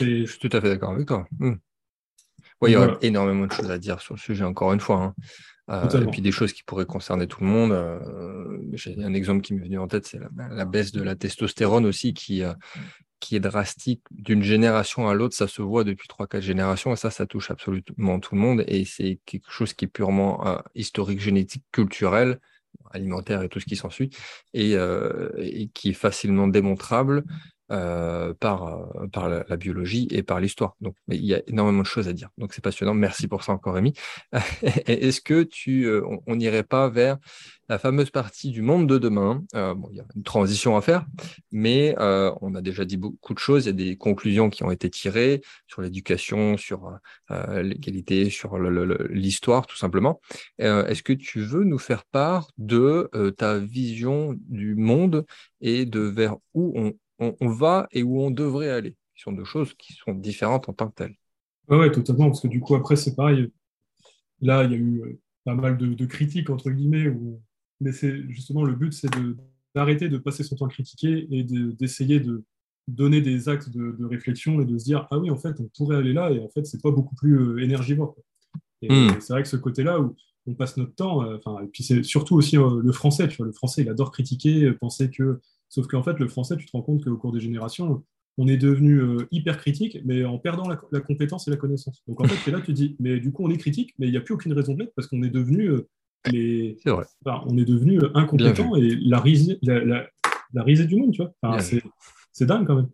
Je suis tout à fait d'accord avec toi. Hmm. il y aurait énormément de choses à dire sur le sujet, encore une fois. Hein. Euh, et puis des choses qui pourraient concerner tout le monde. Euh, j'ai un exemple qui m'est venu en tête, c'est la, baisse de la testostérone aussi, qui, euh, qui est drastique d'une génération à l'autre, ça se voit depuis 3-4 générations, et ça, ça touche absolument tout le monde, et c'est quelque chose qui est purement euh, historique, génétique, culturel, alimentaire et tout ce qui s'ensuit, et, euh, et, qui est facilement démontrable euh, par, euh, la, biologie et par l'histoire. Donc, il y a énormément de choses à dire. Donc, c'est passionnant. Merci pour ça encore, Rémi. Est-ce que tu, euh, on n'irait pas vers la fameuse partie du monde de demain? Bon, Il y a une transition à faire, mais on a déjà dit beaucoup de choses. Il y a des conclusions qui ont été tirées sur l'éducation, sur l'égalité, sur l'histoire, tout simplement. Est-ce que tu veux nous faire part de ta vision du monde et de vers où on, on, va et où on devrait aller. Ce sont deux choses qui sont différentes en tant que telles. Oui, ouais, totalement, parce que du coup, après, c'est pareil. Là, il y a eu euh, pas mal de, critiques, entre guillemets, mais c'est justement le but, c'est d'arrêter de, passer son temps à critiquer et d'essayer de, donner des actes de, réflexion et de se dire, ah oui, en fait, on pourrait aller là, et en fait, c'est pas beaucoup plus euh, énergivore. Et hmm. c'est vrai que ce côté-là où on passe notre temps, euh, et puis c'est surtout aussi le français, tu vois, le français, il adore critiquer, penser que Sauf qu'en fait, le français, tu te rends compte qu'au cours des générations, on est devenu euh, hyper critique, mais en perdant la, compétence et la connaissance. Donc en fait, là, tu dis, mais du coup, on est critique, mais il n'y a plus aucune raison de l'être parce qu'on est devenu euh, les. C'est vrai. on est devenu euh, incompétent et la risée, la, risée du monde, tu vois. c'est dingue quand même.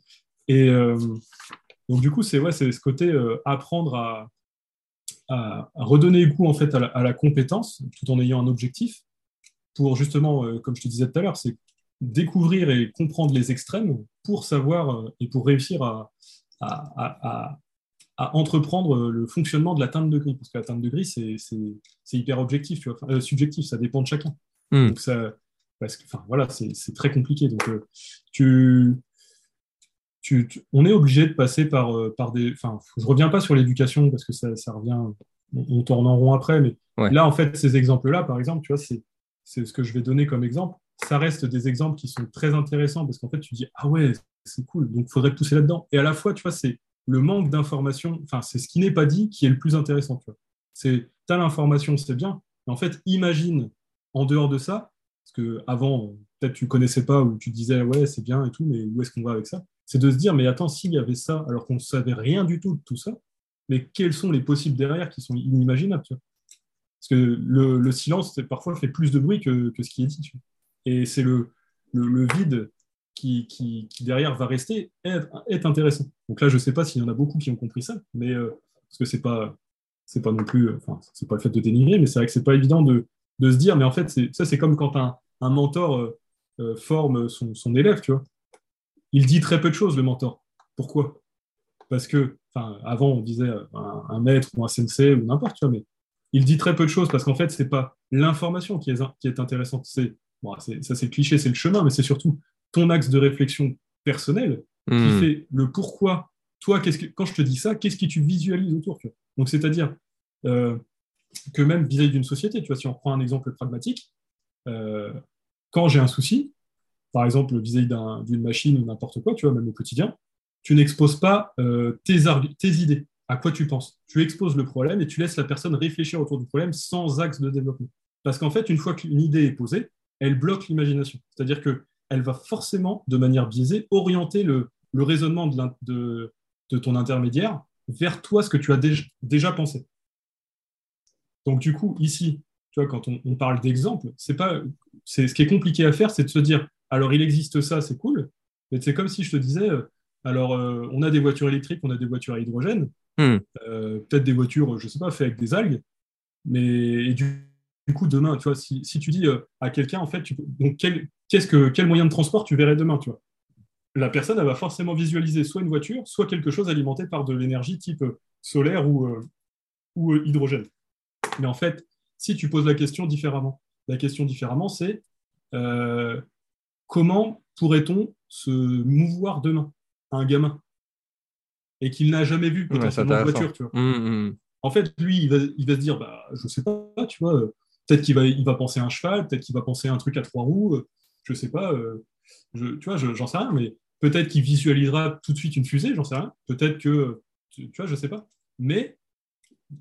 Et donc du coup, c'est ouais, c'est ce côté apprendre à, à, redonner goût en fait à la, compétence tout en ayant un objectif pour justement, comme je te disais tout à l'heure, c'est découvrir et comprendre les extrêmes pour savoir et pour réussir à, à, entreprendre le fonctionnement de la teinte de gris. Parce que la teinte de gris, c'est hyper objectif, tu vois, subjectif, ça dépend de chacun. Hmm. Donc ça, parce que, enfin, voilà, c'est très compliqué. Donc, tu, on est obligé de passer par, euh, par des. Enfin, je reviens pas sur l'éducation parce que ça, revient. On, tourne en rond après, mais là, en fait, ces exemples-là, par exemple, tu vois, c'est ce que je vais donner comme exemple. Ça reste des exemples qui sont très intéressants parce qu'en fait, tu dis ah ouais, c'est cool, donc il faudrait pousser là-dedans. Et à la fois, tu vois, c'est le manque d'information. Enfin, c'est ce qui n'est pas dit qui est le plus intéressant. Tu vois, c'est as l'information, c'est bien, mais en fait, imagine en dehors de ça, parce que avant, peut-être tu connaissais pas ou tu disais ouais, c'est bien et tout, mais où est-ce qu'on va avec ça? C'est de se dire, mais attends, s'il y avait ça, alors qu'on ne savait rien du tout de tout ça, mais quels sont les possibles derrière qui sont inimaginables Parce que le, silence, parfois, fait plus de bruit que, ce qui est dit. Et c'est le, le, vide qui, qui, derrière va rester, est, intéressant. Donc là, je ne sais pas s'il y en a beaucoup qui ont compris ça, mais euh, parce que c'est pas c'est pas non plus, enfin, c'est pas le fait de dénigrer, mais c'est vrai que c'est pas évident de, de, se dire, mais en fait, ça, c'est comme quand un, un mentor euh, euh, forme son, son, élève, tu vois il dit très peu de choses, le mentor. Pourquoi? Parce que, enfin, avant, on disait un, maître ou un sensei ou n'importe, quoi, mais il dit très peu de choses parce qu'en fait, c'est pas l'information qui est, qui est intéressante. C'est, bon, ça, c'est cliché, c'est le chemin, mais c'est surtout ton axe de réflexion personnel qui hmm. fait le pourquoi. Toi, que, quand je te dis ça, qu'est-ce que tu visualises autour Donc, c'est-à-dire euh, que même vis-à-vis d'une société, tu vois, si on prend un exemple pragmatique, euh, quand j'ai un souci, par exemple vis-à-vis d'une machine ou n'importe quoi, tu vois, même au quotidien, tu n'exposes pas euh, tes, tes idées, à quoi tu penses. Tu exposes le problème et tu laisses la personne réfléchir autour du problème sans axe de développement. Parce qu'en fait, une fois qu'une idée est posée, elle bloque l'imagination. C'est-à-dire qu'elle va forcément, de manière biaisée, orienter le, raisonnement de, de, ton intermédiaire vers toi, ce que tu as déjà, déjà pensé. Donc du coup, ici, tu vois, quand on, on parle d'exemple, c'est pas, c'est ce qui est compliqué à faire, c'est de se dire, alors, il existe ça, c'est cool, mais c'est comme si je te disais, euh, alors, euh, on a des voitures électriques, on a des voitures à hydrogène, hmm. euh, peut-être des voitures, je ne sais pas, faites avec des algues, mais du, coup, demain, tu vois, si, tu dis à quelqu'un, en fait, donc quel, que, quel moyen de transport tu verrais demain, tu vois? La personne, elle va forcément visualiser soit une voiture, soit quelque chose alimenté par de l'énergie type solaire ou, ou hydrogène. Mais en fait, si tu poses la question différemment, la question différemment, c'est comment pourrait-on se mouvoir demain à un gamin? Et qu'il n'a jamais vu potentiellement une voiture tu vois. Mmh, mmh. En fait, lui, il va, il va se dire, bah, je sais pas, tu vois, peut-être qu'il va, il va penser à un cheval, peut-être qu'il va penser à un truc à trois roues, je sais pas, euh, tu vois, j'en sais rien, mais peut-être qu'il visualisera tout de suite une fusée, j'en sais rien, peut-être que, tu, vois, je sais pas. Mais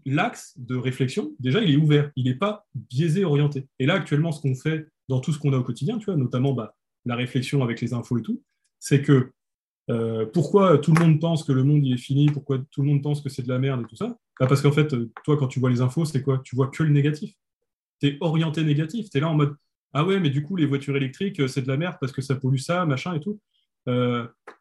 l'axe de réflexion, déjà, il est ouvert, il n'est pas biaisé, orienté. Et là, actuellement, ce qu'on fait dans tout ce qu'on a au quotidien, tu vois, notamment bah, la réflexion avec les infos et tout, c'est que euh, pourquoi tout le monde pense que le monde est fini, pourquoi tout le monde pense que c'est de la merde et tout ça? Bah, Parce qu'en fait, euh, toi, quand tu vois les infos, c'est quoi? Tu vois que le négatif. Tu es orienté négatif. Tu es là en mode Ah ouais, mais du coup, les voitures électriques, euh, c'est de la merde parce que ça pollue ça, machin et tout.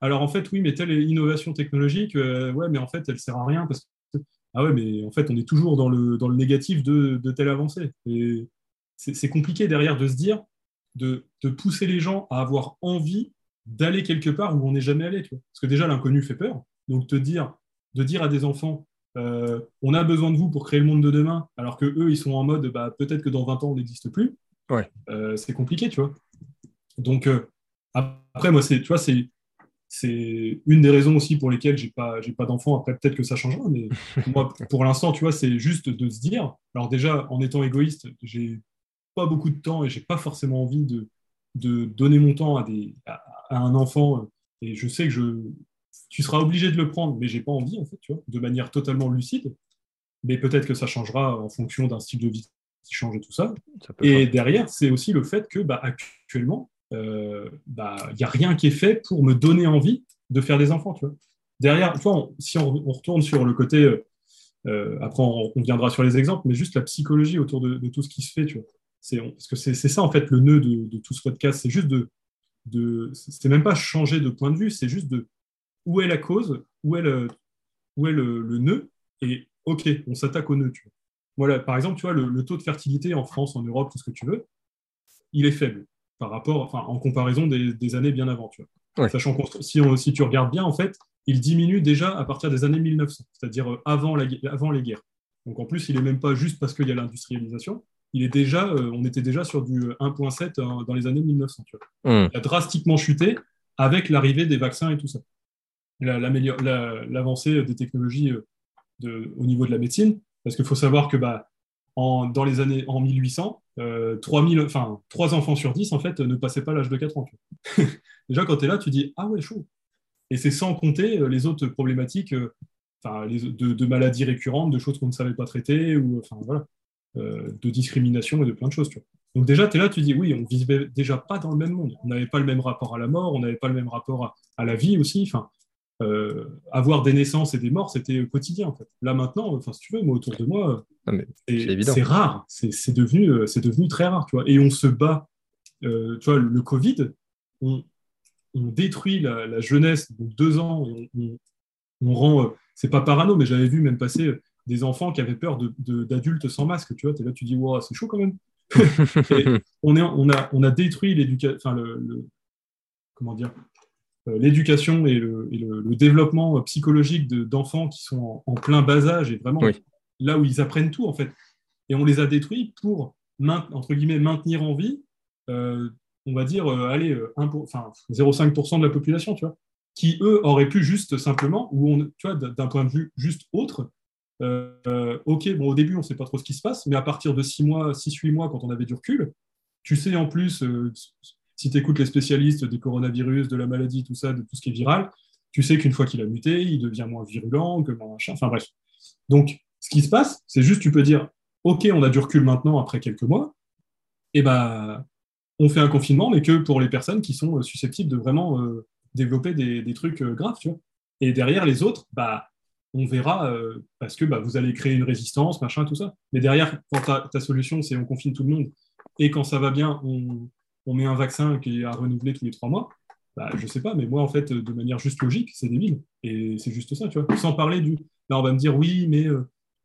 alors en fait, oui, mais telle innovation technologique, ouais, mais en fait, elle sert à rien parce que. Ah ouais, mais en fait, on est toujours dans le, dans le négatif de, de telle avancée. Et c'est compliqué derrière de se dire de, pousser les gens à avoir envie d'aller quelque part où on n'est jamais allé. Parce que déjà, l'inconnu fait peur. Donc, te dire, de dire à des enfants, euh, on a besoin de vous pour créer le monde de demain, alors que eux, ils sont en mode, bah, peut-être que dans 20 ans, on n'existe plus. Ouais. Euh, c'est compliqué, tu vois. Donc, euh, après, moi, c'est, tu vois, c'est, c'est une des raisons aussi pour lesquelles j'ai pas, j'ai pas d'enfants. Après, peut-être que ça changera, mais moi, pour l'instant, tu vois, c'est juste de se dire. Alors déjà, en étant égoïste, j'ai pas beaucoup de temps et j'ai pas forcément envie de, de donner mon temps à, des, à, un enfant. Et je sais que je, tu seras obligé de le prendre, mais j'ai pas envie, en fait, tu vois, de manière totalement lucide. Mais peut-être que ça changera en fonction d'un style de vie qui change et tout ça. et derrière, c'est aussi le fait que bah, actuellement, il euh, n'y bah, a rien qui est fait pour me donner envie de faire des enfants. Tu vois. Derrière, tu vois, si on, retourne sur le côté, euh, euh, après on, viendra sur les exemples, mais juste la psychologie autour de, de, tout ce qui se fait. Tu vois parce que c'est ça en fait le nœud de, tout ce podcast, c'est juste de, de c'est même pas changer de point de vue, c'est juste de où est la cause, où est le, où est le, nœud, et ok, on s'attaque au nœud. Voilà, par exemple, tu vois, le, taux de fertilité en France, en Europe, tout ce que tu veux, il est faible par rapport, enfin, en comparaison des, années bien avant. Tu vois. Sachant que si, si, tu regardes bien, en fait, il diminue déjà à partir des années 1900, c'est-à-dire euh, avant, avant les guerres. Donc en plus, il n'est même pas juste parce qu'il y a l'industrialisation, il est déjà, euh, on était déjà sur du 1.7 euh, dans les années 1900. Tu vois. Hmm. Il a drastiquement chuté avec l'arrivée des vaccins et tout ça. L'avancée des technologies de, au niveau de la médecine, parce qu'il faut savoir que bah, en, dans les années en 1800, 3000, enfin, 3 enfants sur 10 en fait, ne passaient pas l'âge de 4 ans. déjà, quand tu es là, tu dis Ah ouais, chaud. Et c'est sans compter euh, les autres problématiques euh, enfin, de, maladies récurrentes, de choses qu'on ne savait pas traiter, ou enfin, voilà, euh, de discrimination et de plein de choses. Donc déjà, tu es là, tu dis oui, on ne vivait déjà pas dans le même monde. On n'avait pas le même rapport à la mort, on n'avait pas le même rapport à, la vie aussi. Enfin, avoir des naissances et des morts, c'était quotidien en fait. Là maintenant, enfin, si tu veux, moi autour de moi, c'est rare, c'est devenu, devenu très rare. Tu vois. Et on se bat. tu vois, le Covid, on, on détruit la, jeunesse de deux ans, on, rend, euh, c'est pas parano, mais j'avais vu même passer euh, des enfants qui avaient peur d'adultes sans masque, tu vois, es là, tu dis, wow, c'est chaud quand même. on, est, on, a, on a détruit l'éducation, enfin, le, comment dire, euh, l'éducation et, le, développement psychologique d'enfants qui sont en, plein bas âge et vraiment là où ils apprennent tout en fait. Et on les a détruits pour, entre guillemets, maintenir en vie on va dire, euh, allez, 0,5% euh, de la population, tu vois, qui, eux, auraient pu juste simplement, ou on, tu vois, d'un point de vue juste autre, euh, ok, bon, au début, on ne sait pas trop ce qui se passe, mais à partir de 6 mois, 6-8 mois, quand on avait du recul, tu sais en plus, si tu écoutes les spécialistes des coronavirus, de la maladie, tout ça, de tout ce qui est viral, tu sais qu'une fois qu'il a muté, il devient moins virulent, que machin, enfin bref. Donc, ce qui se passe, c'est juste, tu peux dire, ok, on a du recul maintenant après quelques mois, et ben, on fait un confinement, mais que pour les personnes qui sont euh, susceptibles de vraiment euh, développer des, trucs euh, graves, tu vois. Et derrière les autres, bah, on verra parce que bah, vous allez créer une résistance, machin, tout ça. Mais derrière, quand ta, solution, c'est on confine tout le monde, et quand ça va bien, on, met un vaccin qui est à renouveler tous les trois mois, bah, je sais pas, mais moi, en fait, de manière juste logique, c'est débile. Et c'est juste ça, tu vois. Sans parler du. Là, on va me dire, oui, mais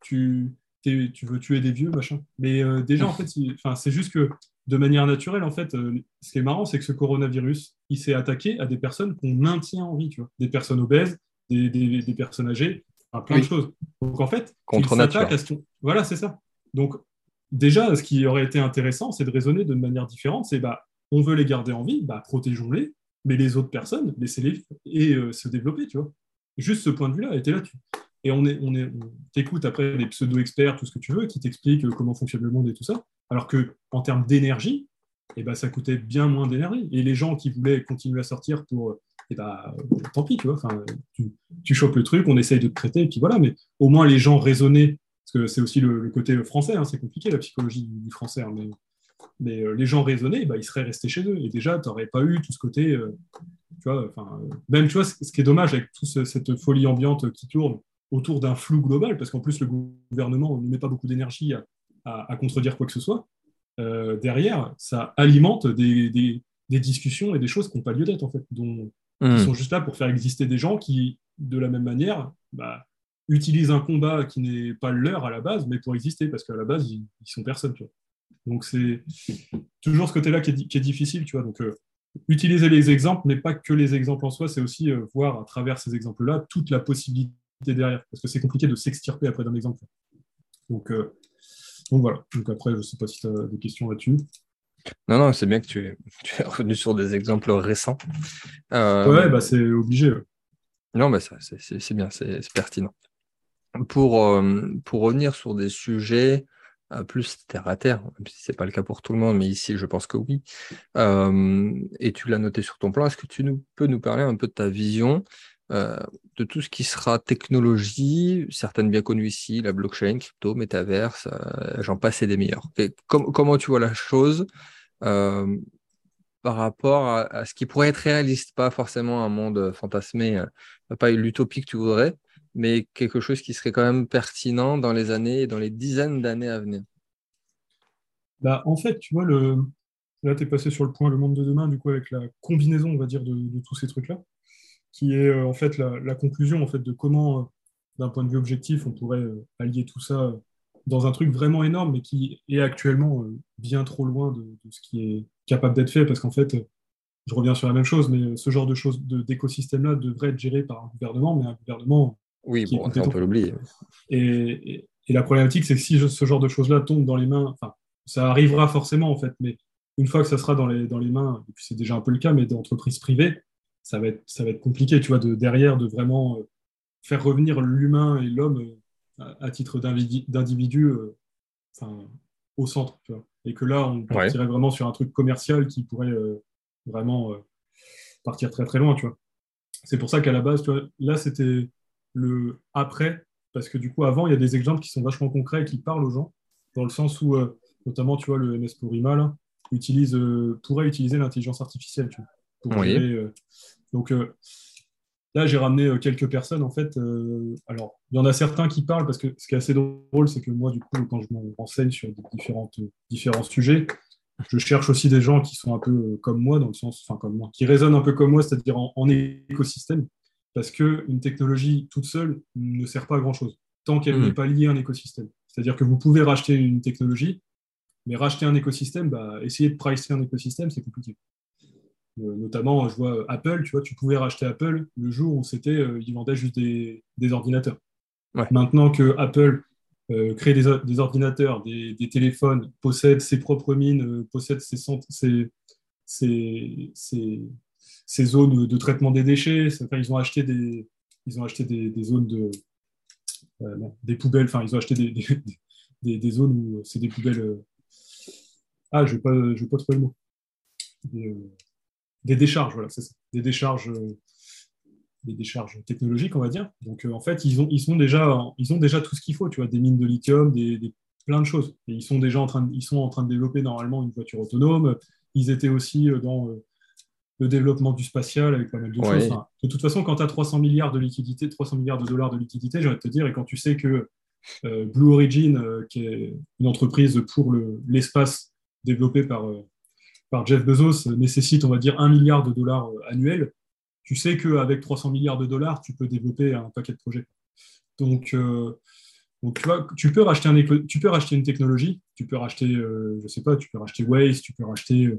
tu, tu veux tuer des vieux, machin. Mais déjà, en fait, c'est juste que de manière naturelle, en fait, euh, ce qui est marrant, c'est que ce coronavirus, il s'est attaqué à des personnes qu'on maintient en vie, tu vois, des personnes obèses, des, personnes âgées, plein de choses. Donc en fait, contre nature. À ce... Voilà, c'est ça. Donc déjà, ce qui aurait été intéressant, c'est de raisonner de manière différente. C'est bah, on veut les garder en vie, bah, protégeons-les, mais les autres personnes, laissez-les et euh, se développer, tu vois. Juste ce point de vue-là, était là, tu et on est, on est, t'écoute après des pseudo-experts, tout ce que tu veux, qui t'expliquent comment fonctionne le monde et tout ça. Alors que en termes d'énergie, eh ben, ça coûtait bien moins d'énergie. Et les gens qui voulaient continuer à sortir pour, eh ben, tant pis, tu vois. Tu, chopes le truc, on essaye de te traiter, et puis voilà. Mais au moins les gens raisonnaient, parce que c'est aussi le, côté français. Hein, c'est compliqué la psychologie du, français, hein, mais euh, les gens raisonnaient, bah, ils seraient restés chez eux. Et déjà, tu n'aurais pas eu tout ce côté. Euh, tu vois, enfin, même tu vois, ce qui est dommage avec toute cette folie ambiante qui tourne, autour d'un flou global, parce qu'en plus, le gouvernement ne met pas beaucoup d'énergie à, contredire quoi que ce soit. Euh, derrière, ça alimente des, discussions et des choses qui n'ont pas lieu d'être, en fait, dont, qui hmm. sont juste là pour faire exister des gens qui, de la même manière, bah, utilisent un combat qui n'est pas leur à la base, mais pour exister, parce qu'à la base, ils, sont personne. Tu vois. Donc, c'est toujours ce côté-là qui, est, difficile. Tu vois. Donc, euh, utiliser les exemples, mais pas que les exemples en soi, c'est aussi euh, voir à travers ces exemples-là toute la possibilité derrière, parce que c'est compliqué de s'extirper après d'un exemple. Donc, euh, donc voilà. Donc après, je ne sais pas si tu as des questions là-dessus. Non, non, c'est bien que tu es, tu es, revenu sur des exemples récents. Ouais, bah, c'est obligé. Non, mais ça, c'est bien, c'est pertinent. Pour, pour revenir sur des sujets plus terre à terre, même si ce n'est pas le cas pour tout le monde, mais ici, je pense que oui. et tu l'as noté sur ton plan. Est-ce que tu nous, peux nous parler un peu de ta vision euh, de tout ce qui sera technologie, certaines bien connues ici, la blockchain, crypto, métaverse, euh, j'en passe et des meilleurs. comment tu vois la chose euh, par rapport à, ce qui pourrait être réaliste, pas forcément un monde fantasmé, pas l'utopie que tu voudrais, mais quelque chose qui serait quand même pertinent dans les années, dans les dizaines d'années à venir bah, En fait, tu vois, le... là, tu es passé sur le point le monde de demain, du coup, avec la combinaison, on va dire, de tous ces trucs-là qui est euh, en fait la, conclusion en fait, de comment, euh, d'un point de vue objectif, on pourrait euh, allier tout ça dans un truc vraiment énorme, mais qui est actuellement bien trop loin de, ce qui est capable d'être fait, parce qu'en fait, je reviens sur la même chose, mais ce genre de choses, d'écosystème-là devrait être géré par un gouvernement, mais un gouvernement. Oui, bon, on peut l'oublier. Et, et, la problématique, c'est que si ce genre de choses-là tombe dans les mains, enfin, ça arrivera forcément, en fait, mais une fois que ça sera dans les, dans les mains, et puis c'est déjà un peu le cas, mais d'entreprises privées, ça va, être, ça va être compliqué, tu vois, de, derrière, de vraiment euh, faire revenir l'humain et l'homme euh, à, titre d'individu euh, au centre, tu vois. Et que là, on partirait vraiment sur un truc commercial qui pourrait vraiment partir très très loin, tu vois. C'est pour ça qu'à la base, tu vois, là, c'était le après, parce que du coup, avant, il y a des exemples qui sont vachement concrets et qui parlent aux gens, dans le sens où, notamment, tu vois, le MS Porima, là, utilise, euh, pourrait utiliser l'intelligence artificielle. Tu vois, euh, donc euh, là, j'ai ramené quelques personnes, en fait. alors, il y en a certains qui parlent, parce que ce qui est assez drôle, c'est que moi, du coup, quand je me renseigne sur différentes, différents sujets, je cherche aussi des gens qui sont un peu comme moi, dans le sens, enfin, comme moi, qui raisonnent un peu comme moi, c'est-à-dire en, écosystème, parce qu'une technologie toute seule ne sert pas à grand-chose, tant qu'elle hmm. n'est pas liée à un écosystème. C'est-à-dire que vous pouvez racheter une technologie, mais racheter un écosystème, bah, essayer de pricer un écosystème, c'est compliqué. Euh, notamment, je vois Apple, tu vois, tu pouvais racheter Apple le jour où c'était, euh, ils vendaient juste des, ordinateurs. Maintenant que Apple euh, crée des, ordinateurs, des, téléphones, possède ses propres mines, possède ses, ses, zones de traitement des déchets, ils ont acheté des, ils ont acheté des, zones de des poubelles, enfin ils ont acheté des, des zones où c'est des poubelles ah, je ne vais, vais, pas trouver le mot. Des, euh, décharges, voilà, c'est ça. Des décharges, euh, des décharges technologiques, on va dire. Donc, euh, en fait, ils ont, ils, sont déjà, ils ont déjà tout ce qu'il faut, tu vois, des mines de lithium, des, plein de choses. Et ils sont déjà en train ils sont en train de développer normalement une voiture autonome. Ils étaient aussi dans le développement du spatial avec pas mal de choses. de toute façon, quand tu as 300 milliards de liquidités, 300 milliards de dollars de liquidités, j'ai envie de te dire, et quand tu sais que Blue Origin, qui est une entreprise pour l'espace, développé par, euh, par Jeff Bezos nécessite, on va dire, un milliard de dollars euh, annuels, tu sais qu'avec 300 milliards de dollars, tu peux développer un paquet de projets. Donc, euh, donc tu, vois, tu, peux racheter un, tu peux racheter une technologie, tu peux racheter, je sais pas, tu peux racheter Waze, tu peux racheter,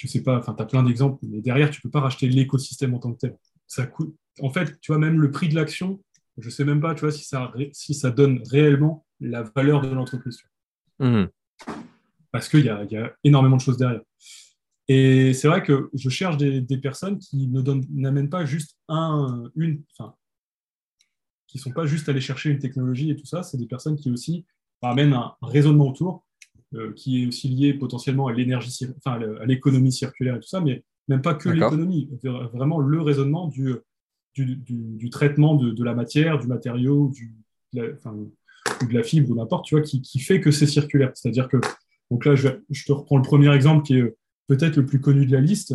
je sais pas, enfin, tu as plein d'exemples, mais derrière, tu peux pas racheter l'écosystème en tant que tel. Ça coûte, en fait, tu vois, même le prix de l'action, je sais même pas, tu vois, si ça, si ça donne réellement la valeur de l'entreprise. Mmh parce qu'il y, a énormément de choses derrière. Et c'est vrai que je cherche des, personnes qui ne n'amènent pas juste un, une, enfin, qui ne sont pas juste allées chercher une technologie et tout ça, c'est des personnes qui aussi amènent un raisonnement autour, euh, qui est aussi lié potentiellement à l'énergie, enfin, à l'économie circulaire et tout ça, mais même pas que l'économie, vraiment le raisonnement du, du, traitement de, la matière, du matériau, du, de la, enfin, de la fibre ou n'importe, tu vois, qui, qui, fait que c'est circulaire. C'est-à-dire que donc là, je, te reprends le premier exemple qui est euh, peut-être le plus connu de la liste,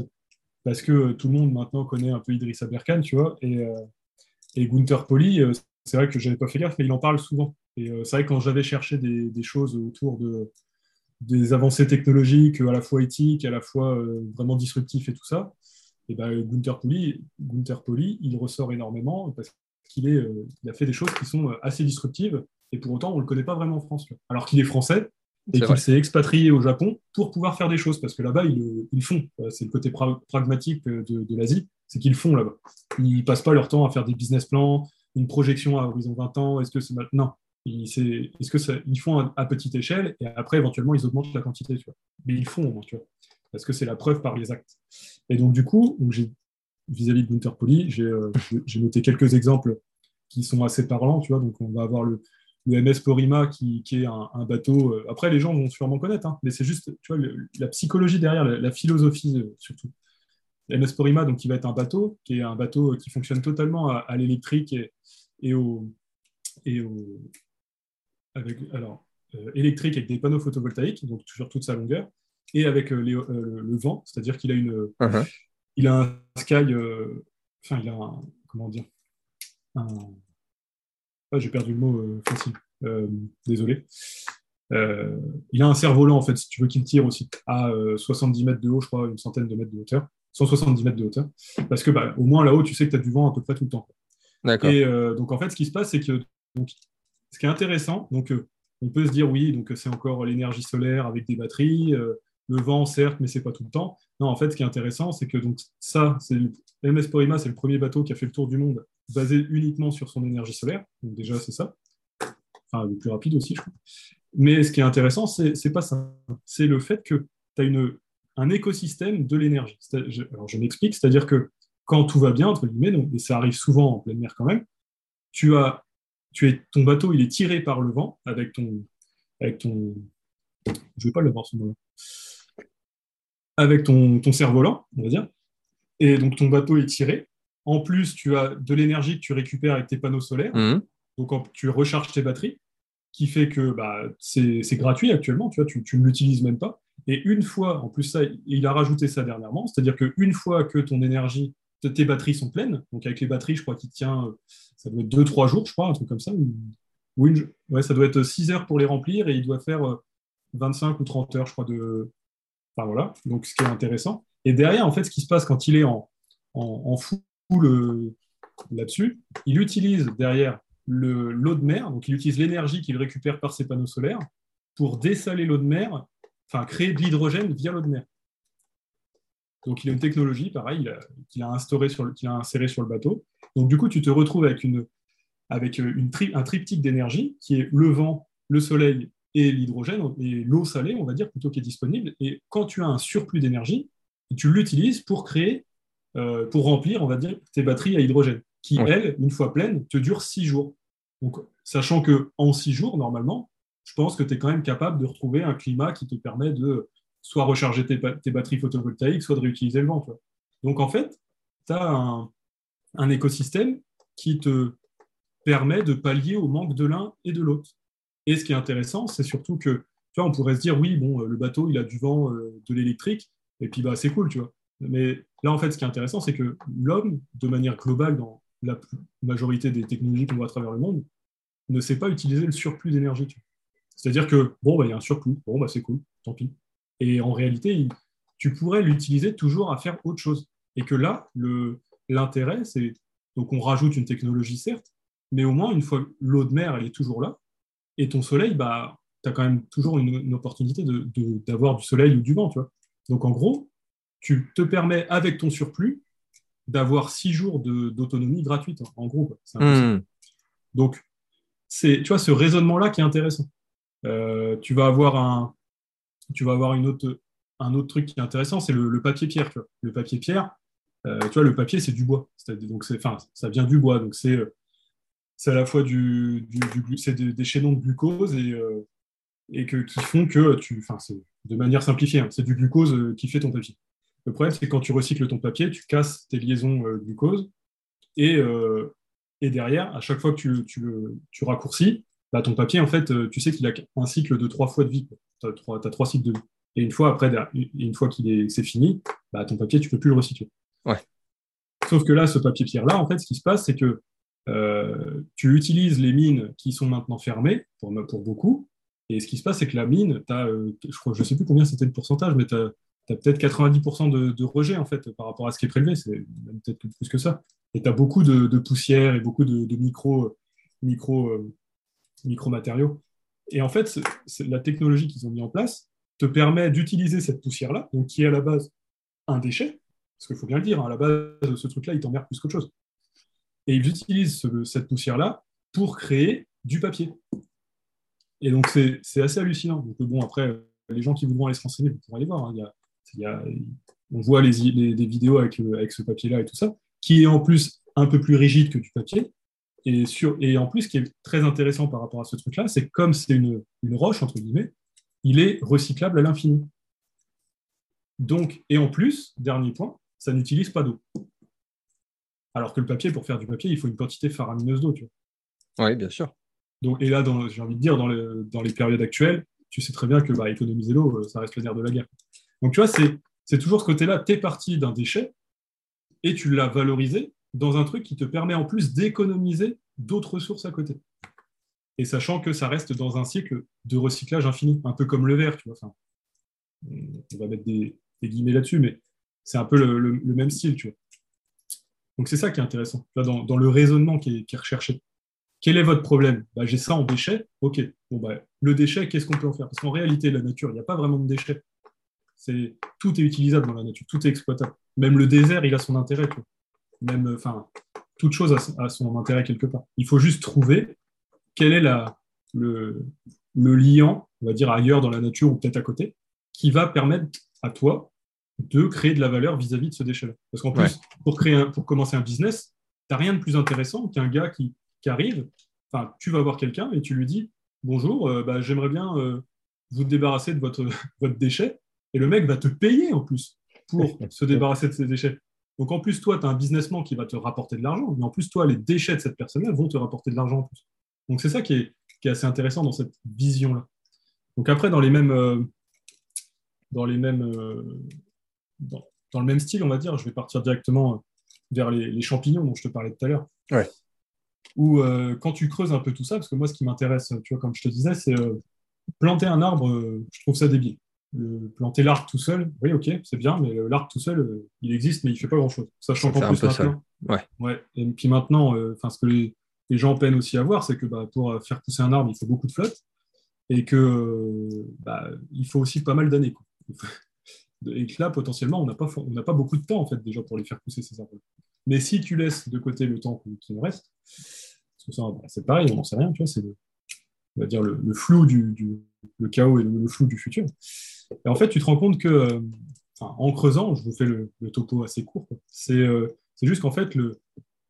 parce que euh, tout le monde maintenant connaît un peu Idriss Aberkan, tu vois, et, euh, et Gunther Poli, c'est vrai que je n'avais pas fait gaffe, mais il en parle souvent. Et c'est vrai que quand j'avais cherché des, choses autour de, des avancées technologiques, à la fois éthiques, à la fois vraiment disruptifs et tout ça, et ben, Gunther Poli, Gunther Poli, il ressort énormément parce qu'il est, il a fait des choses qui sont assez disruptives, et pour autant, on ne le connaît pas vraiment en France. Alors qu'il est français, et qu'il s'est expatrié au Japon pour pouvoir faire des choses, parce que là-bas, ils, ils, font. Euh, c'est le côté pragmatique de, de l'Asie, c'est qu'ils font là-bas. Ils passent pas leur temps à faire des business plans, une projection à horizon 20 ans, est-ce que c'est maintenant Ils font à, petite échelle, et après, éventuellement, ils augmentent la quantité. Mais ils font, parce que c'est la preuve par les actes. Et donc, du coup, vis-à-vis de Gunther Poli, euh, j'ai noté quelques exemples qui sont assez parlants, tu vois, donc on va avoir le, MS Porima qui, est un, bateau. Euh, après, les gens vont sûrement connaître, hein, mais c'est juste tu vois, la psychologie derrière, la, philosophie euh, surtout. MS Porima, donc, qui va être un bateau, qui est un bateau qui fonctionne totalement à, l'électrique et, et, au, et au, avec, alors, électrique avec des panneaux photovoltaïques, donc sur toute sa longueur, et avec le vent, c'est-à-dire qu'il a une, uh-huh. il a un sky, enfin, il a un, comment dire, un, ah, j'ai perdu le mot euh, facile. Euh, désolé. Euh, il a un cerf-volant, en fait, si tu veux qu'il tire aussi, à 70 mètres de haut, je crois, une centaine de mètres de hauteur. 170 mètres de hauteur. Parce que, bah, au moins là-haut, tu sais que tu as du vent à peu près tout le temps. Et donc, en fait, ce qui se passe, c'est que donc, ce qui est intéressant, donc, on peut se dire oui, donc c'est encore l'énergie solaire avec des batteries, euh, le vent certes, mais c'est pas tout le temps. Non, en fait, ce qui est intéressant, c'est que donc ça, c'est MS Porima, c'est le premier bateau qui a fait le tour du monde basé uniquement sur son énergie solaire. Donc déjà, c'est ça. Enfin, le plus rapide aussi, je crois. Mais ce qui est intéressant, c'est pas ça. C'est le fait que tu as une, un écosystème de l'énergie. Alors, je m'explique, c'est-à-dire que quand tout va bien, entre guillemets, donc, et ça arrive souvent en pleine mer quand même, tu as, tu es, ton bateau, il est tiré par le vent avec ton, avec ton, je vais pas le voir ce moment avec ton, ton cerf-volant, on va dire, et donc ton bateau est tiré. En plus, tu as de l'énergie que tu récupères avec tes panneaux solaires, mmh. donc tu recharges tes batteries, qui fait que bah, c'est gratuit actuellement, tu vois, tu, tu ne l'utilises même pas. Et une fois, en plus ça, il a rajouté ça dernièrement, c'est-à-dire qu'une fois que ton énergie tes batteries sont pleines. Donc avec les batteries, je crois qu'il tient, euh, ça doit être 2-3 jours, je crois, un truc comme ça. Ouais, ça doit être 6 heures pour les remplir et il doit faire 25 euh, ou 30 heures, je crois, de. Enfin voilà, donc ce qui est intéressant. Et derrière, en fait, ce qui se passe quand il est en, en, là-dessus, il utilise derrière l'eau de mer, donc il utilise l'énergie qu'il récupère par ses panneaux solaires pour dessaler l'eau de mer, enfin créer de l'hydrogène via l'eau de mer. Donc, il a une technologie, pareil, qu'il a, instauré sur a inséré sur le bateau. Donc, du coup, tu te retrouves avec, une, avec euh, un triptyque d'énergie qui est le vent, le soleil et l'hydrogène, et l'eau salée, on va dire, plutôt qui est disponible. Et quand tu as un surplus d'énergie, tu l'utilises pour créer, euh, pour remplir, on va dire, tes batteries à hydrogène, qui, elles, une fois pleines, te durent six jours. Donc, sachant que en six jours, normalement, je pense que tu es quand même capable de retrouver un climat qui te permet de soit recharger tes, batteries photovoltaïques, soit de réutiliser le vent. Donc en fait, tu as un, écosystème qui te permet de pallier au manque de l'un et de l'autre. Et ce qui est intéressant, c'est surtout que, tu vois, on pourrait se dire, oui, bon, le bateau, il a du vent, euh, de l'électrique, et puis bah, c'est cool, tu vois. Mais là, en fait, ce qui est intéressant, c'est que l'homme, de manière globale, dans la majorité des technologies qu'on voit à travers le monde, ne sait pas utiliser le surplus d'énergie. C'est-à-dire que, bon, bah, il y a un surplus, bon, bah, c'est cool, tant pis. Et en réalité, tu pourrais l'utiliser toujours à faire autre chose. Et que là, l'intérêt, c'est. Donc, on rajoute une technologie, certes, mais au moins, une fois l'eau de mer, elle est toujours là. Et ton soleil, bah, tu as quand même toujours une, opportunité d'avoir de, du soleil ou du vent. Tu vois. Donc, en gros, tu te permets, avec ton surplus, d'avoir six jours d'autonomie gratuite, en gros. Mmh. Donc, c'est tu vois, ce raisonnement-là qui est intéressant. Euh, tu vas avoir un, tu vas avoir un autre truc qui est intéressant, c'est le, papier pierre. Le papier pierre, euh, tu vois, le papier, c'est du bois. Donc, ça vient du bois. Donc, c'est, c'est à la fois des, chaînons de glucose et, euh, et que, qui font que tu, de manière simplifiée, hein, c'est du glucose euh, qui fait ton papier. Le problème, c'est que quand tu recycles ton papier, tu casses tes liaisons glucose et, derrière, à chaque fois que tu raccourcis, bah, ton papier, en fait, tu sais qu'il a un cycle de trois fois de vie tu as, trois cycles de vie. Et une fois après, une fois qu'il est, c'est fini, bah, ton papier, tu peux plus le recycler. Ouais. Sauf que là, ce papier pierre-là, en fait, ce qui se passe, c'est que euh, tu utilises les mines qui sont maintenant fermées, pour, pour beaucoup, et ce qui se passe, c'est que la mine, as, euh, je ne sais plus combien c'était le pourcentage, mais tu as, peut-être 90% de, de, rejet, en fait, par rapport à ce qui est prélevé, c'est peut-être plus que ça. Et tu as beaucoup de, de, poussière et beaucoup de, micro, micro, euh, micro matériaux. Et en fait, la technologie qu'ils ont mis en place te permet d'utiliser cette poussière-là, qui est à la base un déchet, parce qu'il faut bien le dire, hein, à la base, ce truc-là, il t'emmerde plus qu'autre chose. Et ils utilisent cette poussière-là pour créer du papier. Et donc, c'est assez hallucinant. Donc, bon, après, les gens qui voudront aller se renseigner, vous pourrez aller voir. Hein. on voit les, vidéos avec, avec ce papier-là et tout ça, qui est en plus un peu plus rigide que du papier, et, sur, et en plus, ce qui est très intéressant par rapport à ce truc-là, c'est que comme c'est une, roche, entre guillemets, il est recyclable à l'infini. Donc, et en plus, dernier point, ça n'utilise pas d'eau. Alors que le papier, pour faire du papier, il faut une quantité faramineuse d'eau. Oui, bien sûr. Donc, et là, j'ai envie de dire, dans, dans, les périodes actuelles, tu sais très bien que bah, économiser l'eau, euh, ça reste le nerf de la guerre. Donc, tu vois, c'est toujours ce côté-là. Tu es parti d'un déchet et tu l'as valorisé dans un truc qui te permet en plus d'économiser d'autres ressources à côté. Et sachant que ça reste dans un cycle de recyclage infini, un peu comme le verre, tu vois. On va mettre des, guillemets là-dessus, mais c'est un peu le, même style, tu vois. Donc c'est ça qui est intéressant, dans, le raisonnement qui est, recherché. Quel est votre problème? Bah, J'ai ça en déchet, ok. bon, bah, le déchet, qu'est-ce qu'on peut en faire? Parce qu'en réalité, la nature, il n'y a pas vraiment de déchets. C'est, tout est utilisable dans la nature, tout est exploitable. Même le désert, il a son intérêt. Même, enfin, toute chose a, son intérêt quelque part. Il faut juste trouver quel est la, le, le liant, on va dire ailleurs dans la nature ou peut-être à côté, qui va permettre à toi de créer de la valeur vis-à-vis de ce déchet-là. Parce qu'en plus, pour, créer un, pour commencer un business, tu n'as rien de plus intéressant qu'un gars qui, qui arrive, enfin, tu vas voir quelqu'un et tu lui dis Bonjour, euh, bah, j'aimerais bien euh, vous débarrasser de votre, votre déchet. Et le mec va te payer en plus pour se débarrasser de ces déchets. Donc en plus, toi, tu as un businessman qui va te rapporter de l'argent, mais en plus, toi, les déchets de cette personne-là vont te rapporter de l'argent en plus. Donc c'est ça qui est, qui est, assez intéressant dans cette vision-là. Donc après, dans les mêmes, euh, dans les mêmes, dans, dans, le même style, on va dire, je vais partir directement vers les, les champignons dont je te parlais tout à l'heure. Ouais. Euh, quand tu creuses un peu tout ça, parce que moi, ce qui m'intéresse, tu vois, comme je te disais, c'est euh, planter un arbre, euh, je trouve ça débile. Planter l'arbre tout seul, oui, ok, c'est bien, mais l'arbre tout seul, il existe, mais il fait pas grand-chose. Sachant qu'en plus maintenant, ouais. ouais. Et puis maintenant, enfin, ce que les, les, gens peinent aussi à voir, c'est que bah, pour faire pousser un arbre, il faut beaucoup de flotte, et que bah, il faut aussi pas mal d'années. Et que là, potentiellement, on n'a pas, on pas beaucoup de temps en fait déjà pour les faire pousser ces arbres. Mais si tu laisses de côté le temps qui nous reste, bah, c'est pareil, on n'en sait rien, tu vois, c'est le, on va dire le, flou du, le chaos et le, flou du futur. Et en fait, tu te rends compte que, euh, en creusant, je vous fais le, topo assez court, euh, c'est juste qu'en fait, le,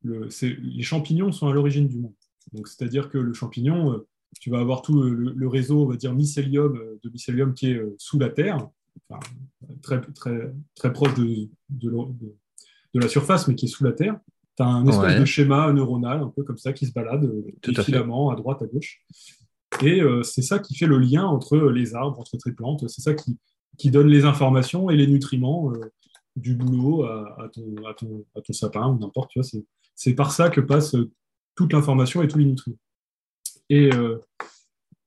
les champignons sont à l'origine du monde. Donc, c'est-à-dire que le champignon, euh, tu vas avoir tout le, réseau, on va dire, mycélium, de mycélium qui est sous la terre, très, très, très proche de, de, de la surface, mais qui est sous la terre. Tu as un espèce de schéma neuronal, un peu comme ça, qui se balade, euh, des filaments à droite, à gauche. Et euh, c'est ça qui fait le lien entre les arbres, entre les plantes. C'est ça qui, qui donne les informations et les nutriments euh, du boulot à, ton, à, ton, à, ton, sapin ou n'importe. C'est par ça que passe toute l'information et tous les nutriments. Et,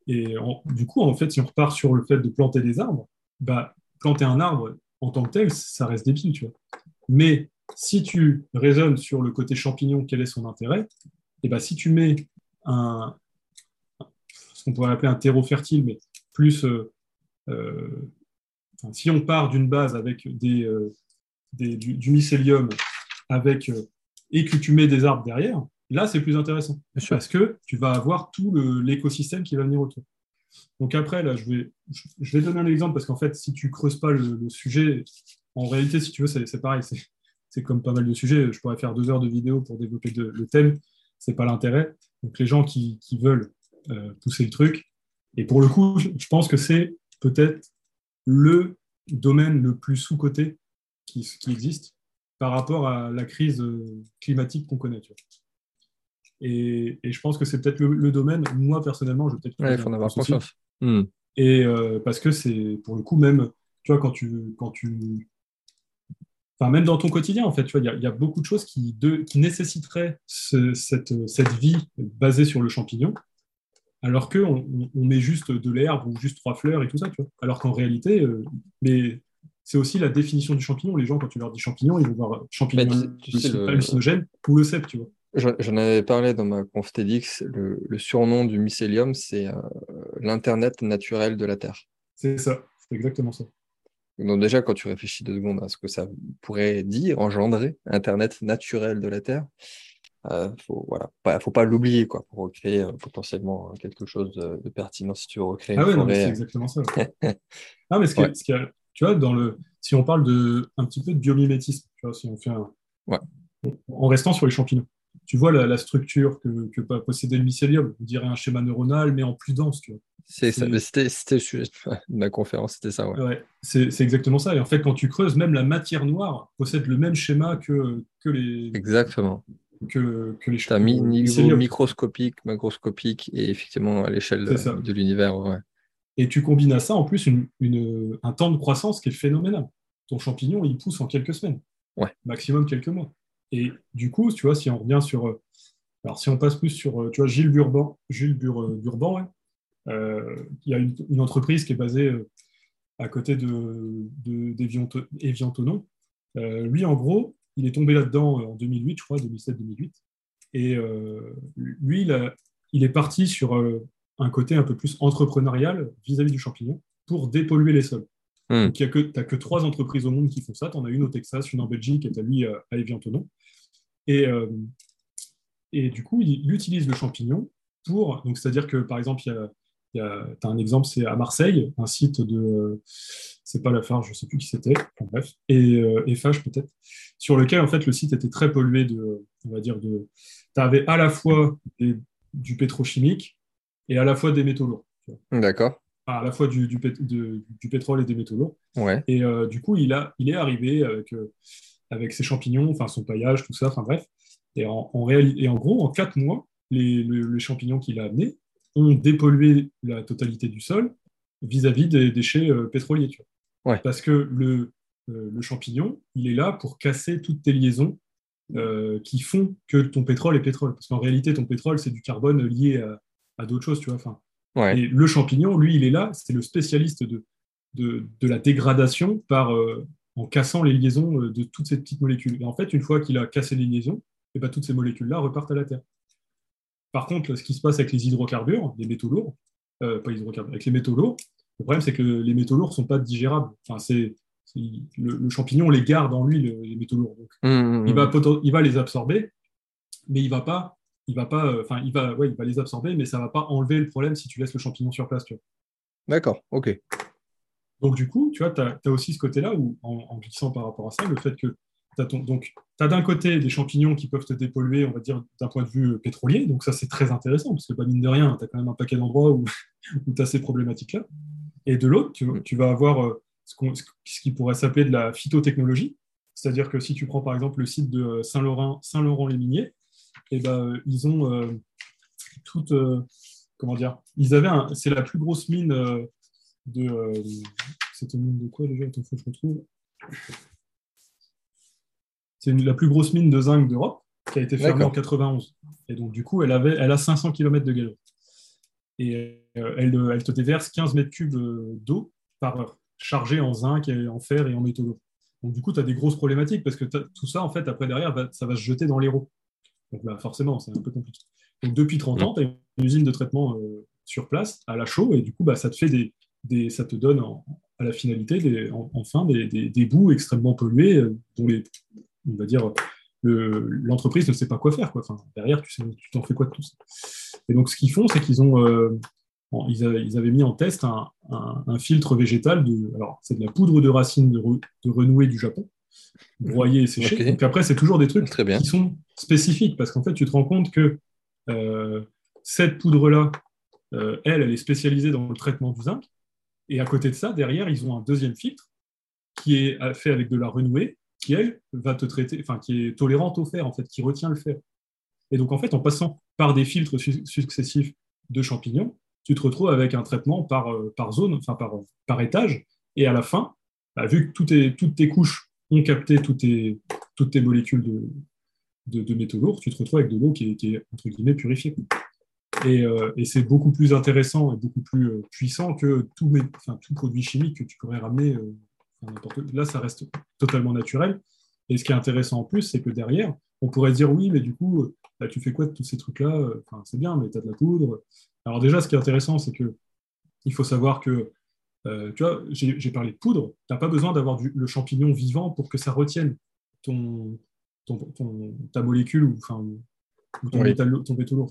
et du coup, en fait, si on repart sur le fait de planter des arbres, bah, planter un arbre en tant que tel, ça reste débile, tu vois. Mais si tu raisonnes sur le côté champignon, quel est son intérêt? Et eh ben, si tu mets un, qu'on pourrait appeler un terreau fertile, mais plus, euh, euh, si on part d'une base avec des, euh, du, mycélium avec, et que tu mets des arbres derrière, là, c'est plus intéressant. Parce que tu vas avoir tout l'écosystème qui va venir autour. Donc après, là, je vais, je vais donner un exemple parce qu'en fait, si tu creuses pas le, le, sujet, en réalité, si tu veux, c'est pareil c'est comme pas mal de sujets. Je pourrais faire deux heures de vidéo pour développer le thème. C'est pas l'intérêt. Donc les gens qui, veulent pousser le truc. Et pour le coup, je pense que c'est peut-être le domaine le plus sous-coté qui, existe par rapport à la crise euh, climatique qu'on connaît. Et, je pense que c'est peut-être le, domaine, moi personnellement, je peut-être. il faut en avoir conscience. Hmm. Et euh, parce que c'est pour le coup, même, tu vois, quand tu, quand tu Enfin, même dans ton quotidien, en fait, tu vois, il y, a beaucoup de choses qui, qui nécessiteraient cette, vie basée sur le champignon, alors qu'on on met juste de l'herbe ou juste trois fleurs et tout ça, tu vois. Alors qu'en réalité, euh, mais c'est aussi la définition du champignon. Les gens, quand tu leur dis champignon, ils vont voir champignon bah, hallucinogène ou le cep, tu vois. J'en avais parlé dans ma conf TEDx, le, surnom du mycélium, c'est euh, l'Internet naturel de la Terre. C'est ça, c'est exactement ça. Donc déjà, quand tu réfléchis deux secondes à ce que ça pourrait dire, engendrer, Internet naturel de la Terre, euh, faut voilà, pas, faut pas l'oublier quoi pour recréer euh, potentiellement quelque chose de, pertinent si tu veux recréer. Ah oui, c'est exactement ça. ah mais ce qui, tu vois, dans le, si on parle de un petit peu de biomimétisme, tu vois, si on fait un, en restant sur les champignons tu vois la, structure que, que peut posséder le mycélium. On dirait un schéma neuronal, mais en plus dense. C'était le sujet de ma conférence, c'était ça. Ouais. c'est exactement ça. Et en fait, quand tu creuses, même la matière noire possède le même schéma que, que les. Exactement. Que, que les mis niveau microscopique, macroscopique et effectivement à l'échelle de, l'univers. Et tu combines à ça en plus une, un temps de croissance qui est phénoménal. Ton champignon, il pousse en quelques semaines. Ouais. Maximum quelques mois. Et du coup, tu vois, si on revient sur. Euh, alors, si on passe plus sur, euh, tu vois, Gilles Burban, Gilles Burban, euh, il y a une, entreprise qui est basée à côté de, de lui, en gros, il est tombé là-dedans en 2008, je crois, 2007-2008. Et lui, il, il, est parti sur un côté un peu plus entrepreneurial vis-à-vis du champignon pour dépolluer les sols. Hmm. Donc, tu n'as que trois entreprises au monde qui font ça. Tu en as une au Texas, une en Belgique et tu as lui à Evian-Tonon. Et, euh, et du coup, il, utilise le champignon pour. Donc, c'est-à-dire que, par exemple, il y a tu as un exemple, c'est à Marseille, un site de, c'est pas la Farge, je sais plus qui c'était, bref, et, euh, peut-être, sur lequel en fait le site était très pollué de, on va dire de, tu avais à la fois du pétrochimique et à la fois des métaux lourds. D'accord. à la fois du, du, pétrole et des métaux lourds. Ouais. Et euh, du coup, il, a, il est arrivé avec, euh, avec ses champignons, enfin son paillage, tout ça, enfin bref. Et en, en, et en gros, en quatre mois, les, les champignons qu'il a amenés, ont dépollué la totalité du sol vis-à-vis des déchets euh, pétroliers. Parce que le, euh, le, champignon, il est là pour casser toutes tes liaisons euh, qui font que ton pétrole est pétrole. Parce qu'en réalité, ton pétrole, c'est du carbone lié à, d'autres choses. Tu vois enfin, Et le champignon, lui, il est là, c'est le spécialiste de, de, la dégradation par, en cassant les liaisons de toutes ces petites molécules. Et en fait, une fois qu'il a cassé les liaisons, et eh ben, toutes ces molécules-là repartent à la Terre. Par contre, ce qui se passe avec les hydrocarbures, les métaux lourds, euh, pas hydrocarbures, avec les métaux lourds, le problème c'est que les métaux lourds ne sont pas digérables. Enfin, c'est, le, champignon les garde en lui, les métaux lourds. mmh, mmh, il, va, mmh. il va les absorber, mais il va pas, il va pas, euh, enfin, il va, ouais, il va les absorber, mais ça va pas enlever le problème si tu laisses le champignon sur place. D'accord, ok. Donc, du coup, tu vois, tu as, aussi ce côté-là où, en, en, glissant par rapport à ça, le fait que donc, tu as d'un côté des champignons qui peuvent te dépolluer, on va dire, d'un point de vue euh, pétrolier. Donc, ça, c'est très intéressant, parce que, bah, mine de rien, tu as quand même un paquet d'endroits où, tu as ces problématiques-là. Et de l'autre, tu, vas avoir euh, ce, qui pourrait s'appeler de la phytotechnologie. C'est-à-dire que si tu prends, par exemple, le site de euh, Saint-Laurent, Saint-Laurent-les-Miniers, et eh ben, ils ont toute. comment dire Ils avaient C'est la plus grosse mine de. C'était une mine de quoi déjà? Attends, faut que je retrouve. C'est la plus grosse mine de zinc d'Europe qui a été fermée en 91. Et donc, du coup, elle, avait, elle a 500 km de galop. Et euh, elle, elle, te déverse 15 mètres cubes euh, d'eau par heure, chargée en zinc, et en fer et en métaux lourds. Donc, du coup, tu as des grosses problématiques parce que tout ça, en fait, après, derrière, ça va se jeter dans l'Hérault. Donc, bah, forcément, c'est un peu compliqué. Donc, depuis 30 ans, tu as une usine de traitement euh, sur place, à la chaux, et du coup, bah, ça te fait des, des ça te donne à la finalité, des, enfin, des, des, bouts extrêmement pollués dont les, on va dire, l'entreprise ne sait pas quoi faire. Quoi. Enfin, derrière, tu t'en fais quoi de tout ça? Et donc, ce qu'ils font, c'est qu'ils ont, euh, ils, avaient, mis en test un, filtre végétal. De, alors, c'est de la poudre de racines de, de renouée du Japon, broyée et séchée. Donc après, c'est toujours des trucs Très bien. qui sont spécifiques parce qu'en fait, tu te rends compte que euh, cette poudre-là, euh, elle, elle est spécialisée dans le traitement du zinc. Et à côté de ça, derrière, ils ont un deuxième filtre qui est fait avec de la renouée elle, va te traiter, enfin, qui est tolérante au fer, en fait, qui retient le fer. Et donc, en fait, en passant par des filtres successifs de champignons, tu te retrouves avec un traitement par, euh, par zone, enfin, par, par étage. Et à la fin, bah, vu que toutes tes couches ont capté toutes tes, toutes tes molécules de, de, métaux lourds, tu te retrouves avec de l'eau qui, est, entre guillemets, purifiée. Et, euh, et c'est beaucoup plus intéressant et beaucoup plus euh, puissant que tout, tout produit chimique que tu pourrais ramener Là, ça reste totalement naturel. Et ce qui est intéressant en plus, c'est que derrière, on pourrait dire oui, mais du coup, bah, tu fais quoi de tous ces trucs-là? Enfin, C'est bien, mais tu as de la poudre. Alors déjà, ce qui est intéressant, c'est que il faut savoir que, euh, tu vois, j'ai parlé de poudre, tu n'as pas besoin d'avoir le champignon vivant pour que ça retienne ton, ta molécule ou, enfin, ton, métal, ton métaux lourd.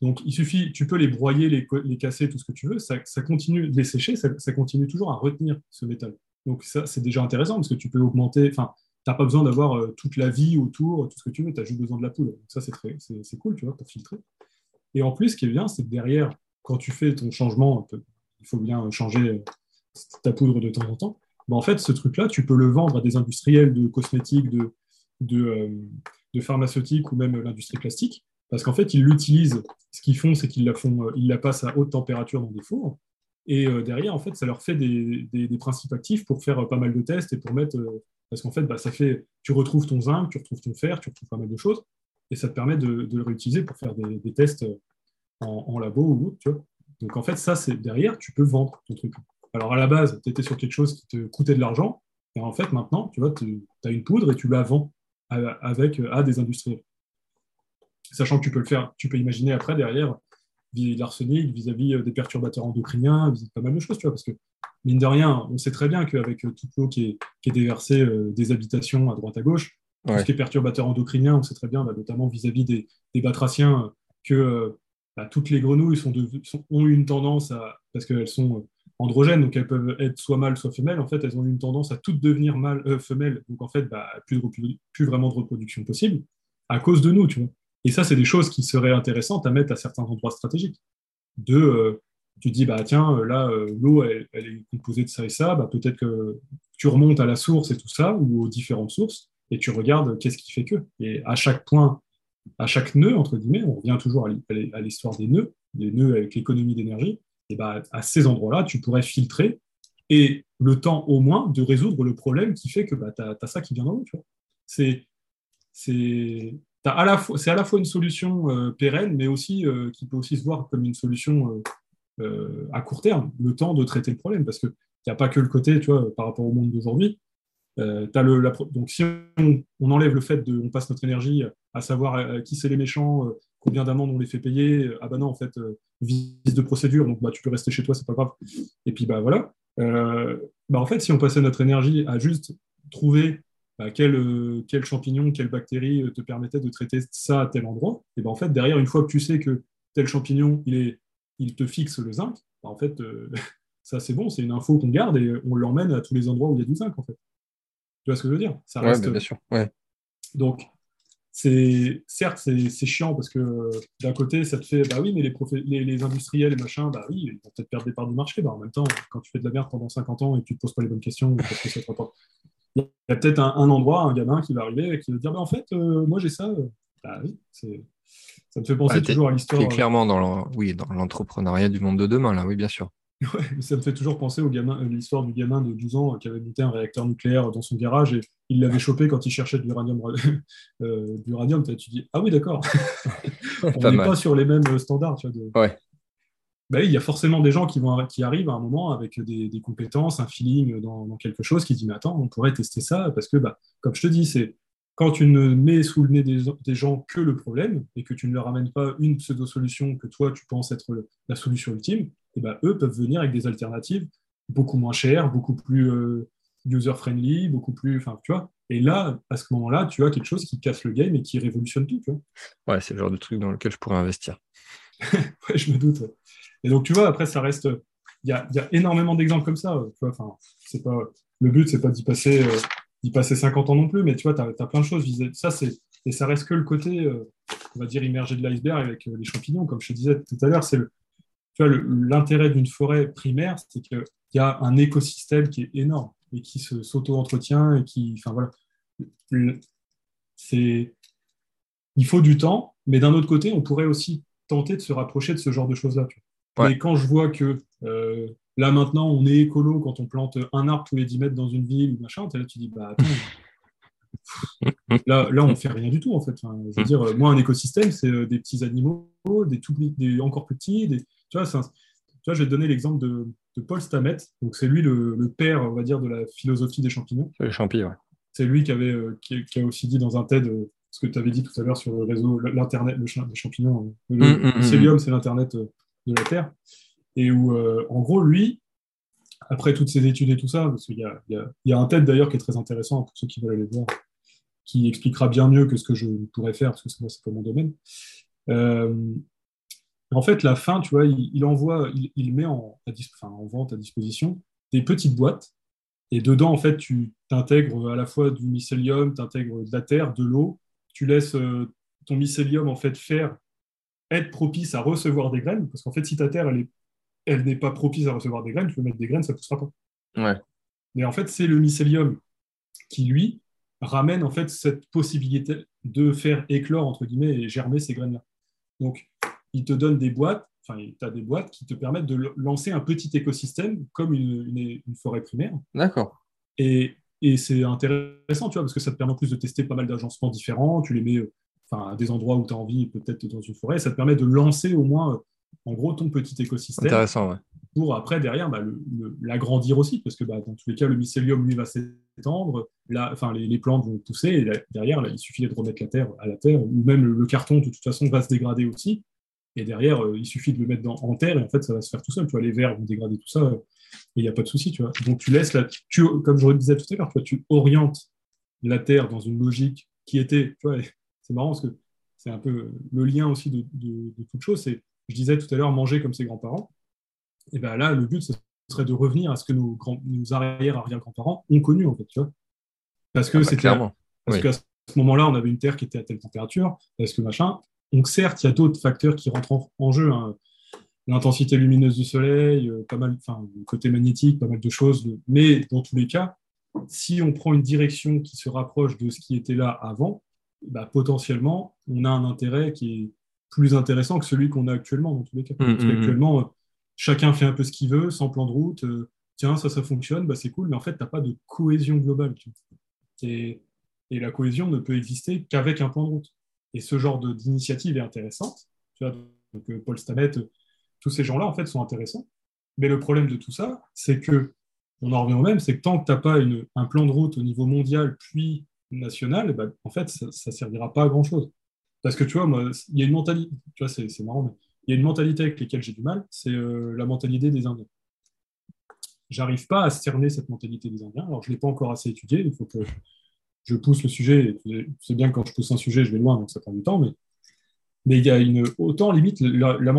Donc, il suffit, tu peux les broyer, les, les, casser, tout ce que tu veux, ça, continue, les sécher, ça, ça, continue toujours à retenir ce métal. Donc ça, c'est déjà intéressant parce que tu peux augmenter, enfin, tu n'as pas besoin d'avoir euh, toute la vie autour, tout ce que tu veux, tu as juste besoin de la poudre. Donc ça, c'est, très, cool, tu vois, pour filtrer. Et en plus, ce qui est bien, c'est que derrière, quand tu fais ton changement, il faut bien changer euh, ta poudre de temps en temps, ben, en fait, ce truc-là, tu peux le vendre à des industriels de cosmétiques, de, de, euh, de pharmaceutiques ou même l'industrie plastique, parce qu'en fait, ils l'utilisent. Ce qu'ils font, c'est qu'ils la, la passent à haute température dans des fours, et euh, derrière, en fait, ça leur fait des, principes actifs pour faire euh, pas mal de tests et pour mettre. Euh, parce qu'en fait, bah, ça fait, tu retrouves ton zinc, tu retrouves ton fer, tu retrouves pas mal de choses. Et ça te permet de, le réutiliser pour faire des, tests en, labo ou autre. Donc en fait, ça, c'est derrière, tu peux vendre ton truc. Alors à la base, tu étais sur quelque chose qui te coûtait de l'argent. Et en fait, maintenant, tu vois, as une poudre et tu la vends avec, à des industriels. Sachant que tu peux le faire, tu peux imaginer après, derrière, vis-à-vis de l'arsenic, vis-à-vis des perturbateurs endocriniens, vis-à-vis pas mal de choses, tu vois, parce que mine de rien, on sait très bien qu'avec toute l'eau qui est, qui est déversée des habitations à droite à gauche, tout ce qui est perturbateurs endocriniens, on sait très bien, bah, notamment vis-à-vis des, des, batraciens, que bah, toutes les grenouilles sont ont une tendance à, parce qu'elles sont androgènes, donc elles peuvent être soit mâles, soit femelles, en fait, elles ont une tendance à toutes devenir mâles, euh, femelles, donc en fait, bah, plus, plus, vraiment de reproduction possible, à cause de nous, tu vois. Et ça, c'est des choses qui seraient intéressantes à mettre à certains endroits stratégiques. De, euh, tu dis, bah tiens, euh, là, l'eau, elle, est composée de ça et ça, bah, peut-être que tu remontes à la source et tout ça, ou aux différentes sources, et tu regardes qu'est-ce qui fait que. Et à chaque point, à chaque nœud, entre guillemets, on revient toujours à l'histoire des nœuds, des nœuds avec l'économie d'énergie, et bah, à ces endroits-là, tu pourrais filtrer et le temps au moins de résoudre le problème qui fait que bah, tu as, ça qui vient dans l'eau. C'est fois, à la fois une solution euh, pérenne, mais aussi euh, qui peut aussi se voir comme une solution euh, à court terme, le temps de traiter le problème. Parce qu'il n'y a pas que le côté, tu vois, par rapport au monde d'aujourd'hui. donc si on, enlève le fait de, on passe notre énergie à savoir qui c'est les méchants, combien d'amendes on les fait payer Ah bah non, en fait, vice de procédure, donc bah, tu peux rester chez toi, c'est pas grave. Et puis bah voilà. Bah, en fait, si on passait notre énergie à juste trouver bah, quel, euh, quel, champignon, quelle bactérie te permettait de traiter ça à tel endroit, et ben en fait, derrière, une fois que tu sais que tel champignon, il, est, il te fixe le zinc, bah, en fait, ça c'est bon, c'est une info qu'on garde et on l'emmène à tous les endroits où il y a du zinc, en fait. Tu vois ce que je veux dire? Ça reste... bien sûr. Ouais. Donc, c'est certes c'est chiant parce que d'un côté ça te fait bah oui mais les, les, industriels et machin bah oui ils vont peut-être perdre des parts du marché bah en même temps quand tu fais de la merde pendant 50 ans et que tu te poses pas les bonnes questions parce que ça te il y a peut-être un, endroit un gamin qui va arriver et qui va dire bah en fait euh, moi j'ai ça bah oui ça me fait penser toujours à l'histoire clairement dans oui dans l'entrepreneuriat du monde de demain là oui bien sûr Ouais, ça me fait toujours penser au gamin, euh, l'histoire du gamin de 12 ans qui avait monté un réacteur nucléaire dans son garage et il l'avait chopé quand il cherchait de l'uranium. Euh, tu dis Ah oui, d'accord. On n'est pas sur les mêmes standards. Tu vois, bah il y a forcément des gens qui, vont, qui arrivent à un moment avec des, compétences, un feeling dans, quelque chose qui dit Mais attends, on pourrait tester ça parce que, bah, comme je te dis, c'est quand tu ne mets sous le nez des, gens que le problème et que tu ne leur amènes pas une pseudo-solution que toi tu penses être la solution ultime, et ben, eux peuvent venir avec des alternatives beaucoup moins chères, beaucoup plus euh, user-friendly, beaucoup plus. Enfin, tu vois. Et là, à ce moment-là, tu as quelque chose qui casse le game et qui révolutionne tout. Tu vois. Ouais, c'est le genre de truc dans lequel je pourrais investir. ouais, je me doute. Et donc, tu vois, après, ça reste. Il y a, y a, énormément d'exemples comme ça. Tu vois, pas... Le but, c'est pas d'y passer, euh, d'y passer 50 ans non plus, mais tu vois, tu as, plein de choses. Ça, c'est... Et ça reste que le côté, euh, on va dire, immergé de l'iceberg avec les champignons. Comme je te disais tout à l'heure, c'est l'intérêt d'une forêt primaire, c'est qu'il y a un écosystème qui est énorme et qui s'auto-entretient voilà, il faut du temps, mais d'un autre côté, on pourrait aussi tenter de se rapprocher de ce genre de choses-là. Et quand je vois que euh, là maintenant, on est écolo quand on plante un arbre tous les 10 mètres dans une ville ou machin, là tu dis, bah attends, là, là on fait rien du tout en fait. Enfin, dire, moi, un écosystème, c'est euh, des petits animaux, des, tout, des encore plus petits, des, tu vois, je vais te donner l'exemple de, Paul Stamets. Donc, c'est lui le, père, on va dire, de la philosophie des champignons. Les champignons, C'est lui qui, avait, euh, qui, a aussi dit dans un TED ce que tu avais dit tout à l'heure sur le réseau, l'Internet, le, les champignons. Euh, le, mm, mm, mm. c'est l'Internet de la Terre. Et où, en gros, lui, après toutes ces études et tout ça, parce qu'il y a, y a, un TED d'ailleurs qui est très intéressant pour ceux qui veulent aller voir, qui expliquera bien mieux que ce que je pourrais faire, parce que moi, c'est pas mon domaine. En fait, la fin, tu vois, il, envoie, il, met en, en, vente à disposition des petites boîtes. Et dedans, en fait, tu t'intègres à la fois du mycélium, tu intègres de la terre, de l'eau. Tu laisses euh, ton mycélium, en fait, faire, être propice à recevoir des graines. Parce qu'en fait, si ta terre, elle, elle n'est pas propice à recevoir des graines, tu peux mettre des graines, ça ne poussera pas. Ouais. Mais en fait, c'est le mycélium qui, lui, ramène en fait cette possibilité de faire éclore, entre guillemets, et germer ces graines-là. Donc, il te donne des boîtes, enfin, tu as des boîtes qui te permettent de lancer un petit écosystème comme une, forêt primaire. D'accord. Et, et c'est intéressant, tu vois, parce que ça te permet en plus de tester pas mal d'agencements différents. Tu les mets enfin, des endroits où tu as envie, peut-être dans une forêt. Ça te permet de lancer au moins, en gros, ton petit écosystème. Intéressant, ouais. Pour après, derrière, bah, l'agrandir aussi, parce que bah, dans tous les cas, le mycélium, lui, va s'étendre, enfin, les, plantes vont pousser, et derrière, il suffit de remettre la terre à la terre, ou même le, le carton, de toute façon, va se dégrader aussi Et derrière, il suffit de le mettre en terre et en fait, ça va se faire tout seul. Tu vois, les vers vont dégrader tout ça et il n'y a pas de souci. Tu vois. Donc, tu laisses la, tu, comme je le disais tout à l'heure, tu orientes la terre dans une logique qui était, tu vois, c'est marrant parce que c'est un peu le lien aussi de, de, de toute chose. C'est, je disais tout à l'heure, manger comme ses grands-parents. Et bien là, le but, ce serait de revenir à ce que nos, grands, nos arrière-arrière-grands-parents ont connu, en fait, tu vois. Parce que ah bah, c'était. Parce qu'à ce moment-là, on avait une terre qui était à telle température, parce que machin. Donc, certes, il y a d'autres facteurs qui rentrent en, jeu. Hein. L'intensité lumineuse du soleil, euh, pas mal, enfin, le côté magnétique, pas mal de choses. Mais dans tous les cas, si on prend une direction qui se rapproche de ce qui était là avant, bah, potentiellement, on a un intérêt qui est plus intéressant que celui qu'on a actuellement, dans tous les cas. Mmh, Parce qu'actuellement, euh, chacun fait un peu ce qu'il veut, sans plan de route. Euh, tiens, ça, ça fonctionne, bah, c'est cool, mais en fait, tu n'as pas de cohésion globale. Et, et, la cohésion ne peut exister qu'avec un plan de route. Et ce genre d'initiative est intéressante. Tu vois, donc, euh, Paul Stammet, tous ces gens-là, en fait, sont intéressants. Mais le problème de tout ça, c'est que, on en revient au même, c'est que tant que tu n'as pas une, un plan de route au niveau mondial, puis national, bah, en fait, ça ne servira pas à grand-chose. Parce que tu vois, il y a une mentalité, tu vois, c'est marrant, mais il y a une mentalité avec laquelle j'ai du mal, c'est euh, la mentalité des Indiens. J'arrive pas à cerner cette mentalité des Indiens. Alors, je ne l'ai pas encore assez étudié, il faut que je pousse le sujet. C'est bien que quand je pousse un sujet, je vais loin, donc ça prend du temps, mais, mais il y a une, autant limite la, la,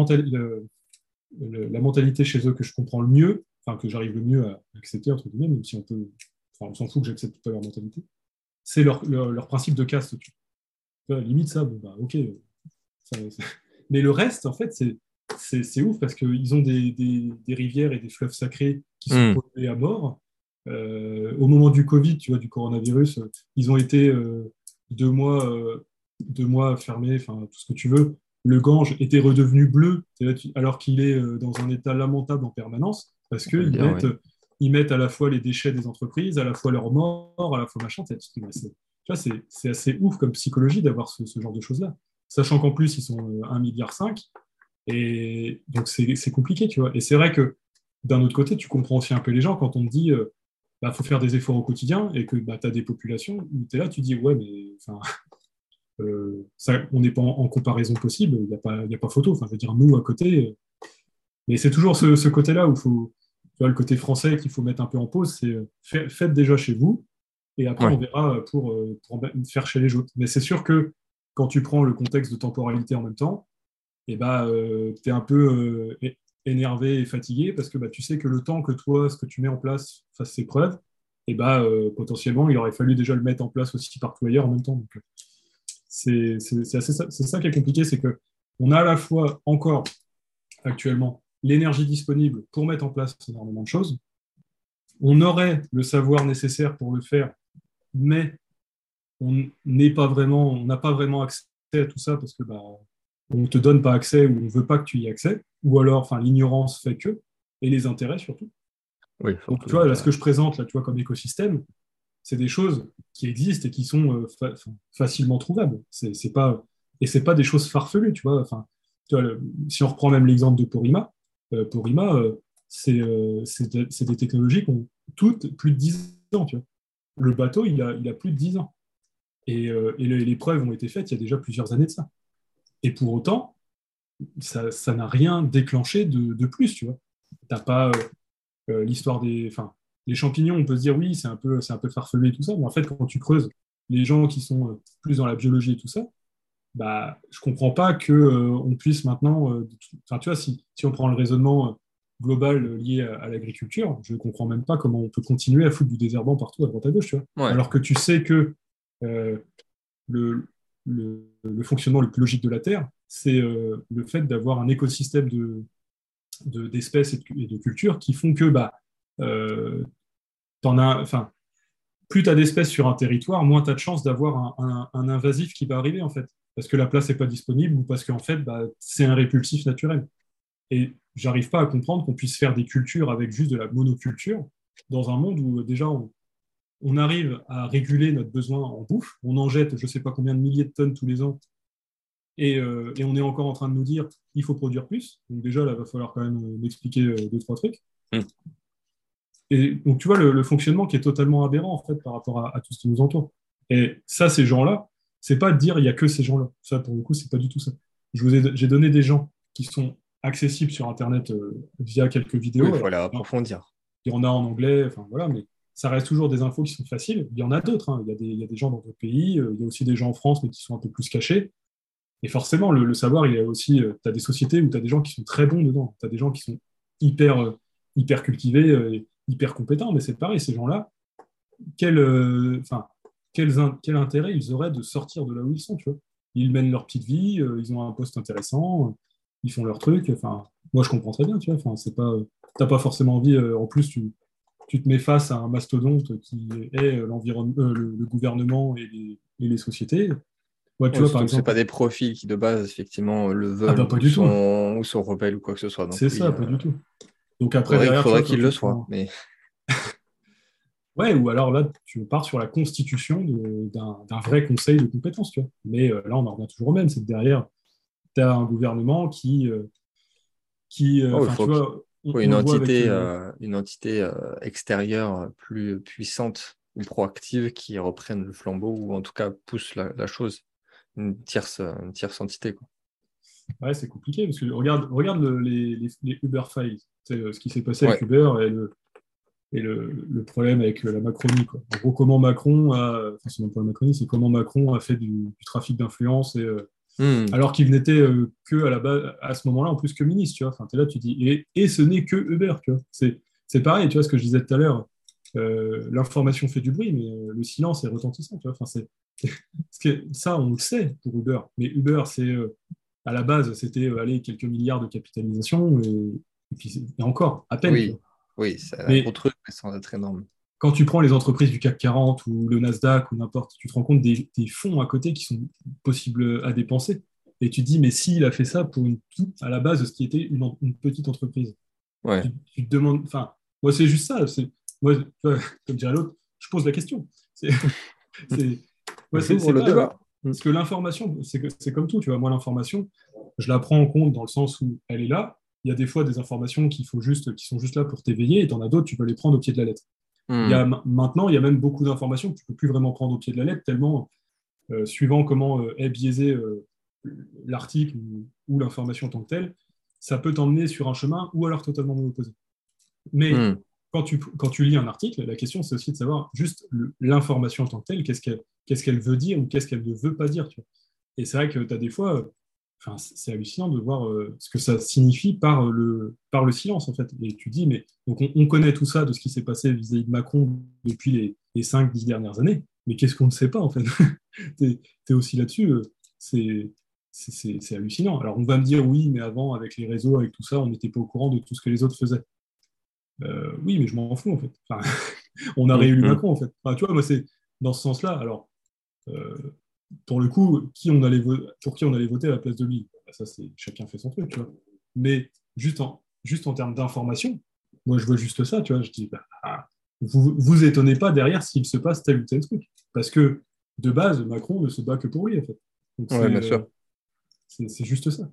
la mentalité chez eux que je comprends le mieux, enfin que j'arrive le mieux à accepter, entre guillemets, même si on peut, enfin, on s'en fout que j'accepte pas leur mentalité, c'est leur, leur, principe de caste. Tu vois, limite ça, bon, bah, ok. Mais le reste, en fait, c'est ouf parce qu'ils ont des, des, des, rivières et des fleuves sacrés qui sont mmh. à mort. Euh, au moment du Covid, tu vois, du coronavirus, ils ont été euh, deux, mois, euh, deux mois fermés, enfin tout ce que tu veux. Le Gange était redevenu bleu alors qu'il est dans un état lamentable en permanence parce qu'ils mettent, ils mettent à la fois les déchets des entreprises, à la fois leurs morts, à la fois machin. C'est assez ouf comme psychologie d'avoir ce, genre de choses-là. Sachant qu'en plus, ils sont 1,5 milliard. Et donc, c'est compliqué, tu vois. Et c'est vrai que d'un autre côté, tu comprends aussi un peu les gens quand on te dit euh, bah, faut faire des efforts au quotidien et que bah, tu as des populations où tu es là, tu dis ouais, mais euh, ça, on n'est pas en, comparaison possible, il n'y a, pas, a pas photo. Enfin, je veux dire, nous à côté. Euh, mais c'est toujours ce, ce côté-là où il faut, tu vois, le côté français qu'il faut mettre un peu en pause, c'est euh, faites déjà chez vous, et après on verra pour, euh, pour, faire chez les autres. Mais c'est sûr que quand tu prends le contexte de temporalité en même temps, et eh bah, euh, tu es un peu énervé et fatigué parce que bah, tu sais que le temps que toi, ce que tu mets en place, fasse ses preuves, et eh bah, potentiellement, il aurait fallu déjà le mettre en place aussi partout ailleurs en même temps. c'est ça, ça qui est compliqué, c'est qu'on a à la fois encore actuellement l'énergie disponible pour mettre en place énormément de choses. On aurait le savoir nécessaire pour le faire, mais on n'est pas vraiment, on n'a pas vraiment accès à tout ça parce que bah, on te donne pas accès ou on veut pas que tu y aies accès, ou alors, enfin, l'ignorance fait que, et les intérêts surtout. Oui, Donc, tu vois, là, ce que je présente là, tu vois, comme écosystème, c'est des choses qui existent et qui sont euh, facilement trouvables. C'est, pas, et c'est pas des choses farfelues, tu vois. Enfin, tu vois, si on reprend même l'exemple de Porima, pour IMA, euh, euh, c'est des technologies qui ont toutes plus de 10 ans. Le bateau, il a, plus de 10 ans. Et, les, preuves ont été faites il y a déjà plusieurs années de ça. Et pour autant, ça n'a rien déclenché de, plus, tu vois. Pas l'histoire des... Enfin, les champignons, on peut se dire, oui, c'est un, peu, un peu farfelé et tout ça, mais en fait, quand tu creuses les gens qui sont plus dans la biologie et tout ça, bah, je comprends pas qu'on euh, puisse maintenant. Euh, enfin, tu vois, si, si, on prend le raisonnement euh, global lié à, l'agriculture, je ne comprends même pas comment on peut continuer à foutre du désherbant partout à droite à gauche, tu vois. Alors que tu sais que le, le, le, fonctionnement le plus logique de la Terre, c'est le fait d'avoir un écosystème de, d'espèces et, de, cultures qui font que bah, en as, enfin, plus tu as d'espèces sur un territoire, moins tu as de chances d'avoir un, un, invasif qui va arriver en fait parce que la place n'est pas disponible ou parce qu'en fait, bah, c'est un répulsif naturel. Et j'arrive pas à comprendre qu'on puisse faire des cultures avec juste de la monoculture dans un monde où déjà on, arrive à réguler notre besoin en bouffe, on en jette je ne sais pas combien de milliers de tonnes tous les ans, euh, et, on est encore en train de nous dire il faut produire plus. Donc déjà, là, il va falloir quand même euh, m'expliquer euh, deux, trois trucs. Mm. Et donc tu vois le, fonctionnement qui est totalement aberrant en fait par rapport à, à tout ce qui nous entoure. Et ça, ces gens-là, c'est pas de dire il y a que ces gens-là. Ça, pour le coup, c'est pas du tout ça. Je vous ai, j'ai donné des gens qui sont accessibles sur Internet via quelques vidéos. faut aller approfondir. Il y en a en anglais, enfin voilà, mais ça reste toujours des infos qui sont faciles. Il y en a d'autres. Hein. Il, il, y a des gens dans d'autres pays, il y a aussi des gens en France, mais qui sont un peu plus cachés. Et forcément, le, savoir, il y a aussi, tu as des sociétés où tu as des gens qui sont très bons dedans. Tu as des gens qui sont hyper, hyper cultivés, hyper compétents, mais c'est pareil, ces gens-là, quel, enfin, quel, quel, intérêt ils auraient de sortir de là où ils sont, tu vois Ils mènent leur petite vie, ils ont un poste intéressant, ils font leur truc. Enfin, moi, je comprends très bien, tu vois. Enfin, c'est pas, t'as pas forcément envie. en plus, tu, tu, te mets face à un mastodonte qui est l'environnement, le, gouvernement et les, et les sociétés. Ouais, tu vois, par exemple, pas des profils qui de base effectivement le veulent ah bah, pas ou, du sont, ou, sont, rebelles ou quoi que ce soit. C'est ça, pas du tout. Donc après, il faudrait qu'il le soit. Mais... ouais, ou alors là, tu pars sur la constitution d'un vrai conseil de compétences, tu vois. Mais euh, là, on en revient toujours au même, c'est que derrière, tu as un gouvernement qui, euh, qui euh, oh, tu vois, une, entité, une entité extérieure plus puissante ou proactive qui reprenne le flambeau ou en tout cas pousse la chose une tierce, une tierce entité. Quoi. Ouais, c'est compliqué parce que regarde, regarde les, les, Uber Files, c'est ce qui s'est passé avec Uber et le, et le, le, problème avec la Macronie. Quoi. En gros, comment Macron a, enfin, c'est même pas la Macronie, c'est comment Macron a fait du, trafic d'influence et, euh, hmm. alors qu'il n'était euh, que à la base, à ce moment-là, en plus que ministre, tu vois. Enfin, es là, tu dis, et, et ce n'est que Uber, tu vois. C'est, c'est pareil, tu vois, ce que je disais tout à l'heure. Euh, l'information fait du bruit, mais le silence est retentissant. Tu vois enfin, c'est, que ça, on le sait pour Uber. Mais Uber, c'est euh, à la base, c'était euh, aller quelques milliards de capitalisation et, puis encore, à peine. Oui, oui c'est un gros truc, mais sans être énorme. Quand tu prends les entreprises du CAC 40 ou le Nasdaq ou n'importe, tu te rends compte des, fonds à côté qui sont possibles à dépenser. Et tu te dis, mais s'il a fait ça pour une, à la base, ce qui était une, petite entreprise, ouais. tu, te demandes, enfin, moi, c'est juste ça. Moi, comme dirait l'autre, je pose la question. C'est c'est le débat. Parce que l'information, c'est comme tout, tu vois. Moi, l'information, je la prends en compte dans le sens où elle est là. Il y a des fois des informations qu'il faut juste, qui sont juste là pour t'éveiller, et tu en as d'autres, tu peux les prendre au pied de la lettre. Il y a, hmm. maintenant, il y a même beaucoup d'informations que tu ne peux plus vraiment prendre au pied de la lettre, tellement, euh, suivant comment euh, est biaisé euh, l'article ou, l'information en tant que telle, ça peut t'emmener sur un chemin ou alors totalement opposé. Mais hmm. quand, tu, quand tu lis un article, la question, c'est aussi de savoir juste l'information en tant que telle, qu'est-ce qu'elle qu'est-ce qu'elle veut dire ou qu'est-ce qu'elle ne veut pas dire. Tu vois. Et c'est vrai que tu as des fois, enfin, c'est hallucinant de voir euh, ce que ça signifie par le, par le silence, en fait. Et tu dis, mais donc on, connaît tout ça de ce qui s'est passé vis-à-vis de Macron depuis les, les 5-10 dernières années, mais qu'est-ce qu'on ne sait pas, en fait? Tu es, aussi là-dessus, euh, c'est c'est hallucinant. Alors on va me dire oui, mais avant, avec les réseaux, avec tout ça, on n'était pas au courant de tout ce que les autres faisaient. Euh, oui, mais je m'en fous en fait. Enfin, on a réélu Macron en fait. Enfin, tu vois, moi c'est dans ce sens-là. Alors euh, pour le coup, qui on allait pour qui on allait voter à la place de lui bah, Ça, c'est chacun fait son truc, tu vois. Mais juste en, juste en termes d'information, moi, je vois juste ça, tu vois. Je dis, bah, ah, vous vous étonnez pas derrière s'il se passe tel ou tel truc. Parce que, de base, Macron ne se bat que pour lui, en fait. Euh, c'est juste ça.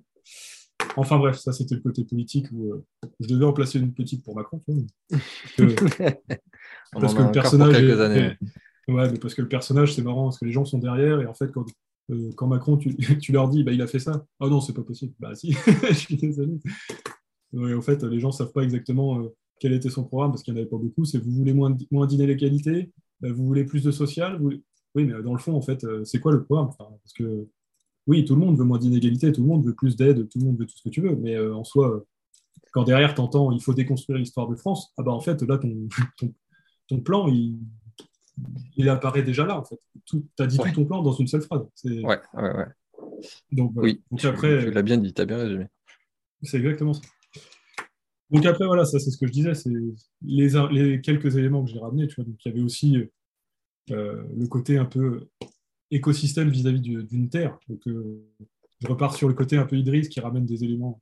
Enfin bref, ça c'était le côté politique où euh, je devais en placer une petite pour Macron. parce que, parce que le personnage est, Ouais, mais parce que le personnage, c'est marrant, parce que les gens sont derrière, et en fait, quand, euh, quand Macron, tu, tu, leur dis, bah, il a fait ça. Oh non, c'est pas possible. Bah si, je suis désolé. En fait, les gens savent pas exactement euh, quel était son programme, parce qu'il n'y en avait pas beaucoup. C'est vous voulez moins, moins d'inégalité, euh, vous voulez plus de social. Oui, mais dans le fond, en fait, c'est quoi le programme? Parce que oui, tout le monde veut moins d'inégalité, tout le monde veut plus d'aide, tout le monde veut tout ce que tu veux, mais en soi, quand derrière, tu entends il faut déconstruire l'histoire de France, ah bah en fait, là, ton, ton, ton plan, il, il apparaît déjà là, en fait. Tu as dit tout ton plan dans une seule phrase. Ouais, ouais, ouais. Donc, oui, donc après, tu, l'as bien dit, tu as bien résumé. C'est exactement ça. Donc après, voilà, ça c'est ce que je disais, c'est les, les, quelques éléments que j'ai ramenés. Tu vois, donc il y avait aussi euh, le côté un peu écosystème vis-à-vis d'une terre. Donc euh, je repars sur le côté un peu Idriss qui ramène des éléments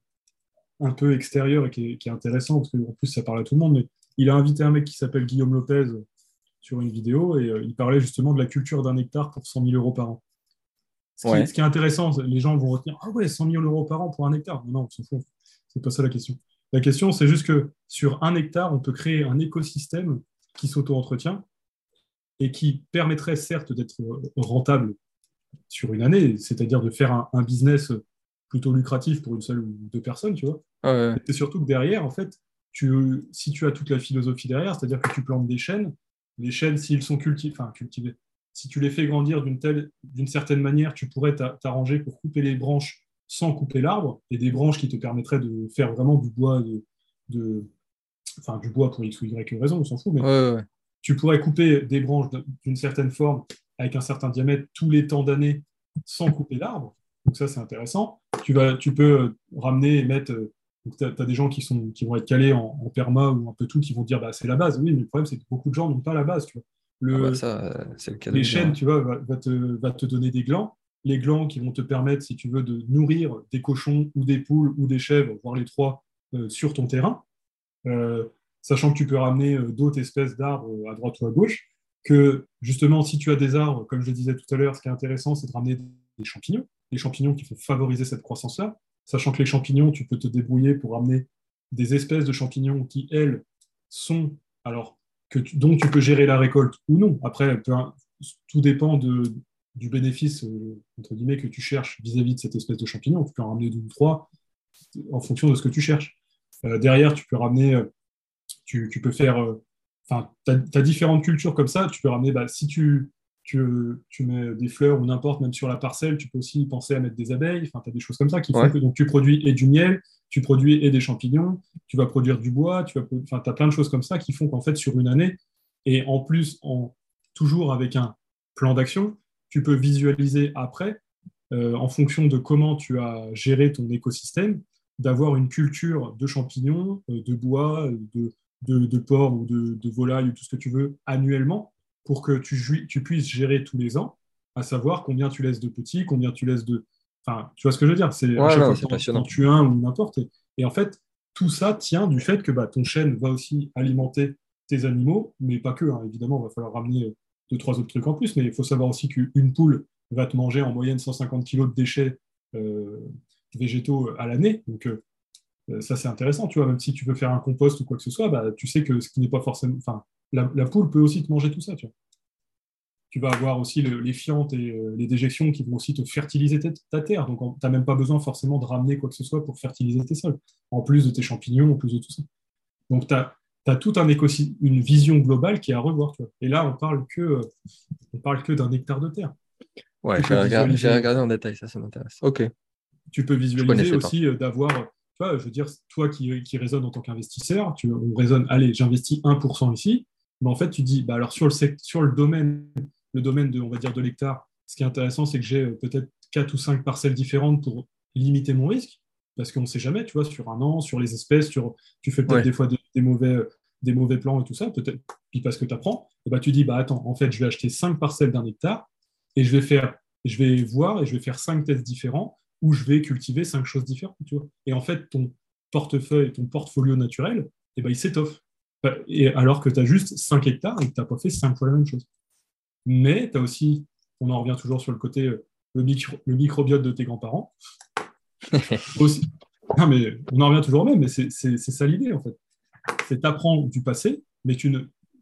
un peu extérieurs et qui est, qui est intéressant, parce qu'en plus ça parle à tout le monde, mais il a invité un mec qui s'appelle Guillaume Lopez, sur une vidéo et euh, il parlait justement de la culture d'un hectare pour 100 000 euros par an. Ce qui, est intéressant, les gens vont retenir Ah ouais, 100 000 euros par an pour un hectare. Non, non, on C'est pas ça la question. La question, c'est juste que sur un hectare, on peut créer un écosystème qui s'auto-entretient et qui permettrait certes d'être rentable sur une année, c'est-à-dire de faire un, business plutôt lucratif pour une seule ou deux personnes, tu vois. Ouais, C'est surtout que derrière, en fait, tu, si tu as toute la philosophie derrière, c'est-à-dire que tu plantes des chênes, les chênes, s'ils sont cultivés, enfin cultivés, si tu les fais grandir d'une telle, d'une certaine manière, tu pourrais t'a- t'arranger pour couper les branches sans couper l'arbre, et des branches qui te permettraient de faire vraiment du bois de, de- enfin du bois pour X ou Y raison, on s'en fout, mais ouais, ouais. tu pourrais couper des branches d'une certaine forme avec un certain diamètre tous les temps d'année sans couper l'arbre. Donc ça, c'est intéressant. Tu, vas, tu peux euh, ramener et mettre... donc tu as, des gens qui, sont, qui vont être calés en, en perma ou un peu tout, qui vont dire bah, c'est la base. Oui, mais le problème, c'est que beaucoup de gens n'ont pas la base. Tu vois. Le, Ah bah, ça, euh, le cas les chaînes, tu vois, va, va te, va te donner des glands. Les glands qui vont te permettre, si tu veux, de nourrir des cochons ou des poules ou des chèvres, voire les trois, euh, sur ton terrain. Euh, sachant que tu peux ramener d'autres espèces d'arbres à droite ou à gauche. Que justement, si tu as des arbres, comme je le disais tout à l'heure, ce qui est intéressant, c'est de ramener des champignons. Les champignons qui vont favoriser cette croissance-là. Sachant que les champignons, tu peux te débrouiller pour ramener des espèces de champignons qui, elles, sont alors que tu- dont tu peux gérer la récolte ou non. Après, tout dépend du bénéfice euh, que tu cherches vis-à-vis de cette espèce de champignon. Tu peux en ramener deux ou trois en fonction de ce que tu cherches. Euh, derrière, tu peux ramener, euh, tu, peux faire, euh, enfin, tu as, différentes cultures comme ça. Tu peux ramener, bah, si tu, tu, tu mets des fleurs ou n'importe, même sur la parcelle, tu peux aussi penser à mettre des abeilles. Enfin, tu as des choses comme ça qui font Ouais. que donc, tu produis et du miel, tu produis et des champignons, tu vas produire du bois, tu vas, enfin, as plein de choses comme ça qui font qu'en fait, sur une année, et en plus, en, toujours avec un plan d'action, tu peux visualiser après, euh, en fonction de comment tu as géré ton écosystème, d'avoir une culture de champignons, euh, de bois, de, de, de porc ou de, de volaille ou tout ce que tu veux annuellement pour que tu, tu puisses gérer tous les ans, à savoir combien tu laisses de petits, combien tu laisses de... Enfin, tu vois ce que je veux dire C'est à Ouais, chaque non, fois passionnant. t'en tues un ou n'importe. Et, et en fait, tout ça tient du fait que bah, ton chêne va aussi alimenter tes animaux, mais pas que, hein. évidemment, il va falloir ramener euh, deux, trois autres trucs en plus, mais il faut savoir aussi qu'une poule va te manger en moyenne 150 kg de déchets euh, végétaux à l'année. Donc, euh, euh, ça, c'est intéressant, tu vois, même si tu veux faire un compost ou quoi que ce soit, bah, tu sais que ce qui n'est pas forcément... Enfin, la, la poule peut aussi te manger tout ça, tu vois. Tu vas avoir aussi le- les fientes et euh, les déjections qui vont aussi te fertiliser ta, ta terre. Donc, tu n'as même pas besoin forcément de ramener quoi que ce soit pour fertiliser tes sols, en plus de tes champignons, en plus de tout ça. Donc, tu as, tout un écosystème, une vision globale qui est à revoir. Tu vois. Et là, on parle que, euh, on parle que d'un hectare de terre. Ouais, visualiser. regarder en détail, ça, ça m'intéresse. Ok. tu peux visualiser aussi euh, d'avoir, vois, je veux dire, toi qui, qui raisonne en tant qu'investisseur, tu, on raisonne, allez, j'investis 1% ici, mais en fait, tu dis, bah alors sur le, sur le domaine, le domaine de, on va dire, de l'hectare, ce qui est intéressant, c'est que j'ai euh, peut-être 4 ou 5 parcelles différentes pour limiter mon risque, parce qu'on ne sait jamais, tu vois, sur un an, sur les espèces, sur, tu fais peut-être Ouais. des fois de- des, mauvais, euh, des mauvais plans et tout ça, peut-être, puis parce que tu apprends, et bah, tu dis, bah attends, en fait, je vais acheter 5 parcelles d'un hectare, et je vais faire, je vais voir, et je vais faire 5 tests différents, où je vais cultiver cinq choses différentes. Tu vois. Et en fait, ton portefeuille, ton portfolio naturel, eh ben, il s'étoffe. Et alors que tu as juste 5 hectares et que tu n'as pas fait 5 fois la même chose. Mais tu as aussi, on en revient toujours sur le côté, euh, le, micro, le microbiote de tes grands-parents. Aussi. Non, mais on en revient toujours au même, mais c'est ça l'idée, en fait. C'est t'apprends du passé, mais tu, ne,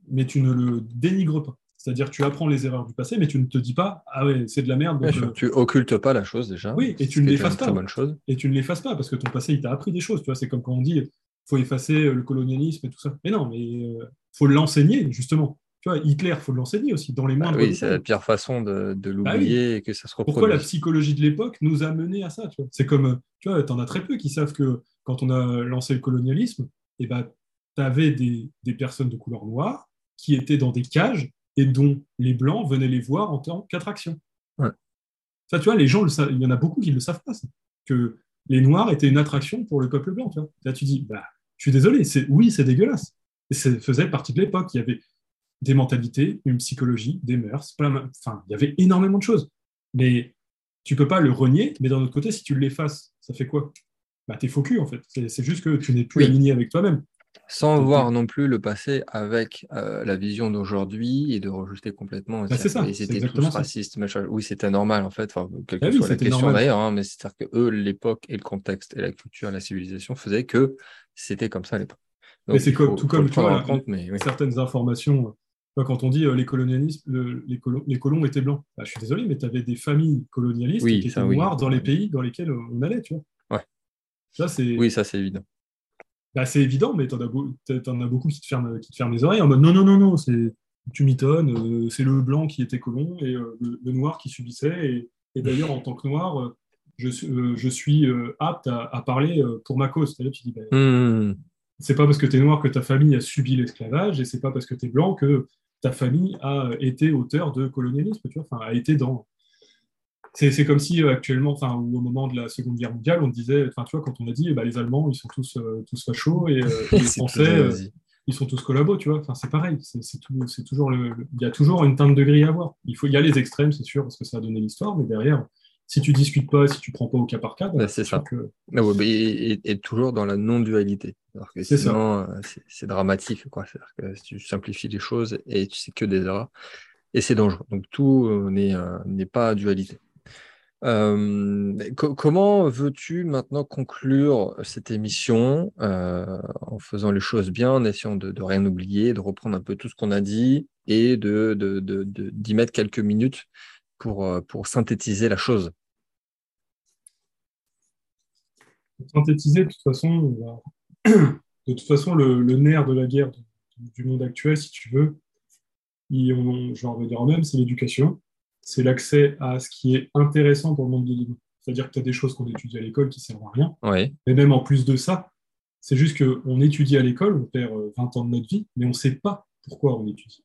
mais tu ne le dénigres pas. C'est-à-dire, tu apprends les erreurs du passé, mais tu ne te dis pas, ah ouais, c'est de la merde. Donc, sûr, euh, tu occultes pas la chose déjà. Oui, et tu ne l'effaces pas. Bonne chose. et tu ne l'effaces pas parce que ton passé il t'a appris des choses tu vois c'est comme quand on dit faut effacer euh, le colonialisme et tout ça mais non mais euh, faut l'enseigner justement tu vois Hitler faut l'enseigner aussi dans les Bah moindres oui, c'est la pire façon de, de Bah l'oublier et que ça se reproduise. pourquoi la psychologie de l'époque nous a mené à ça tu vois? C'est comme tu vois t'en as très peu qui savent que quand on a lancé le colonialisme et ben t'avais des, des personnes de couleur noire qui étaient dans des cages et dont les blancs venaient les voir en tant qu'attraction Ouais. ça tu vois les gens le savent il y en a beaucoup qui ne le savent pas ça. que les noirs étaient une attraction pour le peuple blanc tu vois. là tu dis bah je suis désolé c'est oui c'est dégueulasse et ça faisait partie de l'époque il y avait des mentalités, une psychologie, des mœurs, plein, enfin, il y avait énormément de choses. Mais tu peux pas le renier, mais d'un autre côté, si tu l'effaces, ça fait quoi? Bah, T'es faux cul, en fait. C'est c'est juste que tu n'es plus Oui. aligné avec toi-même. Sans voir non plus le passé avec euh, la vision d'aujourd'hui et de rejeter complètement. Bah, c'est ça, Ils étaient tous racistes, machin. Oui, c'était normal en fait, enfin, quelle que Ah oui, la c'était question d'ailleurs, hein, mais c'est-à-dire que eux, l'époque et le contexte et la culture et la civilisation faisaient que c'était comme ça à l'époque. Mais c'est comme- tout comme, tu vois, compte, mais oui. Certaines informations quand on dit les, colonialistes, les, colons, étaient blancs, bah, je suis désolé, mais tu avais des familles colonialistes qui étaient noires dans les pays dans lesquels on allait, tu vois. Ça, oui, ça c'est évident. Bah, c'est évident, mais tu en, as beaucoup qui te, ferment, qui te ferment les oreilles en mode non, non, non, non, tu m'étonnes, c'est le blanc qui était colon et le, noir qui subissait. Et, d'ailleurs, en tant que noir, je, je suis apte à, parler pour ma cause. C'est-à-dire, tu dis, bah, mmh c'est pas parce que tu es noir que ta famille a subi l'esclavage, et c'est pas parce que tu es blanc que ta famille a été auteur de colonialisme, tu vois, enfin, a été dans. C'est comme si euh, actuellement, enfin, au moment de la Seconde Guerre mondiale, on disait, enfin, tu vois, quand on a dit, bah, les Allemands, ils sont tous, euh, tous fachos, et, euh, les Français, ils sont tous collabos, tu vois. Enfin, c'est pareil, c'est toujours le, il y a toujours une teinte de gris à voir. Il faut, il y a les extrêmes, c'est sûr, parce que ça a donné l'histoire, mais derrière, si tu discutes pas, si tu prends pas au cas par cas, bah, c'est ça. Ah et, toujours dans la non-dualité. sinon, euh, c'est dramatique. Quoi. Que tu simplifies les choses et tu sais que des erreurs. Et c'est dangereux. Donc tout n'est pas dualité. Comment veux-tu maintenant conclure cette émission en faisant les choses bien, en essayant de, rien oublier, de reprendre un peu tout ce qu'on a dit et de, d'y mettre quelques minutes pour, euh, pour synthétiser la chose? Synthétiser, de toute façon, façon le, nerf de la guerre du monde actuel, si tu veux, j'en reviens même, c'est l'éducation. C'est l'accès à ce qui est intéressant pour le monde de demain. C'est-à-dire que tu as des choses qu'on étudie à l'école qui ne servent à rien. Oui. Mais même en plus de ça, c'est juste qu'on étudie à l'école, on perd 20 euh, ans de notre vie, mais on ne sait pas pourquoi on étudie.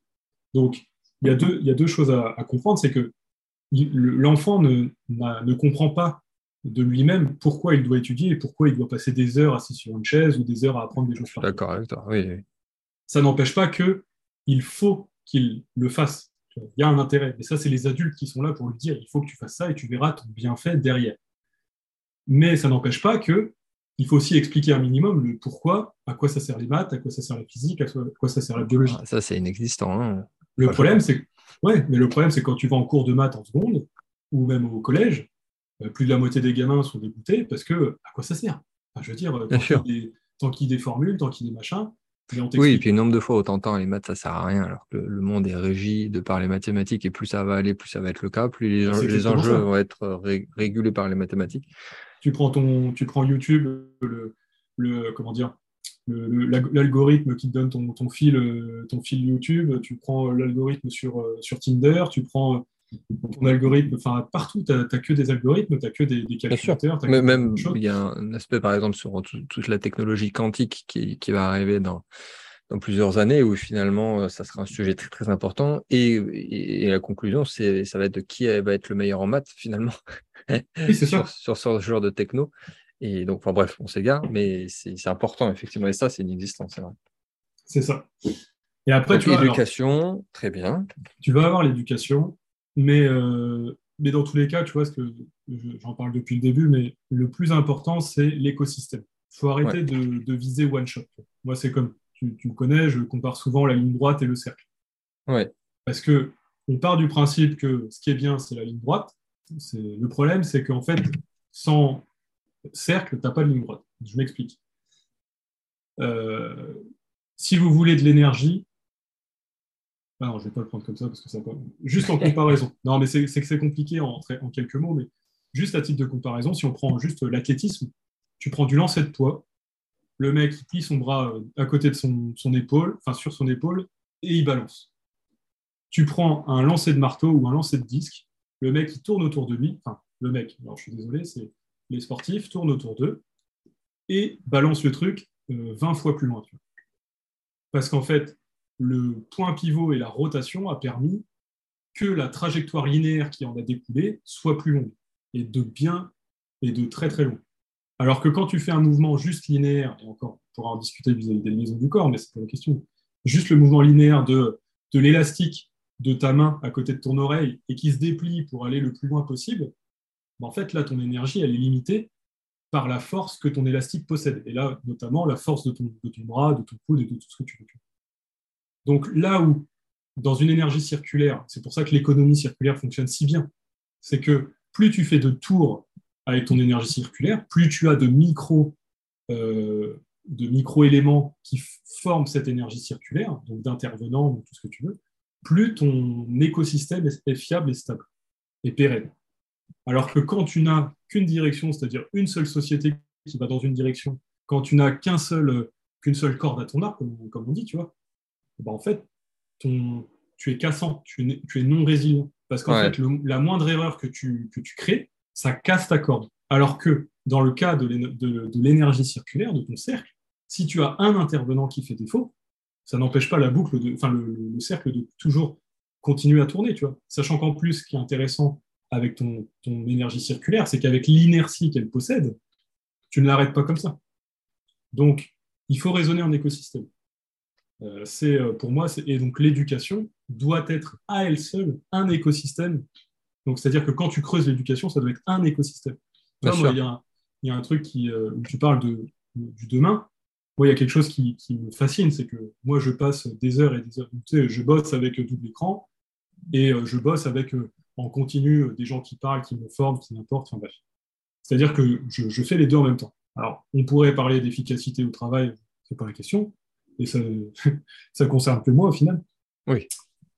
Donc, il y a deux, il y a deux choses à, à comprendre. C'est que l'enfant ne, ne comprend pas de lui-même pourquoi il doit étudier et pourquoi il doit passer des heures assis sur une chaise ou des heures à apprendre des choses. D'accord avec toi, oui. Ça n'empêche pas que il faut qu'il le fasse. Il y a un intérêt. Et ça, c'est les adultes qui sont là pour lui dire il faut que tu fasses ça et tu verras ton bienfait derrière. Mais ça n'empêche pas que il faut aussi expliquer un minimum le pourquoi, à quoi ça sert les maths, à quoi ça sert la physique, à quoi ça sert la biologie. Ah, ça, c'est inexistant. Hein. Le problème, c'est Ouais, mais le problème, c'est quand tu vas en cours de maths en seconde, ou même au collège, euh, plus de la moitié des gamins sont dégoûtés parce que à quoi ça sert? Je veux dire, tant qu'il y, a des formules, tant qu'il y a des machins. Oui, et puis le nombre de fois où t'entends les maths, ça sert à rien, alors que le monde est régi de par les mathématiques, et plus ça va aller, plus ça va être le cas, plus les, les enjeux vont être régulés par les mathématiques. Tu prends, ton, tu prends YouTube, le, le comment dire, l'algorithme qui te donne ton, ton, fil, euh, ton fil YouTube, tu prends l'algorithme sur, euh, sur Tinder, tu prends ton algorithme, enfin partout, tu n'as que des algorithmes, tu n'as que des, des calculateurs. Mais même, il y a un aspect, par exemple, sur toute la technologie quantique qui, qui va arriver dans, dans plusieurs années où finalement euh, ça sera un sujet très très important et, et, la conclusion c'est ça va être de qui va être le meilleur en maths finalement sur, sur, ce genre de techno et donc, enfin, bref, on s'égare, mais c'est important, effectivement. Et ça, c'est inexistant, c'est vrai. C'est ça. Et après, tu vois. L'éducation, très bien. Tu vas avoir l'éducation, mais, euh, mais dans tous les cas, tu vois, ce que j'en parle depuis le début, mais le plus important, c'est l'écosystème. Il faut arrêter de, viser one shot. Moi, c'est comme, tu, tu, me connais, je compare souvent la ligne droite et le cercle. Ouais. Parce que on part du principe que ce qui est bien, c'est la ligne droite. Le problème, c'est qu'en fait, sans cercle, tu n'as pas de ligne droite. Je m'explique. Euh, si vous voulez de l'énergie, ah non, je ne vais pas le prendre comme ça parce que ça pas... Juste en comparaison. Non, mais c'est que c'est compliqué en, en, quelques mots, mais juste à titre de comparaison, si on prend juste l'athlétisme, tu prends du lancer de poids, le mec il plie son bras euh, à côté de son, son épaule, enfin sur son épaule, et il balance. Tu prends un lancer de marteau ou un lancer de disque, le mec il tourne autour de lui, enfin le mec, alors je suis désolé, c'est les sportifs tournent autour d'eux et balancent le truc 20 euh, fois plus loin. Parce qu'en fait, le point pivot et la rotation a permis que la trajectoire linéaire qui en a découlé soit plus longue et de bien et de très très long. Alors que quand tu fais un mouvement juste linéaire, et encore, on pourra en discuter vis-à-vis des liaisons du corps, mais c'est pas la question, juste le mouvement linéaire de, de l'élastique de ta main à côté de ton oreille et qui se déplie pour aller le plus loin possible, en fait, là, ton énergie, elle est limitée par la force que ton élastique possède. Et là, notamment, la force de ton, bras, de ton coude et de tout ce que tu veux. Donc là où, dans une énergie circulaire, c'est pour ça que l'économie circulaire fonctionne si bien, c'est que plus tu fais de tours avec ton énergie circulaire, plus tu as de euh, de micro éléments qui forment cette énergie circulaire, donc d'intervenants, tout ce que tu veux, plus ton écosystème est fiable et stable et pérenne. Alors que quand tu n'as qu'une direction, c'est-à-dire une seule société qui va dans une direction, quand tu n'as qu'un seul, qu'une seule corde à ton arc, comme, on dit, tu vois, ben, en fait, ton, tu es cassant, tu, es non résilient. Parce qu'en fait, la moindre erreur que tu, que tu crées, ça casse ta corde. Alors que dans le cas de l'énergie circulaire, de ton cercle, si tu as un intervenant qui fait défaut, ça n'empêche pas la boucle, de, enfin le, cercle de toujours continuer à tourner, tu vois. Sachant qu'en plus, ce qui est intéressant avec ton, ton énergie circulaire, c'est qu'avec l'inertie qu'elle possède, tu ne l'arrêtes pas comme ça. Donc, il faut raisonner en écosystème. Euh, c'est euh, pour moi, et donc l'éducation doit être à elle seule un écosystème. Donc, c'est-à-dire que quand tu creuses l'éducation, ça doit être un écosystème. il y, a un truc qui, euh, où tu parles de, du demain. Moi, il y a quelque chose qui, me fascine, c'est que moi, je passe des heures et des heures. Tu sais, je bosse avec double écran et je bosse avec en continu des gens qui parlent, qui me forment, qui m'importent. Enfin bref. C'est-à-dire que je, je, fais les deux en même temps. Alors, on pourrait parler d'efficacité au travail, c'est pas la question, et ça, ça concerne que moi au final. Oui.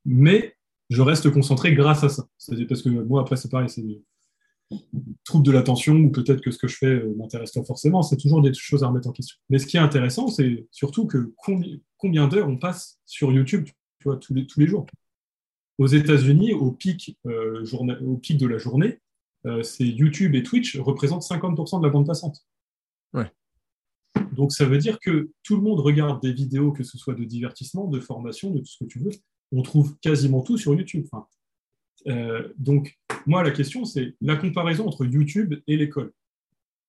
Mais je reste concentré grâce à ça. C'est-à-dire parce que moi, après, c'est pareil, c'est des troubles de l'attention, ou peut-être que ce que je fais euh, m'intéresse pas forcément, c'est toujours des choses à remettre en question. Mais ce qui est intéressant, c'est surtout que combien, d'heures on passe sur YouTube tu vois, tous, les, tous les jours. Aux États-Unis, au, pic, euh, au pic de la journée, euh, c'est YouTube et Twitch représentent 50% de la bande passante. Donc ça veut dire que tout le monde regarde des vidéos, que ce soit de divertissement, de formation, de tout ce que tu veux. On trouve quasiment tout sur YouTube. Euh, donc moi, la question, c'est la comparaison entre YouTube et l'école.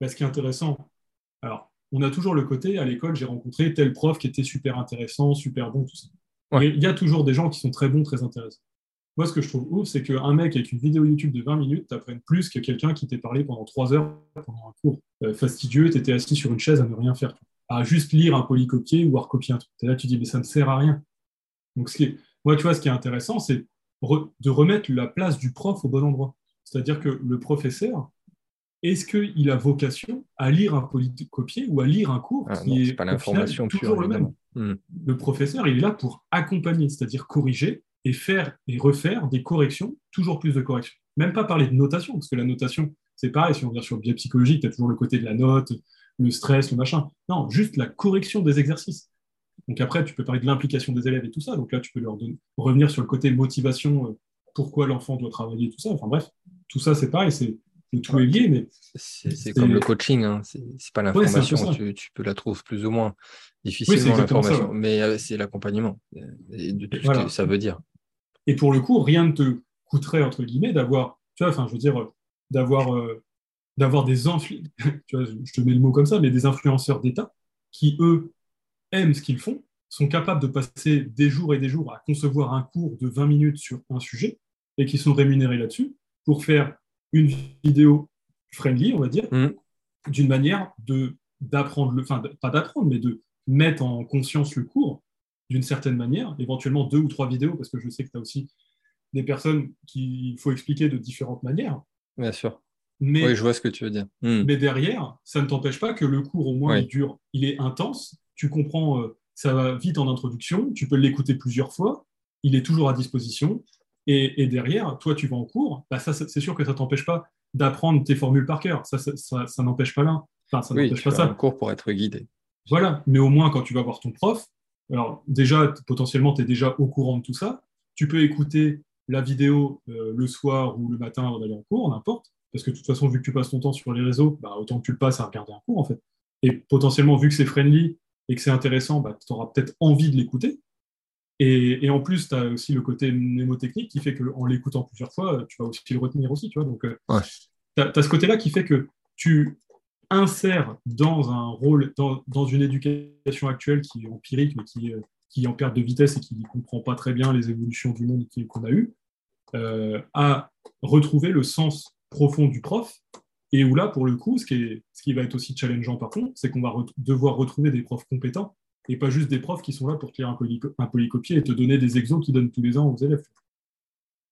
ce qui est intéressant, alors on a toujours le côté, à l'école, j'ai rencontré tel prof qui était super intéressant, super bon, tout ça. il y a toujours des gens qui sont très bons, très intéressants. Moi, ce que je trouve ouf, c'est qu'un mec avec une vidéo YouTube de 20 minutes t'apprenne plus que quelqu'un qui t'ait parlé pendant 3 heures pendant un cours euh, fastidieux, t'étais assis sur une chaise à ne rien faire, à juste lire un polycopier ou à recopier un truc. Et là, tu dis, mais ça ne sert à rien. Donc, ce qui moi, tu vois, ce qui est intéressant, c'est de remettre la place du prof au bon endroit. C'est-à-dire que le professeur, est-ce qu'il a vocation à lire un polycopier ou à lire un cours ah qui est, pas l'information toujours le même hmm. Le professeur, il est là pour accompagner, c'est-à-dire corriger, et faire et refaire des corrections, toujours plus de corrections. Même pas parler de notation, parce que la notation, c'est pareil, si on vient sur le biais psychologique, tu as toujours le côté de la note, le stress, le machin. Non, juste la correction des exercices. Donc après, tu peux parler de l'implication des élèves et tout ça. Donc là, tu peux leur donner, revenir sur le côté motivation, euh, pourquoi l'enfant doit travailler, tout ça. Enfin bref, tout ça, c'est pareil, c'est le tout est lié, mais c'est comme le coaching, hein. c'est pas l'information, tu, peux la trouver plus ou moins difficilement l'information, mais euh, c'est l'accompagnement euh, ça veut dire. Et pour le coup, rien ne te coûterait, entre guillemets, d'avoir, tu vois, enfin, je veux dire, d'avoir euh, d'avoir des influenceurs, je te mets le mot comme ça, mais des influenceurs d'État qui, eux, aiment ce qu'ils font, sont capables de passer des jours et des jours à concevoir un cours de 20 minutes sur un sujet et qui sont rémunérés là-dessus pour faire une vidéo friendly, on va dire, mmh. d'une manière de d'apprendre, le, enfin, pas d'apprendre, mais de mettre en conscience le cours d'une certaine manière, éventuellement deux ou trois vidéos, parce que je sais que tu as aussi des personnes qu'il faut expliquer de différentes manières. Bien sûr. Mais, oui, je vois ce que tu veux dire. Hmm. Mais derrière, ça ne t'empêche pas que le cours, au moins, il dure, il est intense, tu comprends, euh, ça va vite en introduction, tu peux l'écouter plusieurs fois, il est toujours à disposition, et, derrière, toi, tu vas en cours, bah, ça, c'est sûr que ça ne t'empêche pas d'apprendre tes formules par cœur, ça, ça, n'empêche pas là. Enfin, ça n'empêche pas ça. un cours pour être guidé. Voilà, mais au moins, quand tu vas voir ton prof, alors déjà, potentiellement, tu es déjà au courant de tout ça. Tu peux écouter la vidéo euh, le soir ou le matin avant d'aller en cours, n'importe. Parce que de toute façon, vu que tu passes ton temps sur les réseaux, bah, autant que tu le passes à regarder un cours, en fait. Et potentiellement, vu que c'est friendly et que c'est intéressant, bah, tu auras peut-être envie de l'écouter. Et, en plus, tu as aussi le côté mnémotechnique qui fait qu'en l'écoutant plusieurs fois, tu vas aussi le retenir aussi. Tu vois Donc, euh, tu as, ce côté-là qui fait que tu insère dans un rôle, dans, une éducation actuelle qui est empirique, mais qui, euh, qui en perte de vitesse et qui ne comprend pas très bien les évolutions du monde qu'on a eues, euh, à retrouver le sens profond du prof. Et où là, pour le coup, ce qui, est, ce qui va être aussi challengeant par contre, c'est qu'on va devoir retrouver des profs compétents et pas juste des profs qui sont là pour te lire un, polycopier et te donner des exos qu'ils donnent tous les ans aux élèves.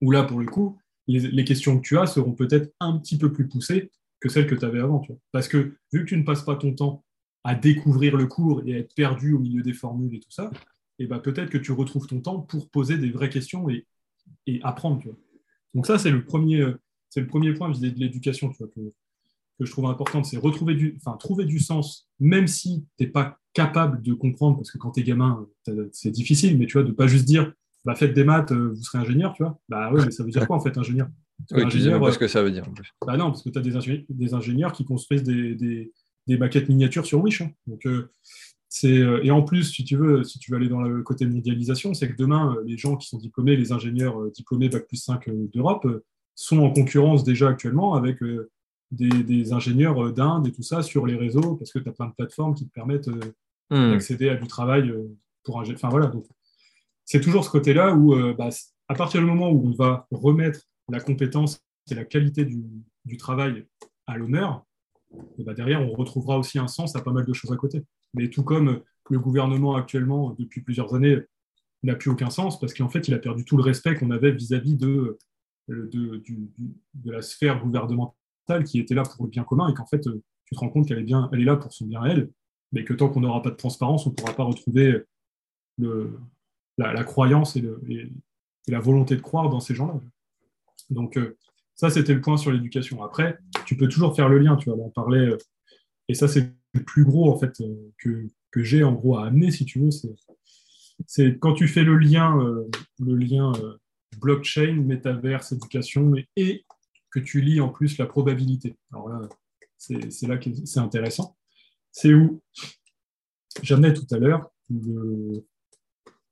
Où là, pour le coup, les questions que tu as seront peut-être un petit peu plus poussées que celle que tu avais avant. Parce que vu que tu ne passes pas ton temps à découvrir le cours et à être perdu au milieu des formules et tout ça, et bah, peut-être que tu retrouves ton temps pour poser des vraies questions et, et apprendre. Donc ça, c'est le premier, c'est le premier point vis-à-vis de l'éducation que, que, je trouve important, c'est retrouver du, enfin, trouver du sens, même si tu n'es pas capable de comprendre, parce que quand tu es gamin, c'est difficile, mais tu vois, de pas juste dire, bah, faites des maths, euh, vous serez ingénieur, tu vois. Bah oui, mais ça veut dire quoi en fait, ingénieur? Oui, tu sais pas ce que ça veut dire. Bah non, parce que tu as des, ingénieurs, des ingénieurs qui construisent des, des, des, maquettes miniatures sur Wish. Hein. Donc, euh, euh, et en plus, si tu veux, si tu veux aller dans le côté mondialisation, c'est que demain, les gens qui sont diplômés, les ingénieurs diplômés Bac plus 5 d'Europe, sont en concurrence déjà actuellement avec des, ingénieurs d'Inde et tout ça sur les réseaux, parce que tu as plein de plateformes qui te permettent hmm. d'accéder à du travail pour un. Enfin voilà, donc c'est toujours ce côté-là où, bah, à partir du moment où on va remettre la compétence et la qualité du, travail à l'honneur, bah, derrière, on retrouvera aussi un sens à pas mal de choses à côté. Mais tout comme le gouvernement actuellement, depuis plusieurs années, n'a plus aucun sens, parce qu'en fait, il a perdu tout le respect qu'on avait vis-à-vis de, de, la sphère gouvernementale qui était là pour le bien commun, et qu'en fait, tu te rends compte qu'elle est, est là pour son bien à elle, mais que tant qu'on n'aura pas de transparence, on ne pourra pas retrouver le, la, croyance et, la volonté de croire dans ces gens-là. Donc, euh, ça, c'était le point sur l'éducation. Après, tu peux toujours faire le lien, tu vois, on parlait, euh, et ça, c'est le plus gros, en fait, euh, que, que j'ai, en gros, à amener, si tu veux, c'est quand tu fais le lien, le lien blockchain, métaverse, éducation, et, que tu lis en plus la probabilité. Alors là, c'est là que c'est intéressant. C'est où j'amenais tout à l'heure le,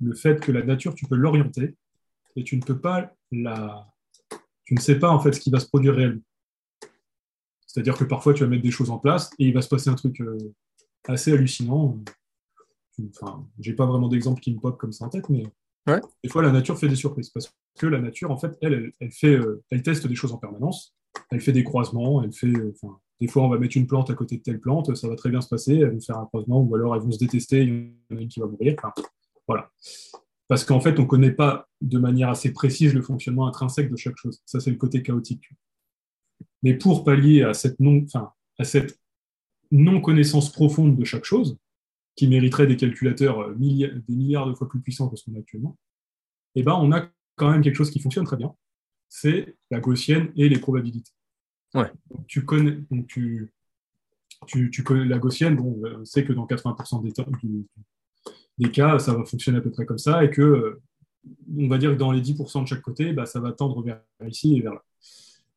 le fait que la nature, tu peux l'orienter et tu ne peux pas la. Tu ne sais pas en fait ce qui va se produire réellement. C'est-à-dire que parfois tu vas mettre des choses en place et il va se passer un truc euh, assez hallucinant. Enfin, j'ai pas vraiment d'exemple qui me pop comme ça en tête, mais des fois la nature fait des surprises parce que la nature en fait elle, elle, fait, euh, elle teste des choses en permanence. Elle fait des croisements, elle fait. Euh, enfin, des fois, on va mettre une plante à côté de telle plante, ça va très bien se passer, elles vont faire un croisement, ou alors elles vont se détester, il y en a une qui va mourir. Voilà. Parce qu'en fait, on ne connaît pas de manière assez précise le fonctionnement intrinsèque de chaque chose. Ça, c'est le côté chaotique. Mais pour pallier à cette non, enfin, à cette non-connaissance profonde de chaque chose, qui mériterait des calculateurs euh, des milliards de fois plus puissants que ce qu'on a actuellement, eh ben, on a quand même quelque chose qui fonctionne très bien. C'est la gaussienne et les probabilités. Ouais. tu connais, tu, tu, connais la gaussienne, bon, on sait que dans 80% des, du, des cas, ça va fonctionner à peu près comme ça, et que, on va dire que dans les 10% de chaque côté, bah, ça va tendre vers ici et vers là.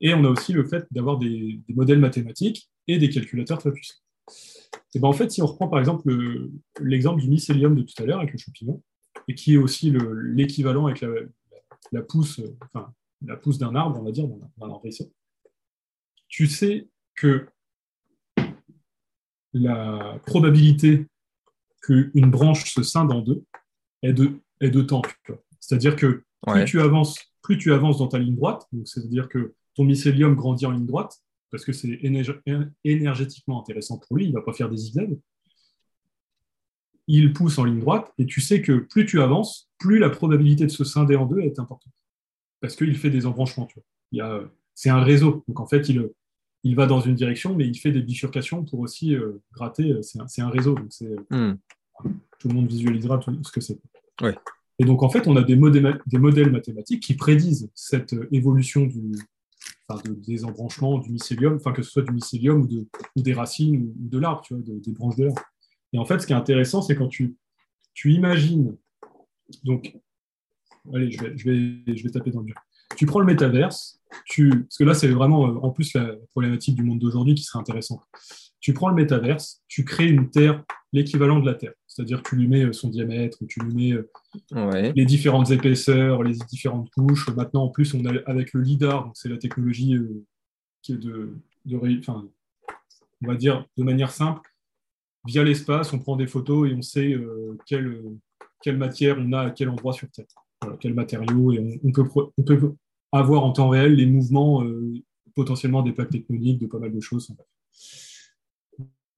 Et on a aussi le fait d'avoir des, modèles mathématiques et des calculateurs très puissants. Et ben en fait, si on reprend par exemple l'exemple du mycélium de tout à l'heure avec le champignon, et qui est aussi l'équivalent avec la, pousse, enfin, la pousse d'un arbre, on va dire, d'un arbre tu sais que la probabilité qu'une branche se scinde en deux est de, est de temps. C'est-à-dire que plus, tu avances, plus tu avances dans ta ligne droite, c'est-à-dire que ton mycélium grandit en ligne droite, parce que c'est énergétiquement intéressant pour lui, il ne va pas faire des zigzags. Il pousse en ligne droite, et tu sais que plus tu avances, plus la probabilité de se scinder en deux est importante. Parce qu'il fait des embranchements. C'est un réseau. Donc en fait, il, il va dans une direction, mais il fait des bifurcations pour aussi euh, gratter. Euh, c'est un, réseau, donc hmm. tout le monde visualisera tout ce que c'est. Et donc, en fait, on a des modèles, des modèles mathématiques qui prédisent cette euh, évolution du, des embranchements du mycélium, enfin, que ce soit du mycélium ou, de, ou des racines ou, de l'arbre, tu vois, des branches de l'arbre. Et en fait, ce qui est intéressant, c'est quand tu, tu imagines. Donc, allez, je vais, je vais, je vais taper dans le dur tu prends le métaverse, tu, parce que là, c'est vraiment euh, en plus la problématique du monde d'aujourd'hui qui serait intéressante. Tu prends le métaverse, tu crées une Terre, l'équivalent de la Terre. C'est-à-dire que tu lui mets euh, son diamètre, tu lui mets euh, les différentes épaisseurs, les différentes couches. Maintenant, en plus, on a avec le LIDAR, c'est la technologie qui est de, de enfin, on va dire de manière simple, via l'espace, on prend des photos et on sait quelle, quelle matière on a à quel endroit sur Terre. quel matériau, et on, peut, on peut avoir en temps réel les mouvements euh, potentiellement des plaques tectoniques, de pas mal de choses.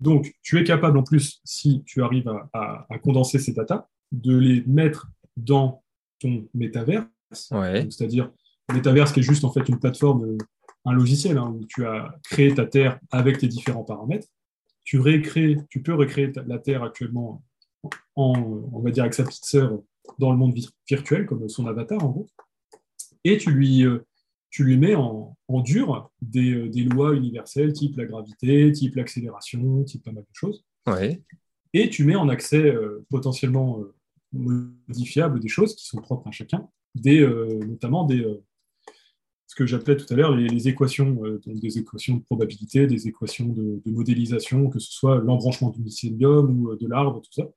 Donc, tu es capable en plus, si tu arrives à, condenser ces datas, de les mettre dans ton métaverse, c'est-à-dire métaverse qui est juste en fait une plateforme, un logiciel hein, où tu as créé ta Terre avec tes différents paramètres. Tu, récrées, tu peux recréer la Terre actuellement on va dire, avec sa petite sœur dans le monde virtuel, comme son avatar en gros, et tu lui, euh, tu lui mets en, dur des, euh, des, lois universelles, type la gravité, type l'accélération, type pas mal de choses. Ouais. Et tu mets en accès euh, potentiellement modifiable des choses qui sont propres à chacun, des, notamment des, ce que j'appelais tout à l'heure les, équations, des équations de probabilité, des équations de, modélisation, que ce soit l'embranchement du mycélium ou de l'arbre, tout ça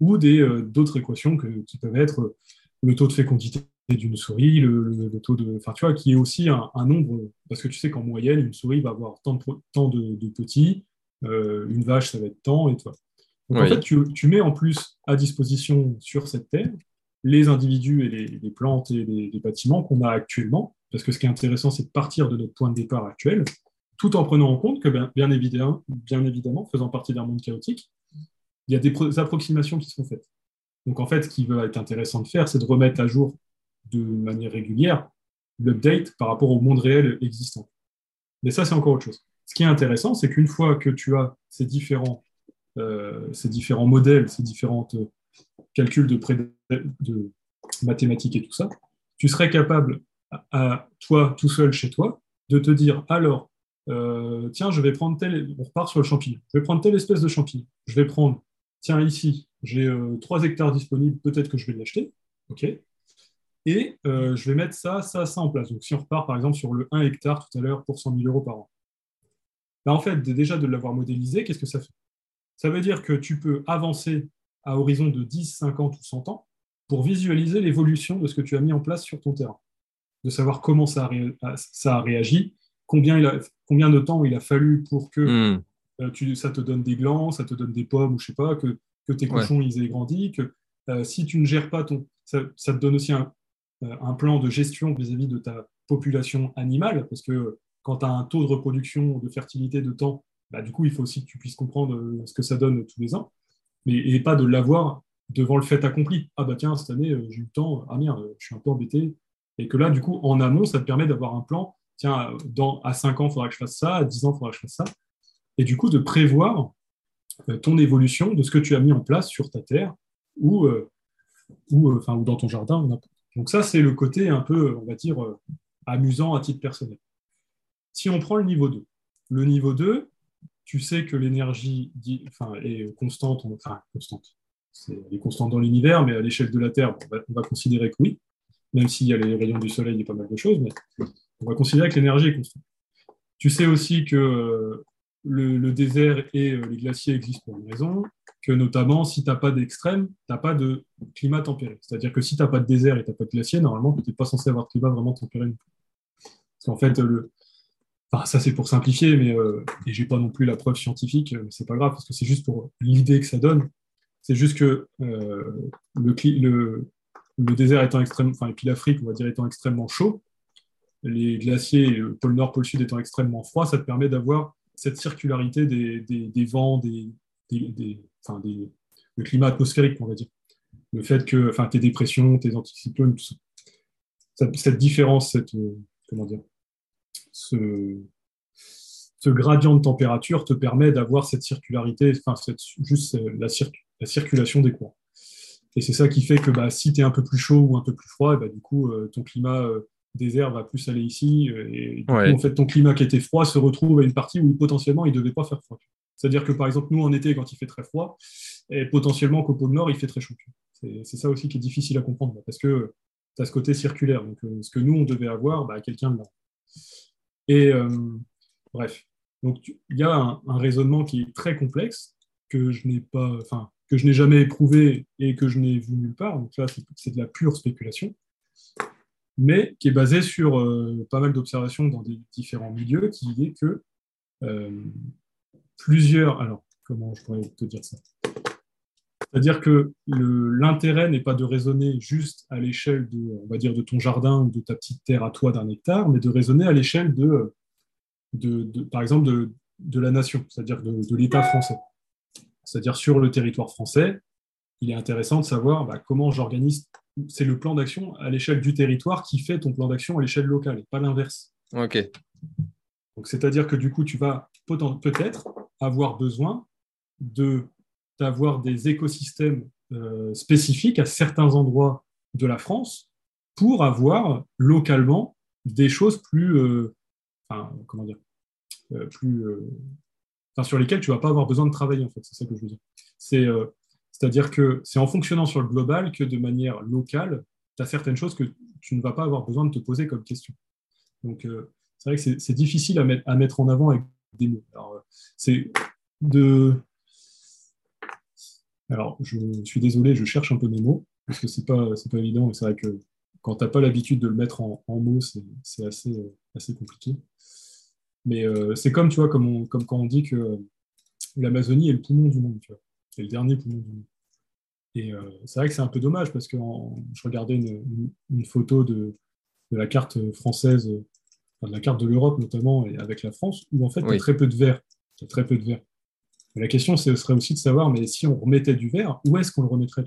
ou d'autres équations que, qui peuvent être le taux de fécondité d'une souris, le, taux de. Enfin, tu vois, qui est aussi un, nombre. Parce que tu sais qu'en moyenne, une souris va avoir tant de, de, petits, euh, une vache, ça va être tant, et toi. Donc, en fait, tu, tu, mets en plus à disposition sur cette terre les individus et les, plantes et les, bâtiments qu'on a actuellement. Parce que ce qui est intéressant, c'est de partir de notre point de départ actuel, tout en prenant en compte que, bien, bien, évidemment, bien évidemment, faisant partie d'un monde chaotique, il y a des approximations qui sont faites. Donc en fait, ce qui va être intéressant de faire, c'est de remettre à jour de manière régulière l'update par rapport au monde réel existant. Mais ça, c'est encore autre chose. Ce qui est intéressant, c'est qu'une fois que tu as ces différents, euh, ces différents modèles, ces différents euh, calculs de, mathématiques et tout ça, tu serais capable, toi, tout seul chez toi, de te dire, alors, euh, tiens, je vais prendre telle, on repart sur le champignon, je vais prendre telle espèce de champignon, je vais prendre tiens, ici, j'ai 3 euh, hectares disponibles, peut-être que je vais l'acheter. OK Et euh, je vais mettre ça, ça, ça en place. Donc, si on repart par exemple sur le 1 hectare tout à l'heure pour 100 000 euros par an. Là, en fait, déjà de l'avoir modélisé, qu'est-ce que ça fait? Ça veut dire que tu peux avancer à horizon de 10, 50 ou 100 ans pour visualiser l'évolution de ce que tu as mis en place sur ton terrain, de savoir comment ça a, ça a réagi, combien, il a, combien de temps il a fallu pour que hmm. Euh, ça te donne des glands, ça te donne des pommes, ou je sais pas, que, tes cochons ils aient grandi, que euh, si tu ne gères pas ton. Ça, te donne aussi un, euh, plan de gestion vis-à-vis de ta population animale, parce que quand tu as un taux de reproduction, de fertilité, de temps, bah, du coup, il faut aussi que tu puisses comprendre ce que ça donne tous les ans, mais, et pas de l'avoir devant le fait accompli. Ah bah tiens, cette année, j'ai eu le temps, ah merde, je suis un peu embêté. Et que là, du coup, en amont, ça te permet d'avoir un plan. Tiens, dans, à 5 ans, il faudra que je fasse ça, à 10 ans, il faudra que je fasse ça et du coup de prévoir euh, ton évolution de ce que tu as mis en place sur ta terre ou, euh, ou, euh, enfin, ou dans ton jardin. Donc ça, c'est le côté un peu, on va dire, amusant à titre personnel. Si on prend le niveau 2, le niveau 2, tu sais que l'énergie est constante, enfin constante, elle est constante dans l'univers, mais à l'échelle de la Terre, on va, on va considérer que oui, même s'il y a les rayons du Soleil et pas mal de choses, mais on va considérer que l'énergie est constante. Tu sais aussi que le, désert et euh, les glaciers existent pour une raison, notamment, si tu n'as pas d'extrême, tu n'as pas de climat tempéré. C'est-à-dire que si tu n'as pas de désert et tu n'as pas de glacier, normalement, tu n'es pas censé avoir de climat vraiment tempéré. Parce qu'en fait, le... enfin, ça c'est pour simplifier, mais euh, et j'ai pas non plus la preuve scientifique, mais c'est pas grave, parce que c'est juste pour l'idée que ça donne. C'est juste que euh, le, désert étant extrêmement, enfin, et puis l'Afrique, on va dire, étant extrêmement chaud, les glaciers, le pôle nord, pôle sud étant extrêmement froid, ça te permet d'avoir cette circularité des, des, vents, des, enfin, des, le climat atmosphérique, on va dire. Le fait que enfin, tes dépressions, tes anticyclones, tout ça. Cette, différence, cette, euh, comment dire, ce, ce, gradient de température te permet d'avoir cette circularité, enfin, cette, juste euh, la, la, circulation des courants. Et c'est ça qui fait que bah, si tu es un peu plus chaud ou un peu plus froid, bah, du coup, euh, ton climat désert va plus aller ici. Et du coup, en fait, ton climat qui était froid se retrouve à une partie où potentiellement il ne devait pas faire froid. C'est-à-dire que par exemple, nous en été, quand il fait très froid, et potentiellement qu'au pôle Nord, il fait très chaud. C'est ça aussi qui est difficile à comprendre, parce que tu as ce côté circulaire. Donc, euh, ce que nous, on devait avoir, bah, quelqu'un là. Et euh, bref, donc il y a un, raisonnement qui est très complexe, que je n'ai pas, enfin, que je n'ai jamais éprouvé et que je n'ai vu nulle part. Donc là, c'est de la pure spéculation mais qui est basé sur euh, pas mal d'observations dans des différents milieux, qui est que plusieurs... Alors, comment je pourrais te dire ça? C'est-à-dire que l'intérêt n'est pas de raisonner juste à l'échelle de, on va dire, de ton jardin ou de ta petite terre à toi d'un hectare, mais de raisonner à l'échelle de, de, par exemple, de, de la nation, c'est-à-dire de, l'État français. C'est-à-dire sur le territoire français, il est intéressant de savoir bah, comment j'organise c'est le plan d'action à l'échelle du territoire qui fait ton plan d'action à l'échelle locale, et pas l'inverse. Ok. Donc, c'est-à-dire que du coup, tu vas peut-être avoir besoin de d'avoir des écosystèmes euh, spécifiques à certains endroits de la France pour avoir localement des choses plus, euh, comment dire, euh, plus, enfin, sur lesquelles tu vas pas avoir besoin de travailler en fait. C'est ça que je veux dire. C'est, c'est-à-dire que c'est en fonctionnant sur le global que de manière locale, tu as certaines choses que tu ne vas pas avoir besoin de te poser comme question. Donc, c'est vrai que c'est difficile à à mettre en avant avec des mots. C'est de, alors, je suis désolé, je cherche un peu mes mots, parce que c'est pas, pas évident, et c'est vrai que quand tu n'as pas l'habitude de le mettre en, mots, c'est assez, assez compliqué. Mais euh, c'est comme, tu vois, comme, comme, quand on dit que l'Amazonie est le poumon du monde, tu vois. C'est le dernier poumon du monde. Et euh, c'est vrai que c'est un peu dommage, parce que je regardais une, photo de, la carte française, de la carte de l'Europe notamment, et avec la France, où en fait, il y a très peu de verre. Très peu de verre la question, ce serait aussi de savoir, mais si on remettait du verre, où est-ce qu'on le remettrait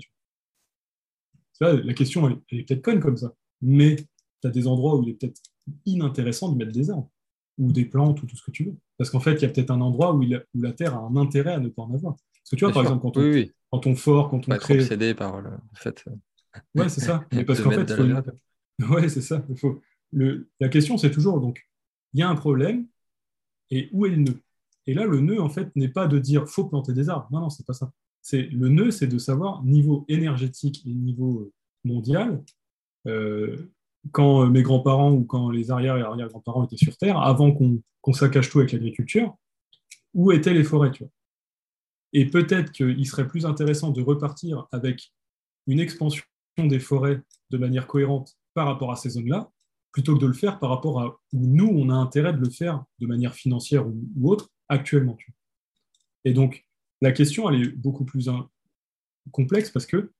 La question, elle, est peut-être conne comme ça, mais tu as des endroits où il est peut-être inintéressant de mettre des arbres, ou des plantes, ou tout ce que tu veux. Parce qu'en fait, il y a peut-être un endroit où, la Terre a un intérêt à ne pas en avoir. Parce que tu vois, par exemple, quand on, quand on fort, quand on crée... obsédé par le fait... Euh, ouais, c'est ça. Mais parce qu'en fait, ouais, c'est ça. Il faut... le... La question, c'est toujours, donc, il y a un problème, et où est le nœud? Et là, le nœud, en fait, n'est pas de dire faut planter des arbres. Non, non, c'est pas ça. C'est le nœud, c'est de savoir niveau énergétique et niveau euh, mondial. Euh, quand euh, mes grands-parents ou quand les arrière et arrière-grands-parents étaient sur Terre, avant qu'on saccage tout avec l'agriculture, où étaient les forêts tu vois? Et peut-être qu'il serait plus intéressant de repartir avec une expansion des forêts de manière cohérente par rapport à ces zones-là, plutôt que de le faire par rapport à où nous, on a intérêt de le faire de manière financière ou autre, actuellement. Et donc, la question, elle est beaucoup plus complexe parce que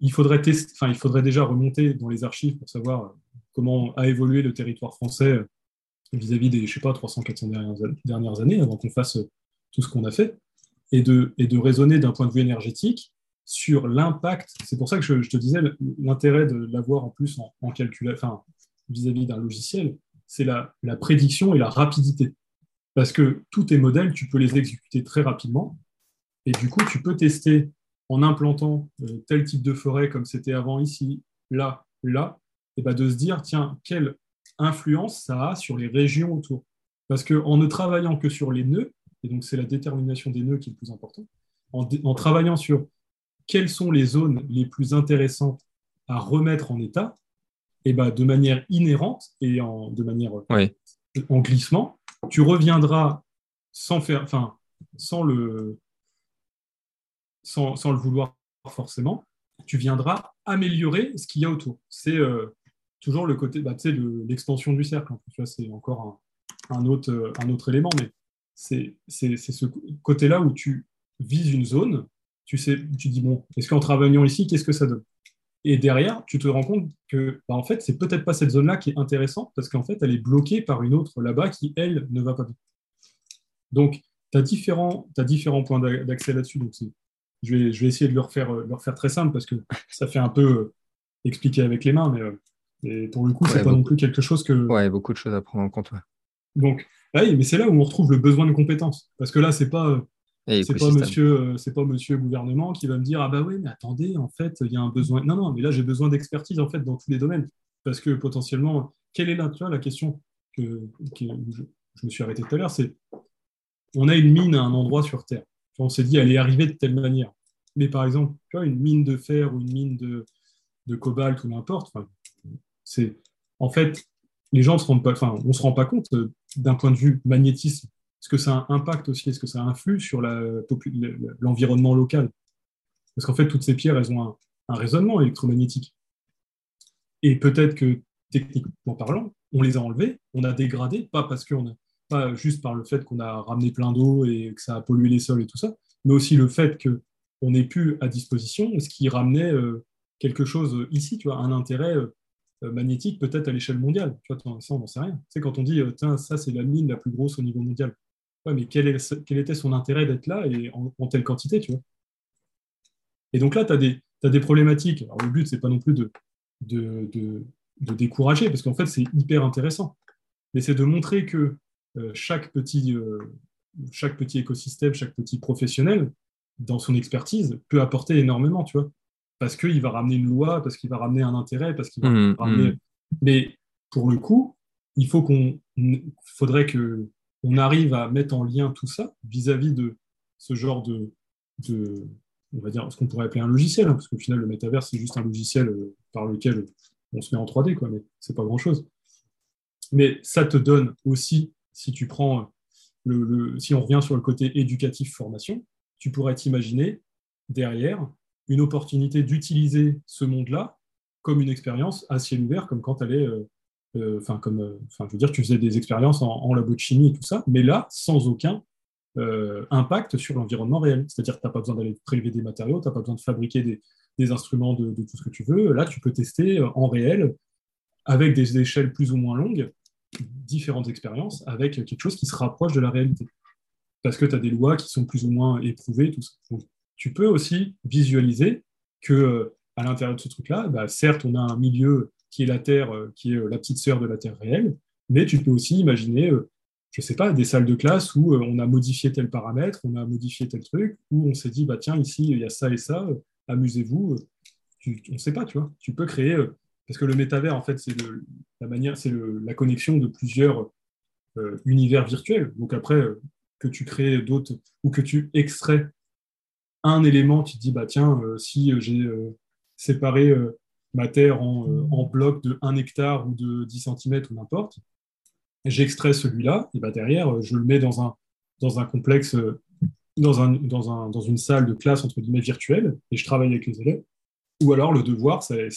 il faudrait, il faudrait déjà remonter dans les archives pour savoir euh, comment a évolué le territoire français euh, vis-à-vis des, je sais pas, 300-400 dernières, dernières, années, avant qu'on fasse euh, tout ce qu'on a fait, et de, et de raisonner d'un point de vue énergétique sur l'impact. C'est pour ça que je, te disais l'intérêt de l'avoir en plus en, en calcul, enfin, vis-à-vis d'un logiciel, c'est la, la, prédiction et la rapidité. Parce que tous tes modèles, tu peux les exécuter très rapidement. Et du coup, tu peux tester en implantant euh, tel type de forêt comme c'était avant ici, là, là, et bah de se dire, tiens, quelle influence ça a sur les régions autour. Parce qu'en ne travaillant que sur les nœuds, et donc c'est la détermination des nœuds qui est le plus important, en, travaillant sur quelles sont les zones les plus intéressantes à remettre en état, et bah de manière inhérente et en, de manière en glissement, tu reviendras sans faire, enfin, sans le, vouloir forcément, tu viendras améliorer ce qu'il y a autour. C'est euh, toujours le côté, bah, l'expansion du cercle. c'est encore un, autre, un autre élément, mais c'est ce côté-là où tu vises une zone, tu sais, tu dis bon, est-ce qu'en travaillant ici, qu'est-ce que ça donne? Et derrière, tu te rends compte que, bah, en fait, c'est peut-être pas cette zone-là qui est intéressante parce qu'en fait, elle est bloquée par une autre là-bas qui, elle, ne va pas bien. Donc, tu as différents, as différents points d'accès là-dessus. Donc, je vais, je vais essayer de leur faire, leur faire très simple parce que ça fait un peu euh, expliquer avec les mains, mais euh, pour le coup, c'est pas non plus quelque chose que. Ouais, beaucoup de choses à prendre en compte. Donc, oui, mais c'est là où on retrouve le besoin de compétences. Parce que là, c'est pas euh, c'est pas monsieur, euh, c'est pas monsieur gouvernement qui va me dire ah bah oui mais attendez en fait il y a un besoin. Non non mais là j'ai besoin d'expertise en fait dans tous les domaines parce que potentiellement quelle est là tu vois, la question que, je, me suis arrêté tout à l'heure c'est on a une mine à un endroit sur Terre. On s'est dit elle est arrivée de telle manière. Mais par exemple tu vois, une mine de fer ou une mine de, de cobalt ou n'importe c'est en fait les gens se rendent pas enfin on se rend pas compte euh, d'un point de vue magnétisme est-ce que ça a un impact aussi? Est-ce que ça influe sur l'environnement local? Parce qu'en fait, toutes ces pierres, elles ont un, raisonnement électromagnétique. Et peut-être que, techniquement parlant, on les a enlevées, on a dégradé, pas parce qu'on a pas juste par le fait qu'on a ramené plein d'eau et que ça a pollué les sols et tout ça, mais aussi le fait qu'on n'ait plus à disposition ce qui ramenait euh, quelque chose ici, tu vois, un intérêt euh, magnétique peut-être à l'échelle mondiale. Tu vois, ça, on n'en sait rien. Sais, quand on dit, euh, tiens, ça, c'est la mine la plus grosse au niveau mondial ouais, mais quel, était son intérêt d'être là et en, telle quantité, tu vois? Et donc là, tu as des, des problématiques. Alors, le but, c'est pas non plus de, de, de, décourager, parce qu'en fait, c'est hyper intéressant. Mais c'est de montrer que euh, chaque, petit, euh, chaque petit écosystème, chaque petit professionnel dans son expertise, peut apporter énormément, tu vois. Parce qu'il va ramener une loi, parce qu'il va ramener un intérêt, parce qu'il va Mmh, ramener. mmh. Mais pour le coup, il faut qu'on, faudrait que on arrive à mettre en lien tout ça vis-à-vis de ce genre de, on va dire, ce qu'on pourrait appeler un logiciel, hein, parce qu'au final, le métavers, c'est juste un logiciel euh, par lequel on se met en 3D, quoi, mais c'est pas grand-chose. Mais ça te donne aussi, si tu prends le, le- si on revient sur le côté éducatif formation, tu pourrais t'imaginer derrière une opportunité d'utiliser ce monde-là comme une expérience à ciel ouvert, comme quand tu allais, euh, euh, enfin, comme, euh, enfin, je veux dire, tu faisais des expériences en, labo de chimie et tout ça, mais là, sans aucun euh, impact sur l'environnement réel. C'est-à-dire que tu n'as pas besoin d'aller prélever des matériaux, tu n'as pas besoin de fabriquer des, instruments de, tout ce que tu veux. Là, tu peux tester euh, en réel, avec des échelles plus ou moins longues, différentes expériences, avec quelque chose qui se rapproche de la réalité. Parce que tu as des lois qui sont plus ou moins éprouvées, tu peux aussi visualiser que euh, à l'intérieur de ce truc-là, bah, certes, on a un milieu qui est la Terre, euh, qui est euh, la petite sœur de la Terre réelle, mais tu peux aussi imaginer, euh, je sais pas, des salles de classe où on a modifié tel paramètre, on a modifié tel truc, où on s'est dit, bah tiens, ici, il y a ça et ça, amusez-vous. on ne sait pas, tu vois. Tu peux créer, parce que le métavers, en fait, c'est la manière, c'est la connexion de plusieurs univers virtuels. Donc après, que tu crées d'autres, ou que tu extrais un élément, tu te dis, bah tiens, si j'ai séparé ma terre en, euh, en blocs de 1 hectare ou de 10 cm ou n'importe, j'extrais celui-là, et bah derrière, euh, je le mets dans un, dans un complexe, euh, dans, un, dans, un, dans une salle de classe, entre guillemets, virtuelle, et je travaille avec les élèves. Ou alors, le devoir, c'est,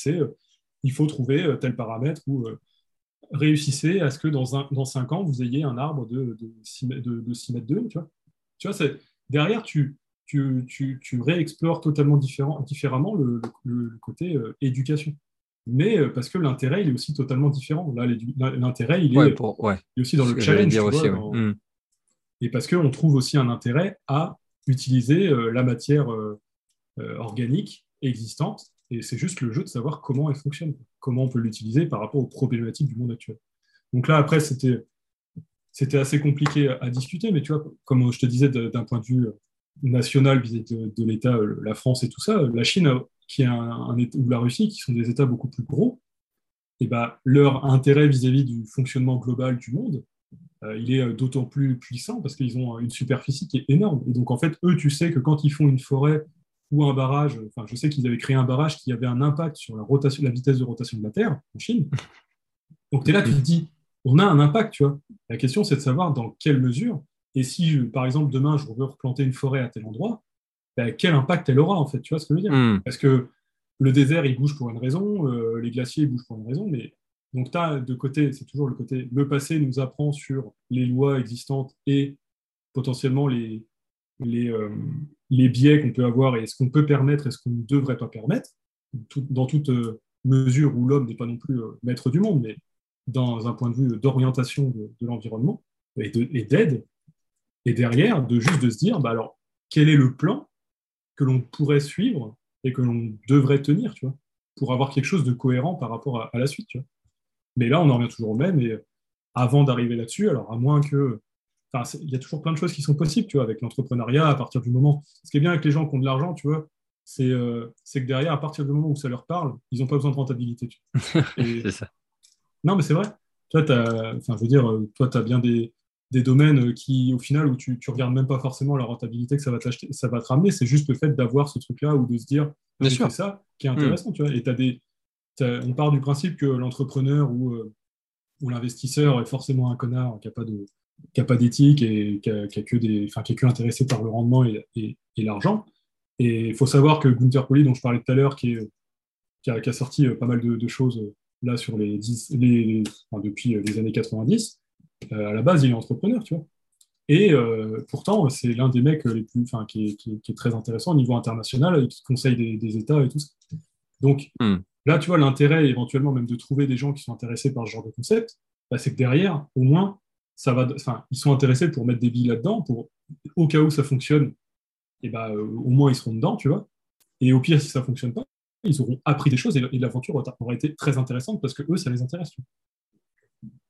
il faut trouver tel paramètre ou réussissez à ce que dans, un, dans 5 ans, vous ayez un arbre de, de, 6, mètres, de, de 6 mètres de haut, tu vois. Tu vois, derrière, tu, tu, tu, tu réexplores totalement différent, différemment le, le, le côté euh, éducation. Mais euh, parce que l'intérêt, il est aussi totalement différent. Là, l'intérêt, il est, Ouais, pour, ouais. il est aussi dans le challenge. dire tu aussi. vois, ouais. dans- Mm. Et parce qu'on trouve aussi un intérêt à utiliser euh, la matière organique existante. Et c'est juste le jeu de savoir comment elle fonctionne, comment on peut l'utiliser par rapport aux problématiques du monde actuel. Donc là, après, c'était c'était assez compliqué à, discuter, mais tu vois, comme je te disais, d'un point de vue euh, national vis-à-vis de, l'État, euh, la France et tout ça, la Chine, euh, qui est un, ou la Russie, qui sont des États beaucoup plus gros, et ben, leur intérêt vis-à-vis du fonctionnement global du monde, euh, il est d'autant plus puissant parce qu'ils ont une superficie qui est énorme. Et donc, en fait, eux, tu sais que quand ils font une forêt ou un barrage, enfin, je sais qu'ils avaient créé un barrage qui avait un impact sur la, rotation, la vitesse de rotation de la Terre en Chine. Donc, tu es là, tu te dis, on a un impact, tu vois. La question, c'est de savoir dans quelle mesure. Et si, par exemple, demain, je veux replanter une forêt à tel endroit, ben, quel impact elle aura, en fait, tu vois ce que je veux dire? Mm. Parce que le désert, il bouge pour une raison, euh, les glaciers, ils bougent pour une raison, mais donc tu as de côté, c'est toujours le côté, le passé nous apprend sur les lois existantes et potentiellement les, les, euh, les biais qu'on peut avoir et ce qu'on peut permettre et ce qu'on ne devrait pas permettre, tout- dans toute euh, mesure où l'homme n'est pas non plus maître du monde, mais dans un point de vue d'orientation de, de l'environnement et d'aide, et derrière, de juste de se dire, bah alors, quel est le plan que l'on pourrait suivre et que l'on devrait tenir, tu vois, pour avoir quelque chose de cohérent par rapport à, à la suite, tu vois. Mais là, on en revient toujours au même, et avant d'arriver là-dessus, alors à moins que... Enfin, il y a toujours plein de choses qui sont possibles, tu vois, avec l'entrepreneuriat, à partir du moment... Ce qui est bien avec les gens qui ont de l'argent, tu vois, c'est euh, que derrière, à partir du moment où ça leur parle, ils n'ont pas besoin de rentabilité. Et- C'est ça. non, mais c'est vrai. Toi, enfin, je veux dire, euh, toi, tu as bien des, des domaines euh, qui, au final, où tu ne regardes même pas forcément la rentabilité que ça va, ça va te ramener. C'est juste le fait d'avoir ce truc-là ou de se dire, fait ça, qui est intéressant. Tu vois. Et t'as des, on part du principe que l'entrepreneur ou, euh, ou l'investisseur est forcément un connard qui n'a pas de qui a pas d'éthique et qui a, qui a que des, enfin, qui est que intéressé par le rendement et, et- et l'argent. Et il faut savoir que Gunther Pauli, dont je parlais tout à l'heure, qui, est- qui a, qui a sorti euh, pas mal de, de choses là sur les, 10 les enfin, depuis les années 90, euh, à la base, il est entrepreneur, tu vois. Et euh, pourtant, c'est l'un des mecs les plus, enfin, qui est, qui est- qui est très intéressant au niveau international et qui conseille des, des États et tout ça. Donc Hmm. là, tu vois, l'intérêt éventuellement même de trouver des gens qui sont intéressés par ce genre de concept, bah, c'est que derrière, au moins, ça va, enfin, ils sont intéressés pour mettre des billes là-dedans, pour au cas où ça fonctionne, et bah, euh, au moins ils seront dedans, tu vois. Et au pire, si ça fonctionne pas, ils auront appris des choses et, et l'aventure aura été très intéressante parce que eux, ça les intéresse. tu vois.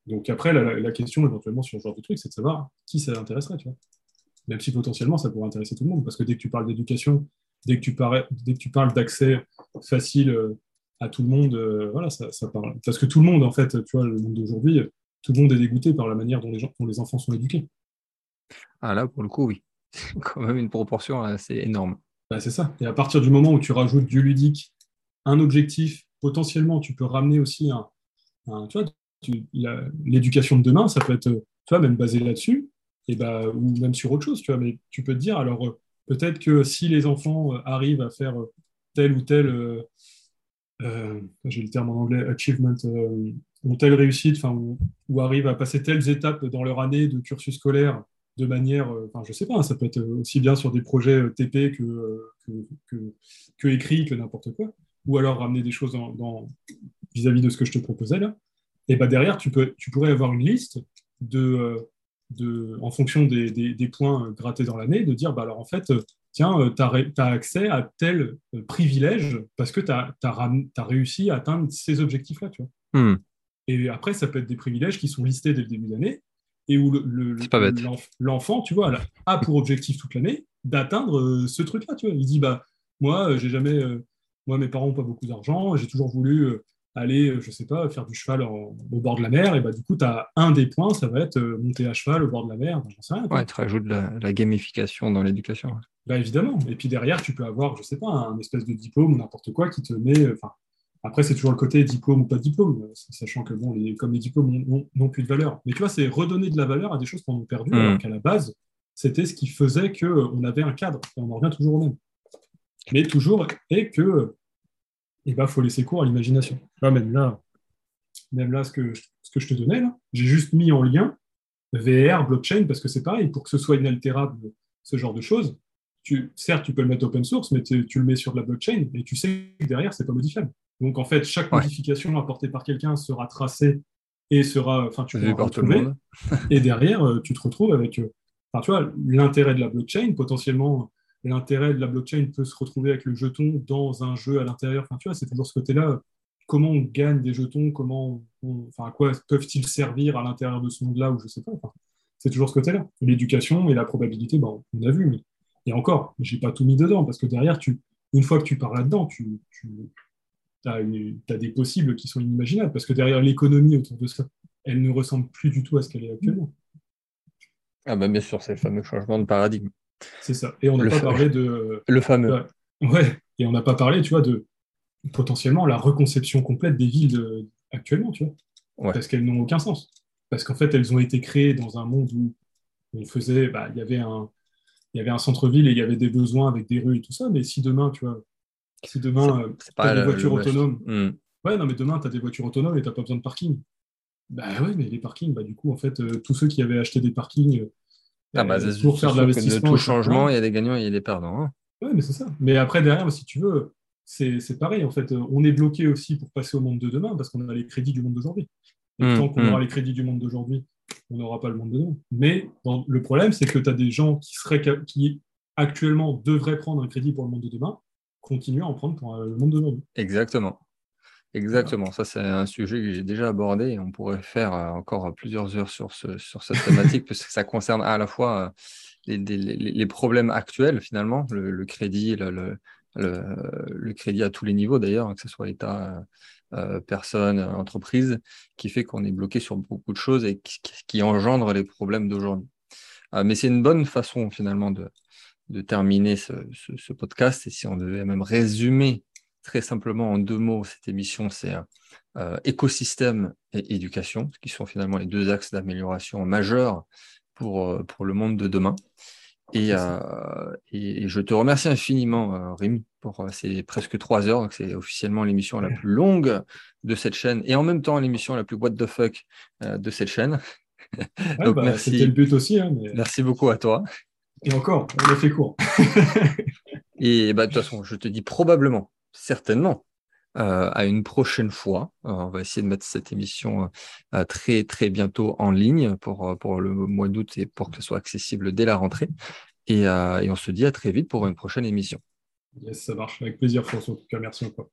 Donc après, la, la question éventuellement sur ce genre de truc, c'est de savoir qui ça intéresserait, tu vois. même si potentiellement ça pourrait intéresser tout le monde, parce que dès que tu parles d'éducation, dès que tu parles, dès que tu parles d'accès facile euh, à tout le monde, euh, voilà, ça, parle. Parce que tout le monde, en fait, tu vois, le monde d'aujourd'hui, tout le monde est dégoûté par la manière dont les, gens, dont les enfants sont éduqués. Ah là, pour le coup, oui. C'est quand même une proportion assez énorme. Bah, c'est ça. Et à partir du moment où tu rajoutes du ludique, un objectif, potentiellement, tu peux ramener aussi un, tu vois, l'éducation de demain, ça peut être, tu vois, même basé là-dessus, et bah, ou même sur autre chose, tu vois. Mais tu peux te dire, alors euh, peut-être que si les enfants euh, arrivent à faire euh, tel ou tel, j'ai le terme en anglais, achievement, ont telle réussite, ou, ou arrivent à passer telles étapes dans leur année de cursus scolaire de manière, enfin, je sais pas, ça peut être aussi bien sur des projets TP que, que, que, écrit, que n'importe quoi, ou alors ramener des choses vis-à-vis de ce que je te proposais là. Et bah derrière, tu, peux, tu pourrais avoir une liste de, de, en fonction des, des, points grattés dans l'année, de dire, bah alors en fait, tiens, tu as, accès à tel privilège parce que tu as, as, réussi à atteindre ces objectifs-là. Hmm. Et après, ça peut être des privilèges qui sont listés dès le début d'année et où l'enfant, tu vois, a pour objectif toute l'année d'atteindre euh, ce truc-là. Tu vois. Il dit, bah, moi, euh, j'ai jamais, euh, moi, mes parents n'ont pas beaucoup d'argent, j'ai toujours voulu aller, je sais pas, faire du cheval au bord de la mer, et bah, du coup, tu as un des points, ça va être monter à cheval au bord de la mer, sais rien. Ouais, tu rajoutes la, la gamification dans l'éducation. Bah, évidemment. Et puis derrière, tu peux avoir, je sais pas, un espèce de diplôme ou n'importe quoi qui te met, enfin, après, c'est toujours le côté diplôme ou pas diplôme, sachant que bon, les, comme les diplômes n'ont plus de valeur. Mais tu vois, c'est redonner de la valeur à des choses qu'on a perdues, mm. alors qu'à la base, c'était ce qui faisait qu'on avait un cadre. Et on en revient toujours au même. Mais toujours, et que il eh ben, faut laisser cours à l'imagination. Même là, même là, ce que, ce que je te donnais, j'ai juste mis en lien VR, blockchain, parce que c'est pareil, pour que ce soit inaltérable, ce genre de choses, tu, certes, tu peux le mettre open source, mais tu, le mets sur de la blockchain et tu sais que derrière, c'est pas modifiable. Donc, en fait, chaque modification apportée par quelqu'un sera tracée et sera, enfin, tu pourras retrouver. et derrière, euh, tu te retrouves avec, euh, enfin, tu vois, l'intérêt de la blockchain, potentiellement, l'intérêt de la blockchain peut se retrouver avec le jeton dans un jeu à l'intérieur. Enfin, tu vois, c'est toujours ce côté-là. Comment on gagne des jetons? Comment, enfin, à quoi peuvent-ils servir à l'intérieur de ce monde-là Ou je sais pas. c'est toujours ce côté-là. L'éducation et la probabilité, bon, on a vu. Mais... Et encore, j'ai pas tout mis dedans parce que derrière, tu, une fois que tu pars là-dedans, tu, tu tu as, des possibles qui sont inimaginables, parce que derrière l'économie autour de ça, elle ne ressemble plus du tout à ce qu'elle est actuellement. Ah bah bien sûr, c'est le fameux changement de paradigme. C'est ça. Et on n'a pas parlé de... Le fameux. Ouais. Et on n'a pas parlé, tu vois, de potentiellement la reconception complète des villes actuellement, tu vois. Parce qu'elles n'ont aucun sens. Parce qu'en fait, elles ont été créées dans un monde où on faisait, bah, il y avait un, il y avait un centre-ville et il y avait des besoins avec des rues et tout ça, mais si demain, tu vois, si demain, euh, tu as des voitures autonomes. Hmm. Ouais, non, mais demain, tu as des voitures autonomes et tu n'as pas besoin de parking. Bah ouais, mais les parkings, bah, du coup, en fait, euh, tous ceux qui avaient acheté des parkings ah bah, euh, pour faire de l'investissement. Tout changement, il y a des gagnants et il y a des perdants. Hein. Ouais, mais c'est ça. Mais après, derrière, si tu veux, c'est pareil. En fait, on est bloqué aussi pour passer au monde de demain parce qu'on a les crédits du monde d'aujourd'hui. Hmm, tant qu'on hmm. aura les crédits du monde d'aujourd'hui, on n'aura pas le monde de demain. Mais le problème, c'est que tu as des gens qui, seraient, qui actuellement devraient prendre un crédit pour le monde de demain continuer à en prendre pour euh, le monde d'aujourd'hui. Exactement. Exactement, ça c'est un sujet que j'ai déjà abordé on pourrait faire euh, encore plusieurs heures sur, ce, sur cette thématique parce que ça concerne à la fois euh, les, les, problèmes actuels finalement, le, crédit, le, le, crédit à tous les niveaux d'ailleurs, que ce soit État, personne, entreprise, qui fait qu'on est bloqué sur beaucoup de choses et qui, qui engendre les problèmes d'aujourd'hui. mais c'est une bonne façon finalement de, de terminer ce, podcast. Et si on devait même résumer très simplement en deux mots cette émission, c'est euh, écosystème et éducation, qui sont finalement les deux axes d'amélioration majeurs pour, euh, pour le monde de demain. Et, euh, et, je te remercie infiniment, Rémi, pour ces presque trois heures. C'est officiellement l'émission la plus longue de cette chaîne et en même temps l'émission la plus what the fuck de cette chaîne. Donc, bah, merci. C'était le but aussi. Hein, merci beaucoup à toi. Et encore, on a fait court. et bah, de toute façon, je te dis probablement, certainement, euh, à une prochaine fois. Euh, on va essayer de mettre cette émission euh, très très bientôt en ligne pour, le mois d'août et pour que ce soit accessible dès la rentrée. Et, et, on se dit à très vite pour une prochaine émission. Yes, ça marche. Avec plaisir, François. En tout cas, merci encore.